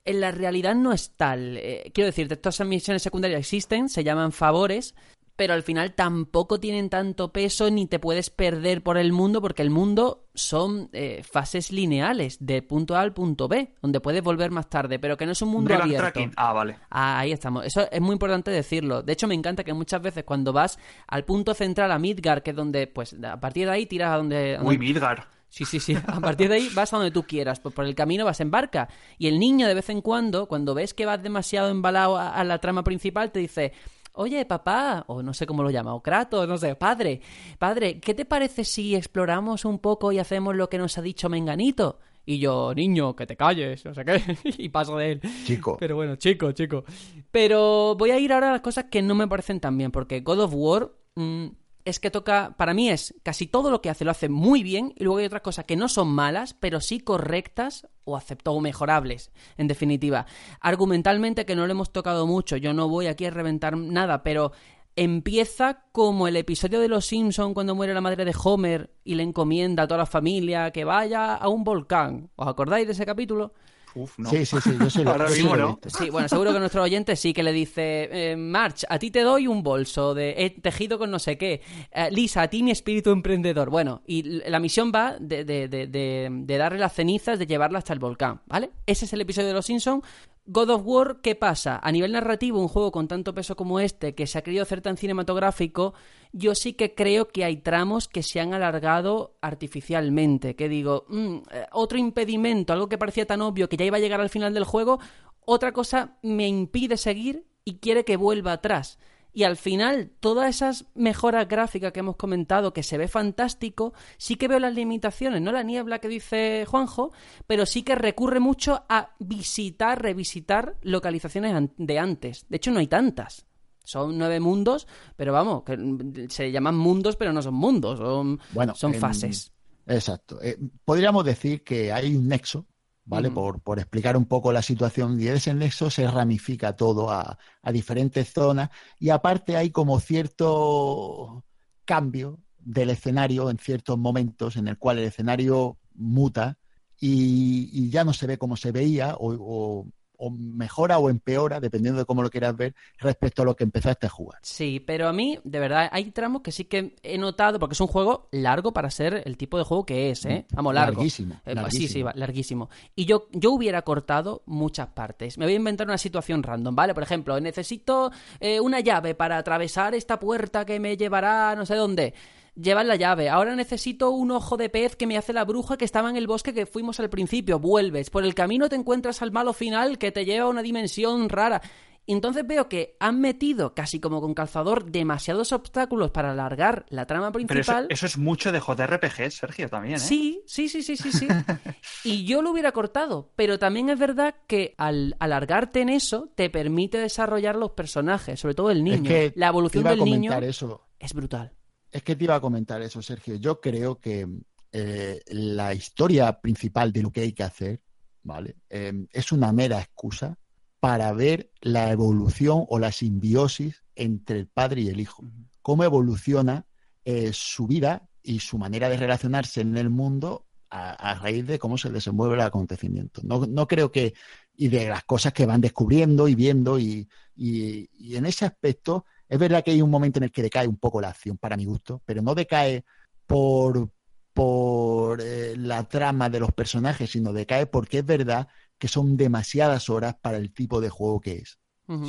En la realidad no es tal. Eh, quiero decirte, estas misiones secundarias existen, se llaman favores, pero al final tampoco tienen tanto peso ni te puedes perder por el mundo porque el mundo son eh, fases lineales de punto A al punto B, donde puedes volver más tarde, pero que no es un mundo Real abierto. tracking. Ah, vale. Ah, ahí estamos. Eso es muy importante decirlo. De hecho, me encanta que muchas veces cuando vas al punto central, a Midgar, que es donde, pues, a partir de ahí tiras a donde... Uy, Midgar. Sí, sí, sí. A partir de ahí vas a donde tú quieras. Pues por el camino vas en barca. Y el niño, de vez en cuando, cuando ves que vas demasiado embalado a, a la trama principal, te dice. Oye, papá, o no sé cómo lo llama, o Kratos, no sé, padre, padre, ¿qué te parece si exploramos un poco y hacemos lo que nos ha dicho Menganito? Y yo, niño, que te calles, no sé qué, y paso de él. Chico. Pero bueno, chico, chico. Pero voy a ir ahora a las cosas que no me parecen tan bien, porque God of War mm, es que toca, para mí es casi todo lo que hace, lo hace muy bien, y luego hay otras cosas que no son malas, pero sí correctas o acepto o mejorables, en definitiva. Argumentalmente que no lo hemos tocado mucho, yo no voy aquí a reventar nada, pero empieza como el episodio de Los Simpson cuando muere la madre de Homer y le encomienda a toda la familia que vaya a un volcán. ¿Os acordáis de ese capítulo? Uf, no. Sí, sí, sí, yo sí lo, Ahora yo sí lo no. Sí, bueno, seguro que nuestro oyente sí que le dice, eh, March, a ti te doy un bolso de he tejido con no sé qué. Eh, Lisa, a ti mi espíritu emprendedor. Bueno, y la misión va de, de- de- de- de darle las cenizas, de llevarla hasta el volcán, ¿vale? Ese es el episodio de Los Simpsons. God of War, ¿qué pasa? A nivel narrativo, un juego con tanto peso como este, que se ha querido hacer tan cinematográfico, yo sí que creo que hay tramos que se han alargado artificialmente. Que digo, mm, eh, otro impedimento, algo que parecía tan obvio que ya iba a llegar al final del juego, otra cosa me impide seguir y quiere que vuelva atrás. Y al final, todas esas mejoras gráficas que hemos comentado, que se ve fantástico, sí que veo las limitaciones, no la niebla que dice Juanjo, pero sí que recurre mucho a visitar, revisitar localizaciones de antes. De hecho, no hay tantas. Son nueve mundos, pero vamos, que se llaman mundos, pero no son mundos, son, Bueno, son en- fases. Exacto. Eh, podríamos decir que hay un nexo, ¿vale? Por, por explicar un poco la situación y de ese nexo se ramifica todo a, a diferentes zonas y aparte hay como cierto cambio del escenario en ciertos momentos en el cual el escenario muta y, y ya no se ve como se veía o, o- o mejora o empeora, dependiendo de cómo lo quieras ver, respecto a lo que empezaste a jugar. Sí, pero a mí, de verdad, hay tramos que sí que he notado, porque es un juego largo para ser el tipo de juego que es, ¿eh? Vamos, largo. Larguísimo, Eh, Sí, sí, larguísimo. va- larguísimo. Y yo, yo hubiera cortado muchas partes. Me voy a inventar una situación random, ¿vale? Por ejemplo, necesito eh, una llave para atravesar esta puerta que me llevará a no sé dónde. Llevas la llave. Ahora necesito un ojo de pez que me hace la bruja que estaba en el bosque que fuimos al principio. Vuelves. Por el camino te encuentras al malo final que te lleva a una dimensión rara. Y entonces veo que han metido, casi como con calzador, demasiados obstáculos para alargar la trama Pero eso, principal. eso es mucho de JRPG, Sergio, también, ¿eh? Sí, sí, sí, sí, sí, sí. y yo lo hubiera cortado, pero también es verdad que al alargarte en eso te permite desarrollar los personajes, sobre todo el niño. Es que la evolución del a niño eso. es brutal. Es que te iba a comentar eso, Sergio. Yo creo que eh, la historia principal de lo que hay que hacer, ¿vale? Eh, es una mera excusa para ver la evolución o la simbiosis entre el padre y el hijo. Cómo evoluciona eh, su vida y su manera de relacionarse en el mundo a, a raíz de cómo se desenvuelve el acontecimiento. No, no creo que, y de las cosas que van descubriendo y viendo, y, y- y en ese aspecto es verdad que hay un momento en el que decae un poco la acción, para mi gusto, pero no decae por, por eh, la trama de los personajes, sino decae porque es verdad que son demasiadas horas para el tipo de juego que es.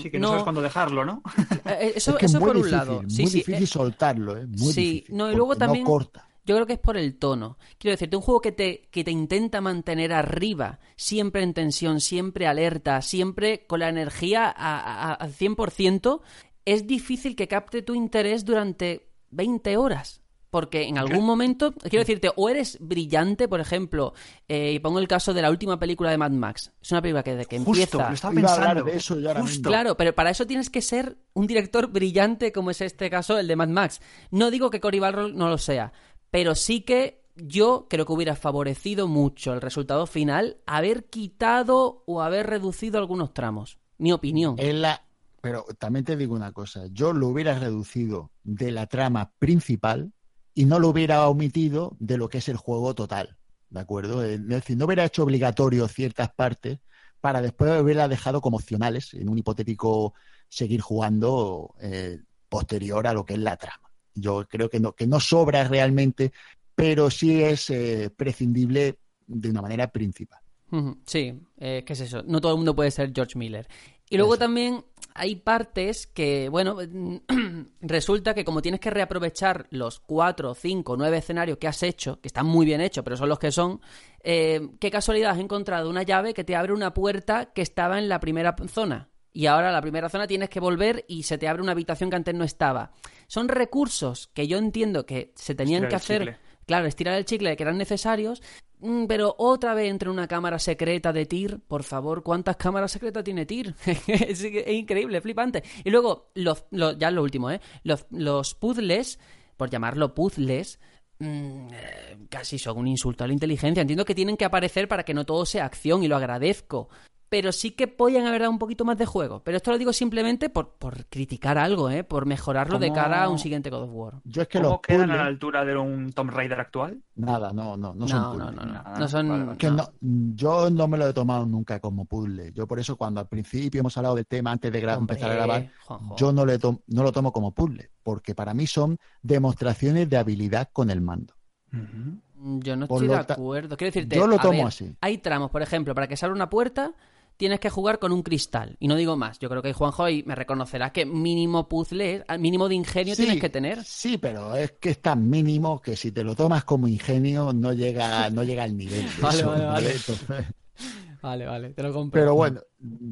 Sí, que no, sabes cuándo dejarlo, ¿no? eh, eso, es que eso es muy por un difícil, lado. muy Sí, sí, difícil eh, soltarlo, ¿eh? Muy sí, difícil, no, y luego también- no corta. Yo creo que es por el tono. Quiero decirte, un juego que te, que te intenta mantener arriba, siempre en tensión, siempre alerta, siempre con la energía a- a- al 100%, es difícil que capte tu interés durante 20 horas. Porque en algún momento, quiero decirte, o eres brillante, por ejemplo, eh, y pongo el caso de la última película de Mad Max. Es una película que desde que Justo, empieza... lo estaba pensando. hablar de eso Justo. Claro, pero para eso tienes que ser un director brillante como es este caso, el de Mad Max. No digo que Cory Barlog no lo sea, pero sí que yo creo que hubiera favorecido mucho el resultado final haber quitado o haber reducido algunos tramos. Mi opinión. Es la... Pero también te digo una cosa, yo lo hubiera reducido de la trama principal y no lo hubiera omitido de lo que es el juego total, ¿de acuerdo? Es decir, no hubiera hecho obligatorio ciertas partes para después haberlas dejado como opcionales en un hipotético seguir jugando eh, posterior a lo que es la trama. Yo creo que no, que no sobra realmente, pero sí es eh, prescindible de una manera principal. Sí, eh, ¿qué es eso? No todo el mundo puede ser George Miller. Y luego Eso. también hay partes que, bueno, resulta que como tienes que reaprovechar los cuatro, cinco, nueve escenarios que has hecho, que están muy bien hechos, pero son los que son, eh, qué casualidad has encontrado una llave que te abre una puerta que estaba en la primera zona. Y ahora la primera zona tienes que volver y se te abre una habitación que antes no estaba. Son recursos que yo entiendo que se tenían que chicle. Claro, estirar el chicle que eran necesarios, mm, pero otra vez entre una cámara secreta de TIR, por favor, ¿cuántas cámaras secretas tiene TIR? es, increíble, flipante. Y luego, los, los- ya lo último, ¿eh? Los, los puzzles, por llamarlo puzzles, mm, eh, casi son un insulto a la inteligencia. Entiendo que tienen que aparecer para que no todo sea acción y lo agradezco. Pero sí que podían haber dado un poquito más de juego. Pero esto lo digo simplemente por, por criticar algo, ¿eh? Por mejorarlo de ¿Cómo- cara a un siguiente God of War. Yo es que ¿Cómo los quedan a la altura de un Tomb Raider actual? Nada, no, no, no son no, puzzles. no, no. nada. No son... Vale, vale. Que no. no, yo no me lo he tomado nunca como puzzle. Yo por eso cuando al principio hemos hablado del tema antes de gra- Hombre, empezar a grabar, Juanjo. yo no, le to- no lo tomo como puzzle, porque para mí son demostraciones de habilidad con el mando. Yo no estoy de acuerdo. Quiero decirte, Yo lo tomo ver, así. Hay tramos, por ejemplo, para que se abra una puerta tienes que jugar con un cristal. Y no digo más. Yo creo que Juanjo ahí me reconocerá que mínimo puzzle, al mínimo de ingenio Sí, tienes que tener. Sí, pero es que es tan mínimo que si te lo tomas como ingenio no llega, no llega al nivel. de Vale, eso, vale, vale. ¿vale? Entonces, Vale, vale, te lo compro. Pero bueno,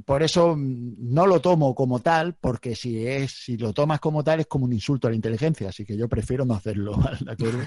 por eso no lo tomo como tal, porque si es, si lo tomas como tal es como un insulto a la inteligencia, así que yo prefiero no hacerlo, ¿de acuerdo?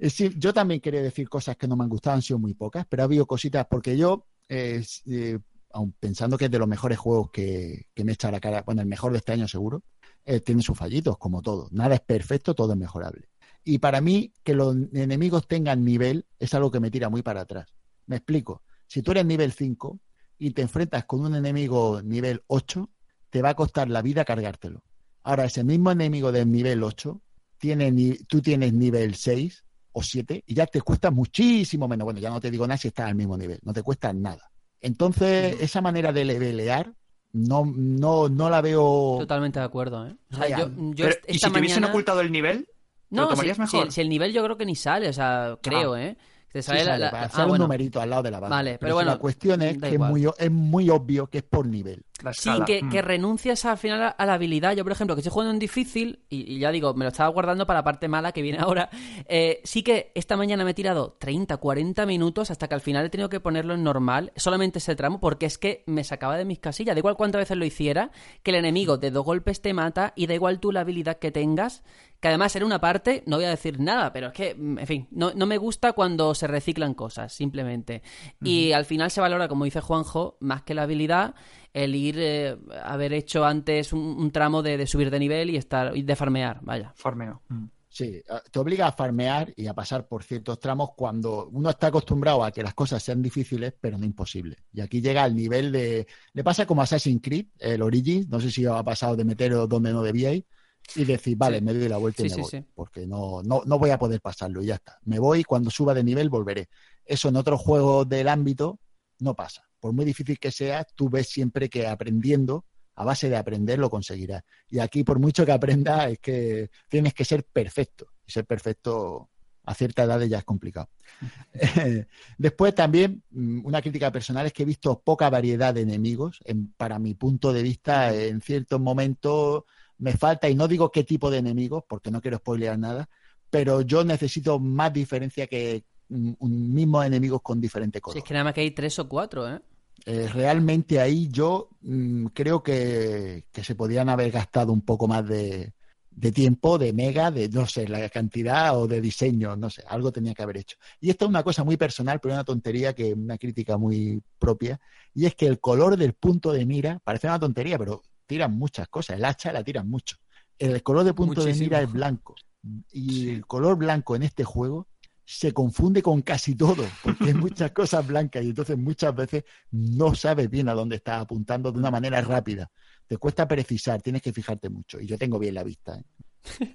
Sí, yo también quería decir cosas que no me han gustado, han sido muy pocas, pero ha habido cositas, porque yo, eh, aun pensando que es de los mejores juegos que, que me echa la cara, bueno, el mejor de este año seguro, eh, tiene sus fallitos, como todo. Nada es perfecto, todo es mejorable. Y para mí, que los enemigos tengan nivel es algo que me tira muy para atrás. Me explico. Si tú eres nivel 5 y te enfrentas con un enemigo nivel 8, te va a costar la vida cargártelo. Ahora, ese mismo enemigo del nivel 8 tiene tú tienes nivel 6 o 7 y ya te cuesta muchísimo menos. Bueno, ya no te digo nada si estás al mismo nivel, no te cuesta nada. Entonces, esa manera de levelear no, no, no la veo. Totalmente de acuerdo, ¿eh? O sea, yo, yo Pero, est- ¿Y si esta te hubiesen ocultado el nivel? No, ¿Lo si, tomarías si- mejor? si el nivel yo creo que ni sale, o sea, creo, ¿eh? Te Sí sale la- la- ah, hacer un bueno. numerito al lado de la barra. Vale, pero bueno, La cuestión es da que es muy, es muy obvio que es por nivel. Sí, que, Mm. que renuncias al final a, a la habilidad. Yo, por ejemplo, que estoy jugando en difícil, y, y ya digo, me lo estaba guardando para la parte mala que viene ahora. eh, sí que esta mañana me he tirado 30, 40 minutos hasta que al final he tenido que ponerlo en normal, solamente ese tramo, porque es que me sacaba de mis casillas. Da igual cuántas veces lo hiciera, que el enemigo de dos golpes te mata, y da igual tú la habilidad que tengas, que además en una parte, no voy a decir nada, pero es que, mm, en fin, no, no me gusta cuando se reciclan cosas, simplemente. Y al final se valora, como dice Juanjo, más que la habilidad, el ir, eh, haber hecho antes un, un tramo de, de subir de nivel y estar, y de farmear, vaya. Farmeo. Mm. Sí, a- te obliga a farmear y a pasar por ciertos tramos cuando uno está acostumbrado a que las cosas sean difíciles, pero no imposibles. Y aquí llega al nivel de. Le pasa como Assassin's Creed, el Origins, no sé si os ha pasado de meteros donde no debíais y decir, vale, Sí. me doy la vuelta y Sí, me sí, voy, porque no, no, no voy a poder pasarlo y ya está. Me voy, cuando suba de nivel volveré. Eso en otros juegos del ámbito no pasa. Por muy difícil que sea, tú ves siempre que aprendiendo, a base de aprender, lo conseguirás. Y aquí, por mucho que aprendas, es que tienes que ser perfecto. Y ser perfecto a cierta edad ya es complicado. Después también, mm, una crítica personal es que he visto poca variedad de enemigos. En- para mi punto de vista, en ciertos momentos me falta, y no digo qué tipo de enemigos, porque no quiero spoilear nada, pero yo necesito más diferencia que mm, un mismo enemigos con diferente Si color. es que nada más que hay tres o cuatro, ¿eh? Eh, realmente ahí yo mm, creo que, que se podían haber gastado un poco más de, de tiempo, de mega, de no sé, la cantidad o de diseño, no sé, algo tenía que haber hecho. Y esto es una cosa muy personal, pero una tontería que una crítica muy propia, y es que el color del punto de mira, parece una tontería, pero tiran muchas cosas, el hacha la tiran mucho. El color de punto de mira es blanco. Y el color blanco en este juego se confunde con casi todo, porque hay muchas cosas blancas y entonces muchas veces no sabes bien a dónde estás apuntando de una manera rápida. Te cuesta precisar, tienes que fijarte mucho. Y yo tengo bien la vista. ¿eh?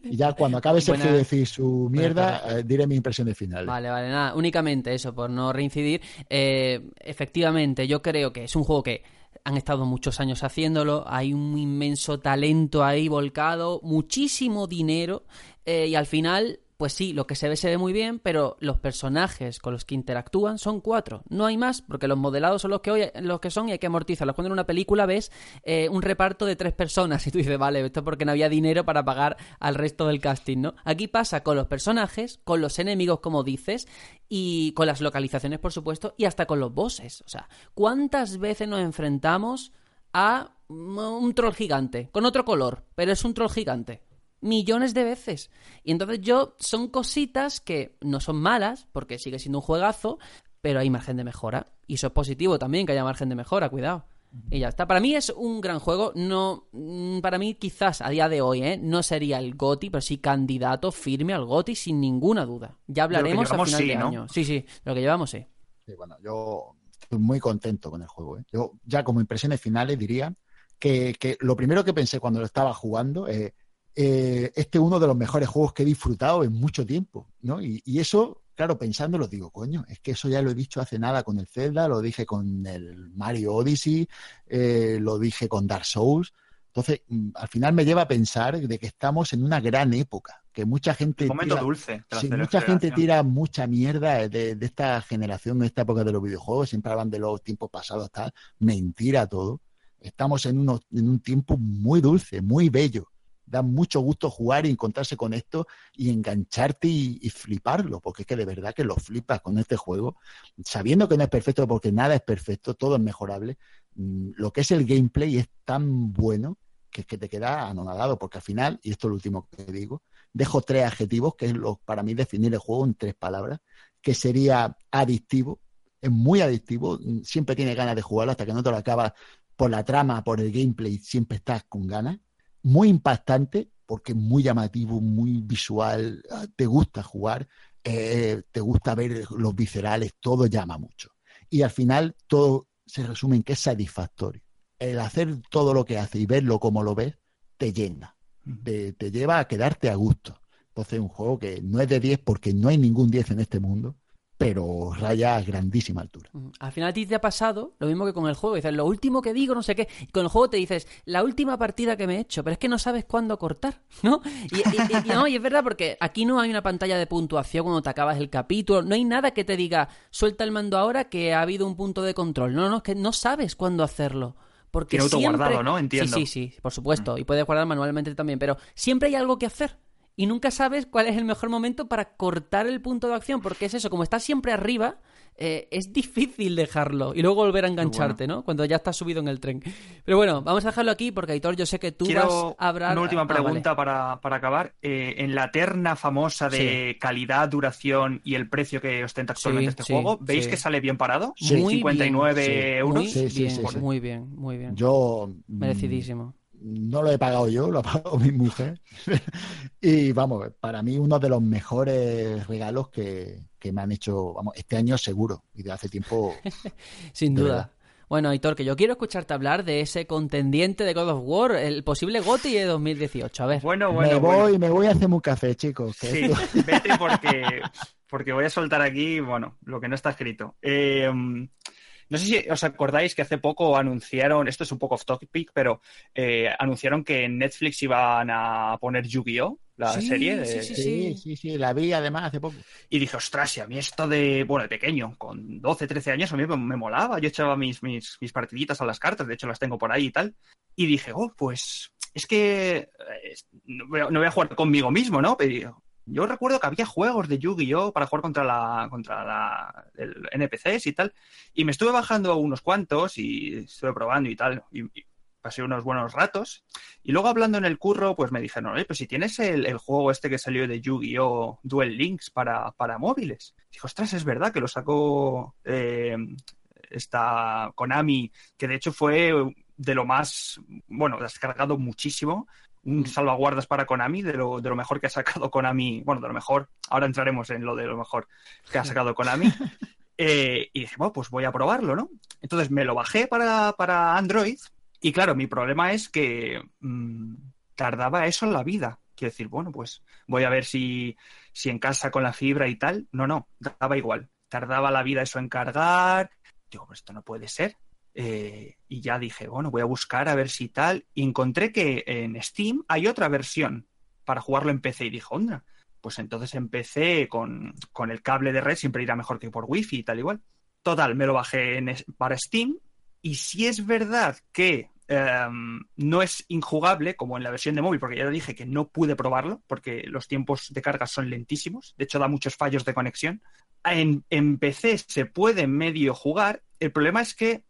Y ya cuando acabe Sergio de decir su mierda, eh, diré mis impresiones finales. Vale, vale, nada, únicamente eso, por no reincidir. Eh, efectivamente, yo creo que es un juego que han estado muchos años haciéndolo, hay un inmenso talento ahí volcado, muchísimo dinero, eh, y al final, pues sí, lo que se ve se ve muy bien, pero los personajes con los que interactúan son cuatro, no hay más, porque los modelados son los que, hoy, los que son y hay que amortizarlos. Cuando en una película ves eh, un reparto de tres personas y tú dices, vale, esto es porque no había dinero para pagar al resto del casting, ¿no? Aquí pasa con los personajes, con los enemigos, como dices, y con las localizaciones, por supuesto, y hasta con los bosses. O sea, ¿cuántas veces nos enfrentamos a un troll gigante con otro color, pero es un troll gigante? Millones de veces. Y entonces yo, son cositas que no son malas, porque sigue siendo un juegazo, pero hay margen de mejora. Y eso es positivo también, que haya margen de mejora, cuidado. Y ya está. Para mí es un gran juego. No, mm, para mí quizás a día de hoy, ¿eh? no sería el GOTI, pero sí candidato firme al GOTI sin ninguna duda. Ya hablaremos a final sí, de ¿no? año. Sí, sí, lo que llevamos sí. Sí, bueno, yo estoy muy contento con el juego. ¿eh? Yo ya como impresiones finales diría que, que lo primero que pensé cuando lo estaba jugando, eh, eh, este es uno de los mejores juegos que he disfrutado en mucho tiempo, ¿no? Y, y eso, claro, pensándolo, digo, coño, es que eso ya lo he dicho hace nada con el Zelda, lo dije con el Mario Odyssey, eh, lo dije con Dark Souls. Entonces, mm, al final me lleva a pensar de que estamos en una gran época, que mucha gente... Un momento tira- dulce. Sí, mucha gente tira mucha mierda de, de esta generación, de esta época de los videojuegos, siempre hablan de los tiempos pasados, tal, mentira todo. Estamos en, unos, en un tiempo muy dulce, muy bello. Da mucho gusto jugar y encontrarse con esto y engancharte y, fliparlo, porque es que de verdad que lo flipas con este juego, sabiendo que no es perfecto, porque nada es perfecto, todo es mejorable. Mm, Lo que es el gameplay es tan bueno que es que te queda anonadado, porque al final, y esto es lo último que digo, dejo tres adjetivos, que es lo, para mí definir el juego en tres palabras, que sería adictivo, es muy adictivo, mm, siempre tienes ganas de jugarlo hasta que no te lo acabas por la trama, por el gameplay, siempre estás con ganas, muy impactante, porque es muy llamativo, muy visual, ah, te gusta jugar, eh, te gusta ver los viscerales, todo llama mucho. Y al final todo se resume en que es satisfactorio. El hacer todo lo que hace y verlo como lo ves, te llena te, te lleva a quedarte a gusto. Entonces, un juego que no es de 10 porque no hay ningún 10 en este mundo, pero raya a grandísima altura. Al final a ti te ha pasado lo mismo que con el juego. Dices, lo último que digo, no sé qué. Y con el juego te dices, la última partida que me he hecho, pero es que no sabes cuándo cortar, ¿no? Y, y- y- y no, y es verdad porque aquí no hay una pantalla de puntuación cuando te acabas el capítulo. No hay nada que te diga, suelta el mando ahora que ha habido un punto de control. No, no, es que no sabes cuándo hacerlo. Porque Tiene autoguardado, siempre... ¿no? Entiendo. Sí, sí, sí, por supuesto. Y puedes guardar manualmente también. Pero siempre hay algo que hacer. Y nunca sabes cuál es el mejor momento para cortar el punto de acción. Porque es eso, como estás siempre arriba, eh, es difícil dejarlo. Y luego volver a engancharte, ¿no? Cuando ya estás subido en el tren. Pero bueno, vamos a dejarlo aquí porque, Aitor, yo sé que tú vas Quiero a hablar... una última Ah, vale. pregunta para, para acabar. Eh, en la terna famosa de calidad, duración y el precio que ostenta actualmente Sí, este sí, juego, ¿veis sí. que sale bien parado? Sí. Muy 59 bien, euros. Muy Sí, sí, bien, sí, sí. muy bien, muy bien. Yo. Merecidísimo. No lo he pagado yo, lo ha pagado mi mujer. y vamos, para mí uno de los mejores regalos que, que me han hecho, vamos, este año seguro. Y de hace tiempo. Sin duda. verdad. Bueno, Aitor, que yo quiero escucharte hablar de ese contendiente de God of War, el posible GOTY de 2018. A ver. Bueno, me bueno, voy, bueno. me voy a hacer un café, chicos. que Sí, esto- vete porque, porque voy a soltar aquí, bueno, lo que no está escrito. Eh, no sé si os acordáis que hace poco anunciaron, esto es un poco off topic, pero eh, anunciaron que en Netflix iban a poner Yu-Gi-Oh! la Sí, serie. de- sí, sí, Sí, sí, sí, la vi además hace poco. Y dije, ostras, y a mí esto de, bueno, de pequeño, con 12, 13 años, a mí me, me molaba. Yo echaba mis, mis, mis partiditas a las cartas, de hecho las tengo por ahí y tal. Y dije, oh, pues es que eh, no voy a, no voy a jugar conmigo mismo, ¿no? Pero yo recuerdo que había juegos de Yu-Gi-Oh! para jugar contra la contra el NPCs y tal. Y me estuve bajando unos cuantos y estuve probando y tal. Y, y pasé unos buenos ratos. Y luego hablando en el curro, pues me dijeron, oye, pues si tienes el, juego este que salió de Yu-Gi-Oh! Duel Links para, para móviles. Dijo, ostras, es verdad que lo sacó eh, esta Konami, que de hecho fue de lo más, bueno, descargado muchísimo. Un salvaguardas para Konami, de lo, de lo mejor que ha sacado Konami. Bueno, de lo mejor, ahora entraremos en lo de lo mejor que ha sacado Konami. Eh, y dije, bueno, pues voy a probarlo, ¿no? Entonces me lo bajé para, para Android y claro, mi problema es que mm, tardaba eso en la vida. Quiero decir, bueno, pues voy a ver si, si en casa con la fibra y tal. No, no, daba igual. Tardaba la vida eso en cargar. Digo, pues esto no puede ser. Eh, y ya dije, bueno, voy a buscar a ver si tal. Y encontré que en Steam hay otra versión para jugarlo en PC. Y dije, onda, pues entonces empecé con, con el cable de red, siempre irá mejor que por wifi y tal igual. Total, me lo bajé en para Steam. Y si es verdad que em, no es injugable como en la versión de móvil, porque ya dije que no pude probarlo, porque los tiempos de carga son lentísimos, de hecho da muchos fallos de conexión. En PC se puede medio jugar, el problema es que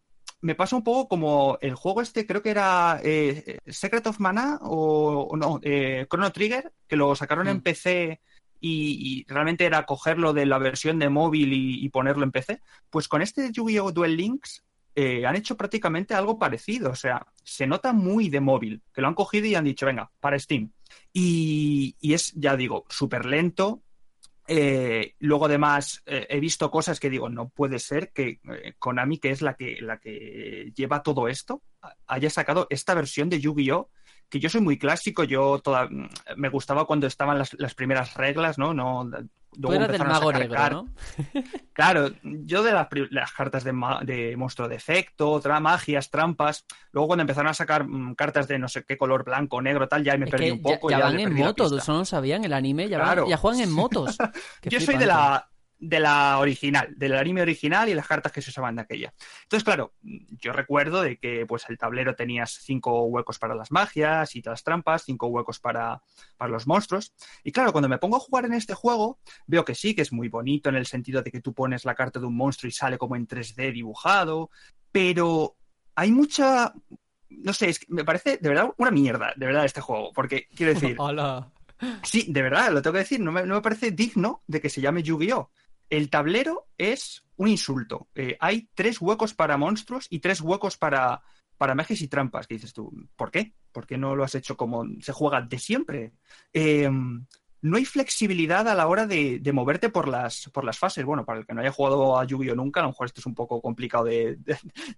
me pasa un poco como el juego este, creo que era eh, Secret of Mana o, o no, eh, Chrono Trigger, que lo sacaron en Mm. PC y, y realmente era cogerlo de la versión de móvil y, y ponerlo en PC. Pues con este Yu-Gi-Oh! Duel Links eh, han hecho prácticamente algo parecido. O sea, se nota muy de móvil, que lo han cogido y han dicho, venga, para Steam. Y, y es, ya digo, súper lento. Eh, luego, además, eh, he visto cosas que digo, no puede ser que eh, Konami, que es la que, la que lleva todo esto, haya sacado esta versión de Yu-Gi-Oh! Que yo soy muy clásico, yo toda, me gustaba cuando estaban las, las primeras reglas, ¿no? no Tú eras del mago negro, ¿no? Claro, yo de las, las cartas de, de monstruo de efecto, tra magias, trampas. Luego cuando empezaron a sacar mm, cartas de no sé qué color, blanco, negro, tal, ya me Es perdí un poco. ya ya van en motos, eso no lo sabían, el anime, ya, van- ya juegan en motos. Yo soy de la, de la original, del anime original y las cartas que se usaban de aquella. Entonces, claro, yo recuerdo de que pues el tablero tenías cinco huecos para las magias y las trampas, cinco huecos para, para los monstruos. Y claro, cuando me pongo a jugar en este juego, veo que sí, que es muy bonito en el sentido de que tú pones la carta de un monstruo y sale como en 3D dibujado, pero hay mucha... No sé, es que me parece de verdad una mierda, de verdad, este juego, porque quiero decir... Hola. Sí, de verdad, lo tengo que decir, no me, no me parece digno de que se llame Yu-Gi-Oh! El tablero es un insulto. Eh, hay tres huecos para monstruos y tres huecos para, para y trampas. Que dices tú, ¿por qué? ¿Por qué no lo has hecho como se juega de siempre? Eh, no hay flexibilidad a la hora de, de moverte por las, por las fases. Bueno, para el que no haya jugado a Yu-Gi-Oh nunca, a lo mejor esto es un poco complicado de,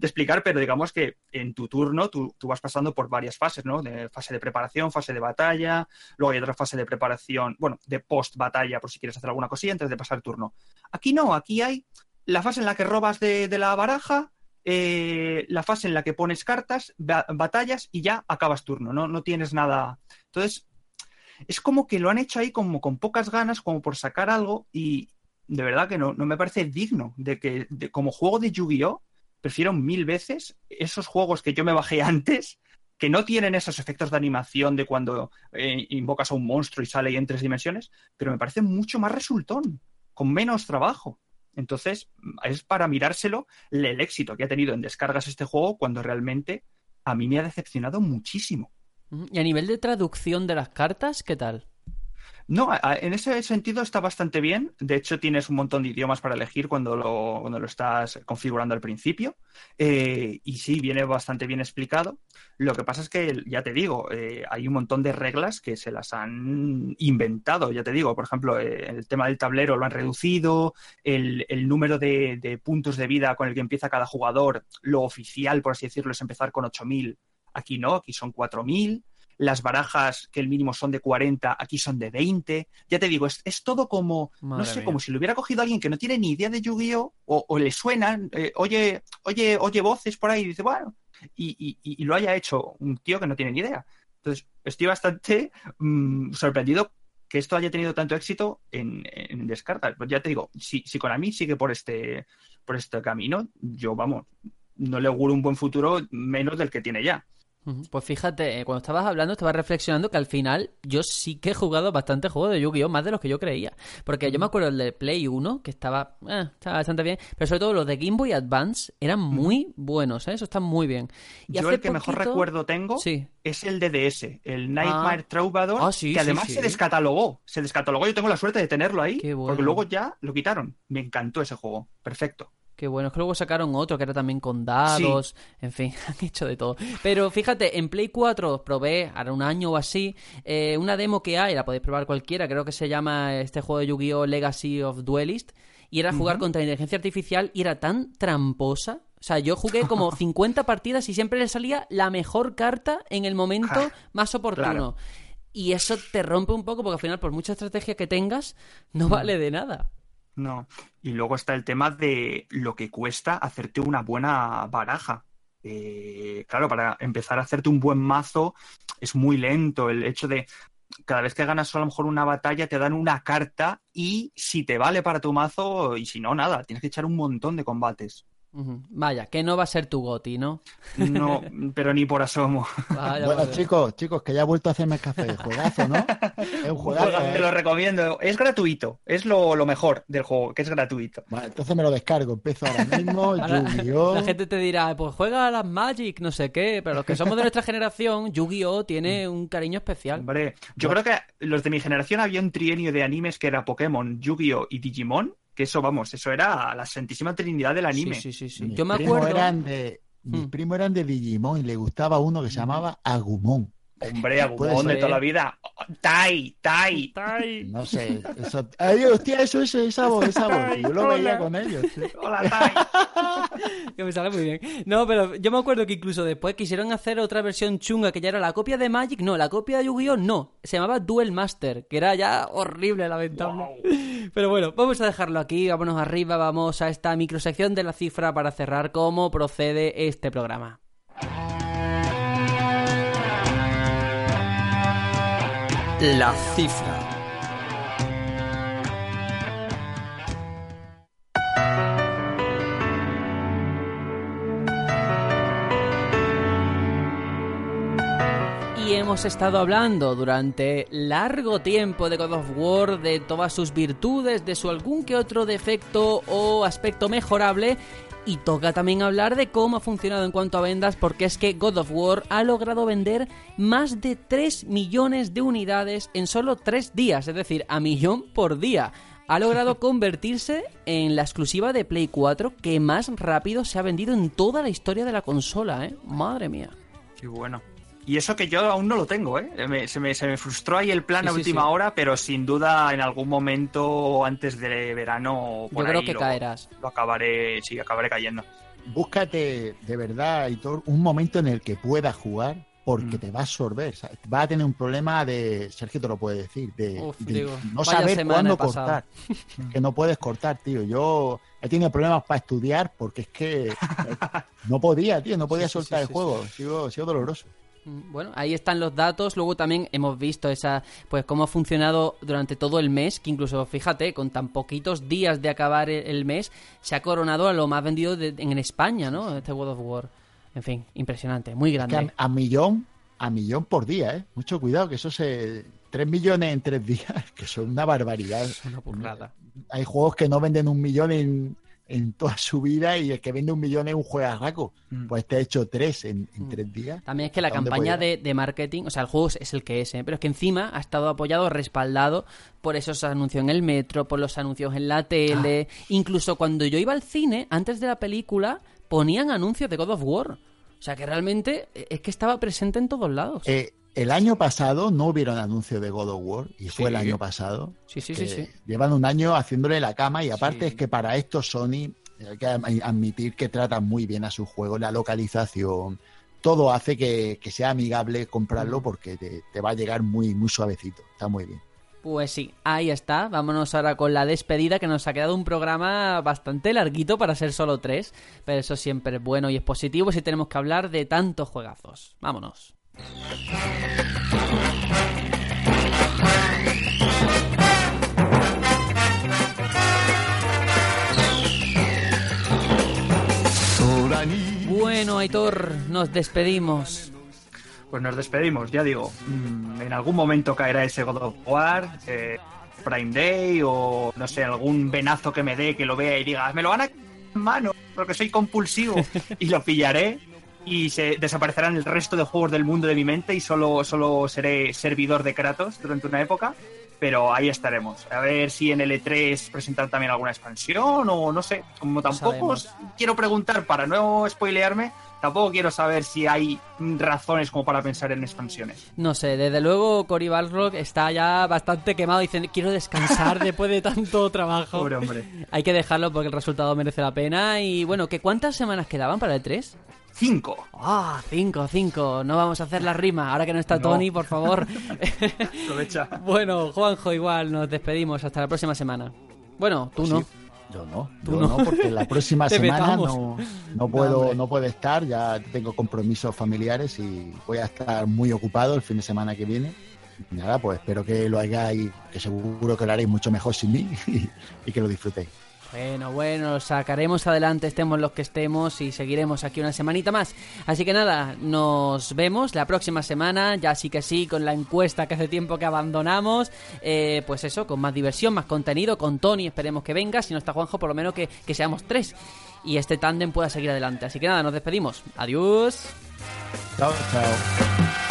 explicar, pero digamos que en tu turno tú, tú vas pasando por varias fases, ¿no? De fase de preparación, fase de batalla, luego hay otra fase de preparación, bueno, de post batalla por si quieres hacer alguna cosilla antes de pasar turno. Aquí no, aquí hay la fase en la que robas de, la baraja, eh, la fase en la que pones cartas, ba- batallas y ya acabas turno, ¿no? No tienes nada. Entonces, es como que lo han hecho ahí como con pocas ganas, como por sacar algo y de verdad que no, no me parece digno de que de- como juego de Yu-Gi-Oh! prefiero mil veces esos juegos que yo me bajé antes que no tienen esos efectos de animación de cuando eh, invocas a un monstruo y sale en tres dimensiones, pero me parece mucho más resultón, con menos trabajo. Entonces, es para mirárselo el el éxito que ha tenido en descargas este juego cuando realmente a mí me ha decepcionado muchísimo. Y a nivel de traducción de las cartas, ¿qué tal? No, en ese sentido está bastante bien. De hecho, tienes un montón de idiomas para elegir cuando lo, cuando lo estás configurando al principio. Eh, y sí, viene bastante bien explicado. Lo que pasa es que, ya te digo, eh, hay un montón de reglas que se las han inventado. Ya te digo, por ejemplo, eh, el tema del tablero lo han reducido, el, el número de, de puntos de vida con el que empieza cada jugador, lo oficial, por así decirlo, es empezar con 8.000. Aquí no, aquí son 4.000 las barajas que el mínimo son de 40, aquí son de 20. Ya te digo, es, es todo como, Madre no sé, mía. como si lo hubiera cogido alguien que no tiene ni idea de Yu-Gi-Oh! O, o le suenan, eh, oye, oye, oye voces por ahí y dice, bueno, y, y- y lo haya hecho un tío que no tiene ni idea. Entonces, estoy bastante mm, sorprendido que esto haya tenido tanto éxito en, en descartas. Pues ya te digo, si, si Konami sigue por este, por este camino, yo, vamos, no le auguro un buen futuro menos del que tiene ya. Pues fíjate, eh, cuando estabas hablando, estabas reflexionando que al final yo sí que he jugado bastante juegos de Yu-Gi-Oh! más de los que yo creía. Porque yo me acuerdo el de Play 1, que estaba, eh, estaba bastante bien, pero sobre todo los de Game Boy Advance eran muy buenos, ¿eh? Eso está muy bien. Y Yo hace el que mejor recuerdo tengo Sí. es el de DS, el Nightmare Troubadour, Ah, sí, que además sí. se descatalogó. Se descatalogó, yo tengo la suerte de tenerlo ahí, bueno. porque luego ya lo quitaron. Me encantó ese juego, perfecto. Qué bueno, es que luego sacaron otro que era también con dados, en fin, han hecho de todo. Pero fíjate, en Play 4 probé, ahora un año o así, eh, una demo que hay, la podéis probar cualquiera, creo que se llama este juego de Yu-Gi-Oh! Legacy of Duelist, y era jugar contra inteligencia artificial y era tan tramposa. O sea, yo jugué como 50 partidas y siempre le salía la mejor carta en el momento Ja, más oportuno. claro. Y eso te rompe un poco porque al final, por mucha estrategia que tengas, no vale de nada. No. Y luego está el tema de lo que cuesta hacerte una buena baraja. Eh, claro, para empezar a hacerte un buen mazo es muy lento. El hecho de cada vez que ganas a lo mejor una batalla te dan una carta y si te vale para tu mazo y si no, nada, tienes que echar un montón de combates. Vaya, que no va a ser tu goti, ¿no? No, pero ni por asomo. Vaya, Bueno, vaya. chicos, chicos, que ya he vuelto a hacerme café. Juegazo, ¿no? Es un juegazo. Juega, te ¿eh? lo recomiendo. Es gratuito. Es lo, lo mejor del juego, que es gratuito. Vale, entonces me lo descargo. Empiezo ahora mismo. Ahora, Yu-Gi-Oh! La gente te dirá, pues juega a las Magic, no sé qué, pero los que somos de nuestra generación, Yu-Gi-Oh! tiene un cariño especial. Hombre, yo creo que los de mi generación había un trienio de animes que era Pokémon, Yu-Gi-Oh! y Digimon, que eso, vamos, eso era la santísima trinidad del anime. Sí, sí, sí, sí. Yo me acuerdo... Eran de, mis Hmm. primos eran de Digimon y le gustaba uno que se llamaba Agumon. Hombre, Agumon de toda la vida. Tai, Tai. No sé. Eso... Ay, hostia, eso, eso, esa voz, esa voz. Yo lo veía con ellos. tío. Hola, Tai. que me sale muy bien. No, pero yo me acuerdo que incluso después quisieron hacer otra versión chunga que ya era la copia de Magic. No, la copia de Yu-Gi-Oh! no. Se llamaba Duel Master, que era ya horrible, lamentable. Pero bueno, vamos a dejarlo aquí. Vámonos arriba, vamos a esta microsección de la cifra para cerrar cómo procede este programa. La cifra. Y hemos estado hablando durante largo tiempo de God of War, de todas sus virtudes, de su algún que otro defecto o aspecto mejorable. Y toca también hablar de cómo ha funcionado en cuanto a ventas, porque es que God of War ha logrado vender más de 3 millones de unidades en solo 3 días, es decir, a millón por día. Ha logrado convertirse en la exclusiva de Play 4 que más rápido se ha vendido en toda la historia de la consola, ¿eh? Madre mía. Qué bueno. Y eso que yo aún no lo tengo, ¿eh? Me- se, me, se me frustró ahí el plan Sí, a última sí. hora, pero sin duda en algún momento antes de verano o Yo por creo ahí que lo, caerás. lo acabaré, sí, acabaré cayendo. Búscate de verdad, Aitor, un momento en el que puedas jugar porque Mm. te va a absorber. ¿sabes? Vas a tener un problema de, Sergio te lo puede decir, de, Uf, de digo, no saber cuándo cortar. que no puedes cortar, tío. Yo he tenido problemas para estudiar porque es que no podía, tío, no podía soltar sí, el sí, juego. Ha sido doloroso. Mm, Bueno, ahí están los datos. Luego también hemos visto esa, pues cómo ha funcionado durante todo el mes, que incluso, fíjate, con tan poquitos días de acabar el, el mes, se ha coronado a lo más vendido de- en España, ¿no? Este World of War. En fin, impresionante, muy Que grande. a, a millón, a millón por día, ¿eh? Mucho cuidado, que eso se... 3 millones en 3 días, que son una barbaridad. Una burrada. Hay juegos que no venden un millón en, en toda su vida y el que vende un millón es un juegazo. Mm. Pues te ha hecho 3 en, en Mm. 3 días. También es que la ¿A dónde campaña de, de marketing, o sea, el juego es- es el que es, ¿eh? pero es que encima ha estado apoyado, respaldado por esos anuncios en el metro, por los anuncios en la tele. Ah. Incluso cuando yo iba al cine, antes de la película, ponían anuncios de God of War. O sea, que realmente eh, es que estaba presente en todos lados. Eh, el año pasado no hubieron anuncio de God of War y fue el año pasado. sí, sí, sí, sí. Llevan un año haciéndole la cama y aparte Sí. es que para esto Sony hay que admitir que tratan muy bien a su juego, la localización, todo hace que, que sea amigable comprarlo porque te, te va a llegar muy, muy suavecito. Está muy bien. Pues sí, ahí está. Vámonos ahora con la despedida, que nos ha quedado un programa bastante larguito para ser solo tres. Pero eso siempre es bueno y es positivo si tenemos que hablar de tantos juegazos. Vámonos. Bueno, Aitor, nos despedimos. Pues nos despedimos, ya digo. mm, En algún momento caerá ese God of War, eh, Prime Day o no sé, algún venazo que me dé, que lo vea y diga, me lo van a en mano porque soy compulsivo y lo pillaré y se desaparecerán el resto de juegos del mundo de mi mente y solo, solo seré servidor de Kratos durante una época. Pero ahí estaremos. A ver si en el E3 presentan también alguna expansión o no sé. Como tampoco sabemos. quiero preguntar para no spoilearme, tampoco quiero saber si hay razones como para pensar en expansiones. No sé, desde luego Cory Balrog está ya bastante quemado. Dice, quiero descansar después de tanto trabajo. Pobre hombre. Hay que dejarlo porque el resultado merece la pena. Y bueno, ¿que ¿cuántas semanas quedaban para el 3? Cinco. Ah, cinco, cinco. No vamos a hacer la rima. Ahora que no está No. Tony, por favor. Aprovecha. bueno, Juanjo, igual nos despedimos. Hasta la próxima semana. Bueno, tú Pues no. sí. Yo no, Tú yo no. no, porque la próxima semana no, no puedo, no puedo estar, ya tengo compromisos familiares y voy a estar muy ocupado el fin de semana que viene. Y nada, pues espero que lo hagáis, que seguro que lo haréis mucho mejor sin mí y, y que lo disfrutéis. Bueno, bueno, sacaremos adelante, estemos los que estemos y seguiremos aquí una semanita más. Así que nada, nos vemos la próxima semana, ya sí que sí, con la encuesta que hace tiempo que abandonamos. Eh, pues eso, con más diversión, más contenido, con Tony, esperemos que venga. Si no está Juanjo, por lo menos que, que seamos tres. Y este tándem pueda seguir adelante. Así que nada, nos despedimos. Adiós. Chao, chao.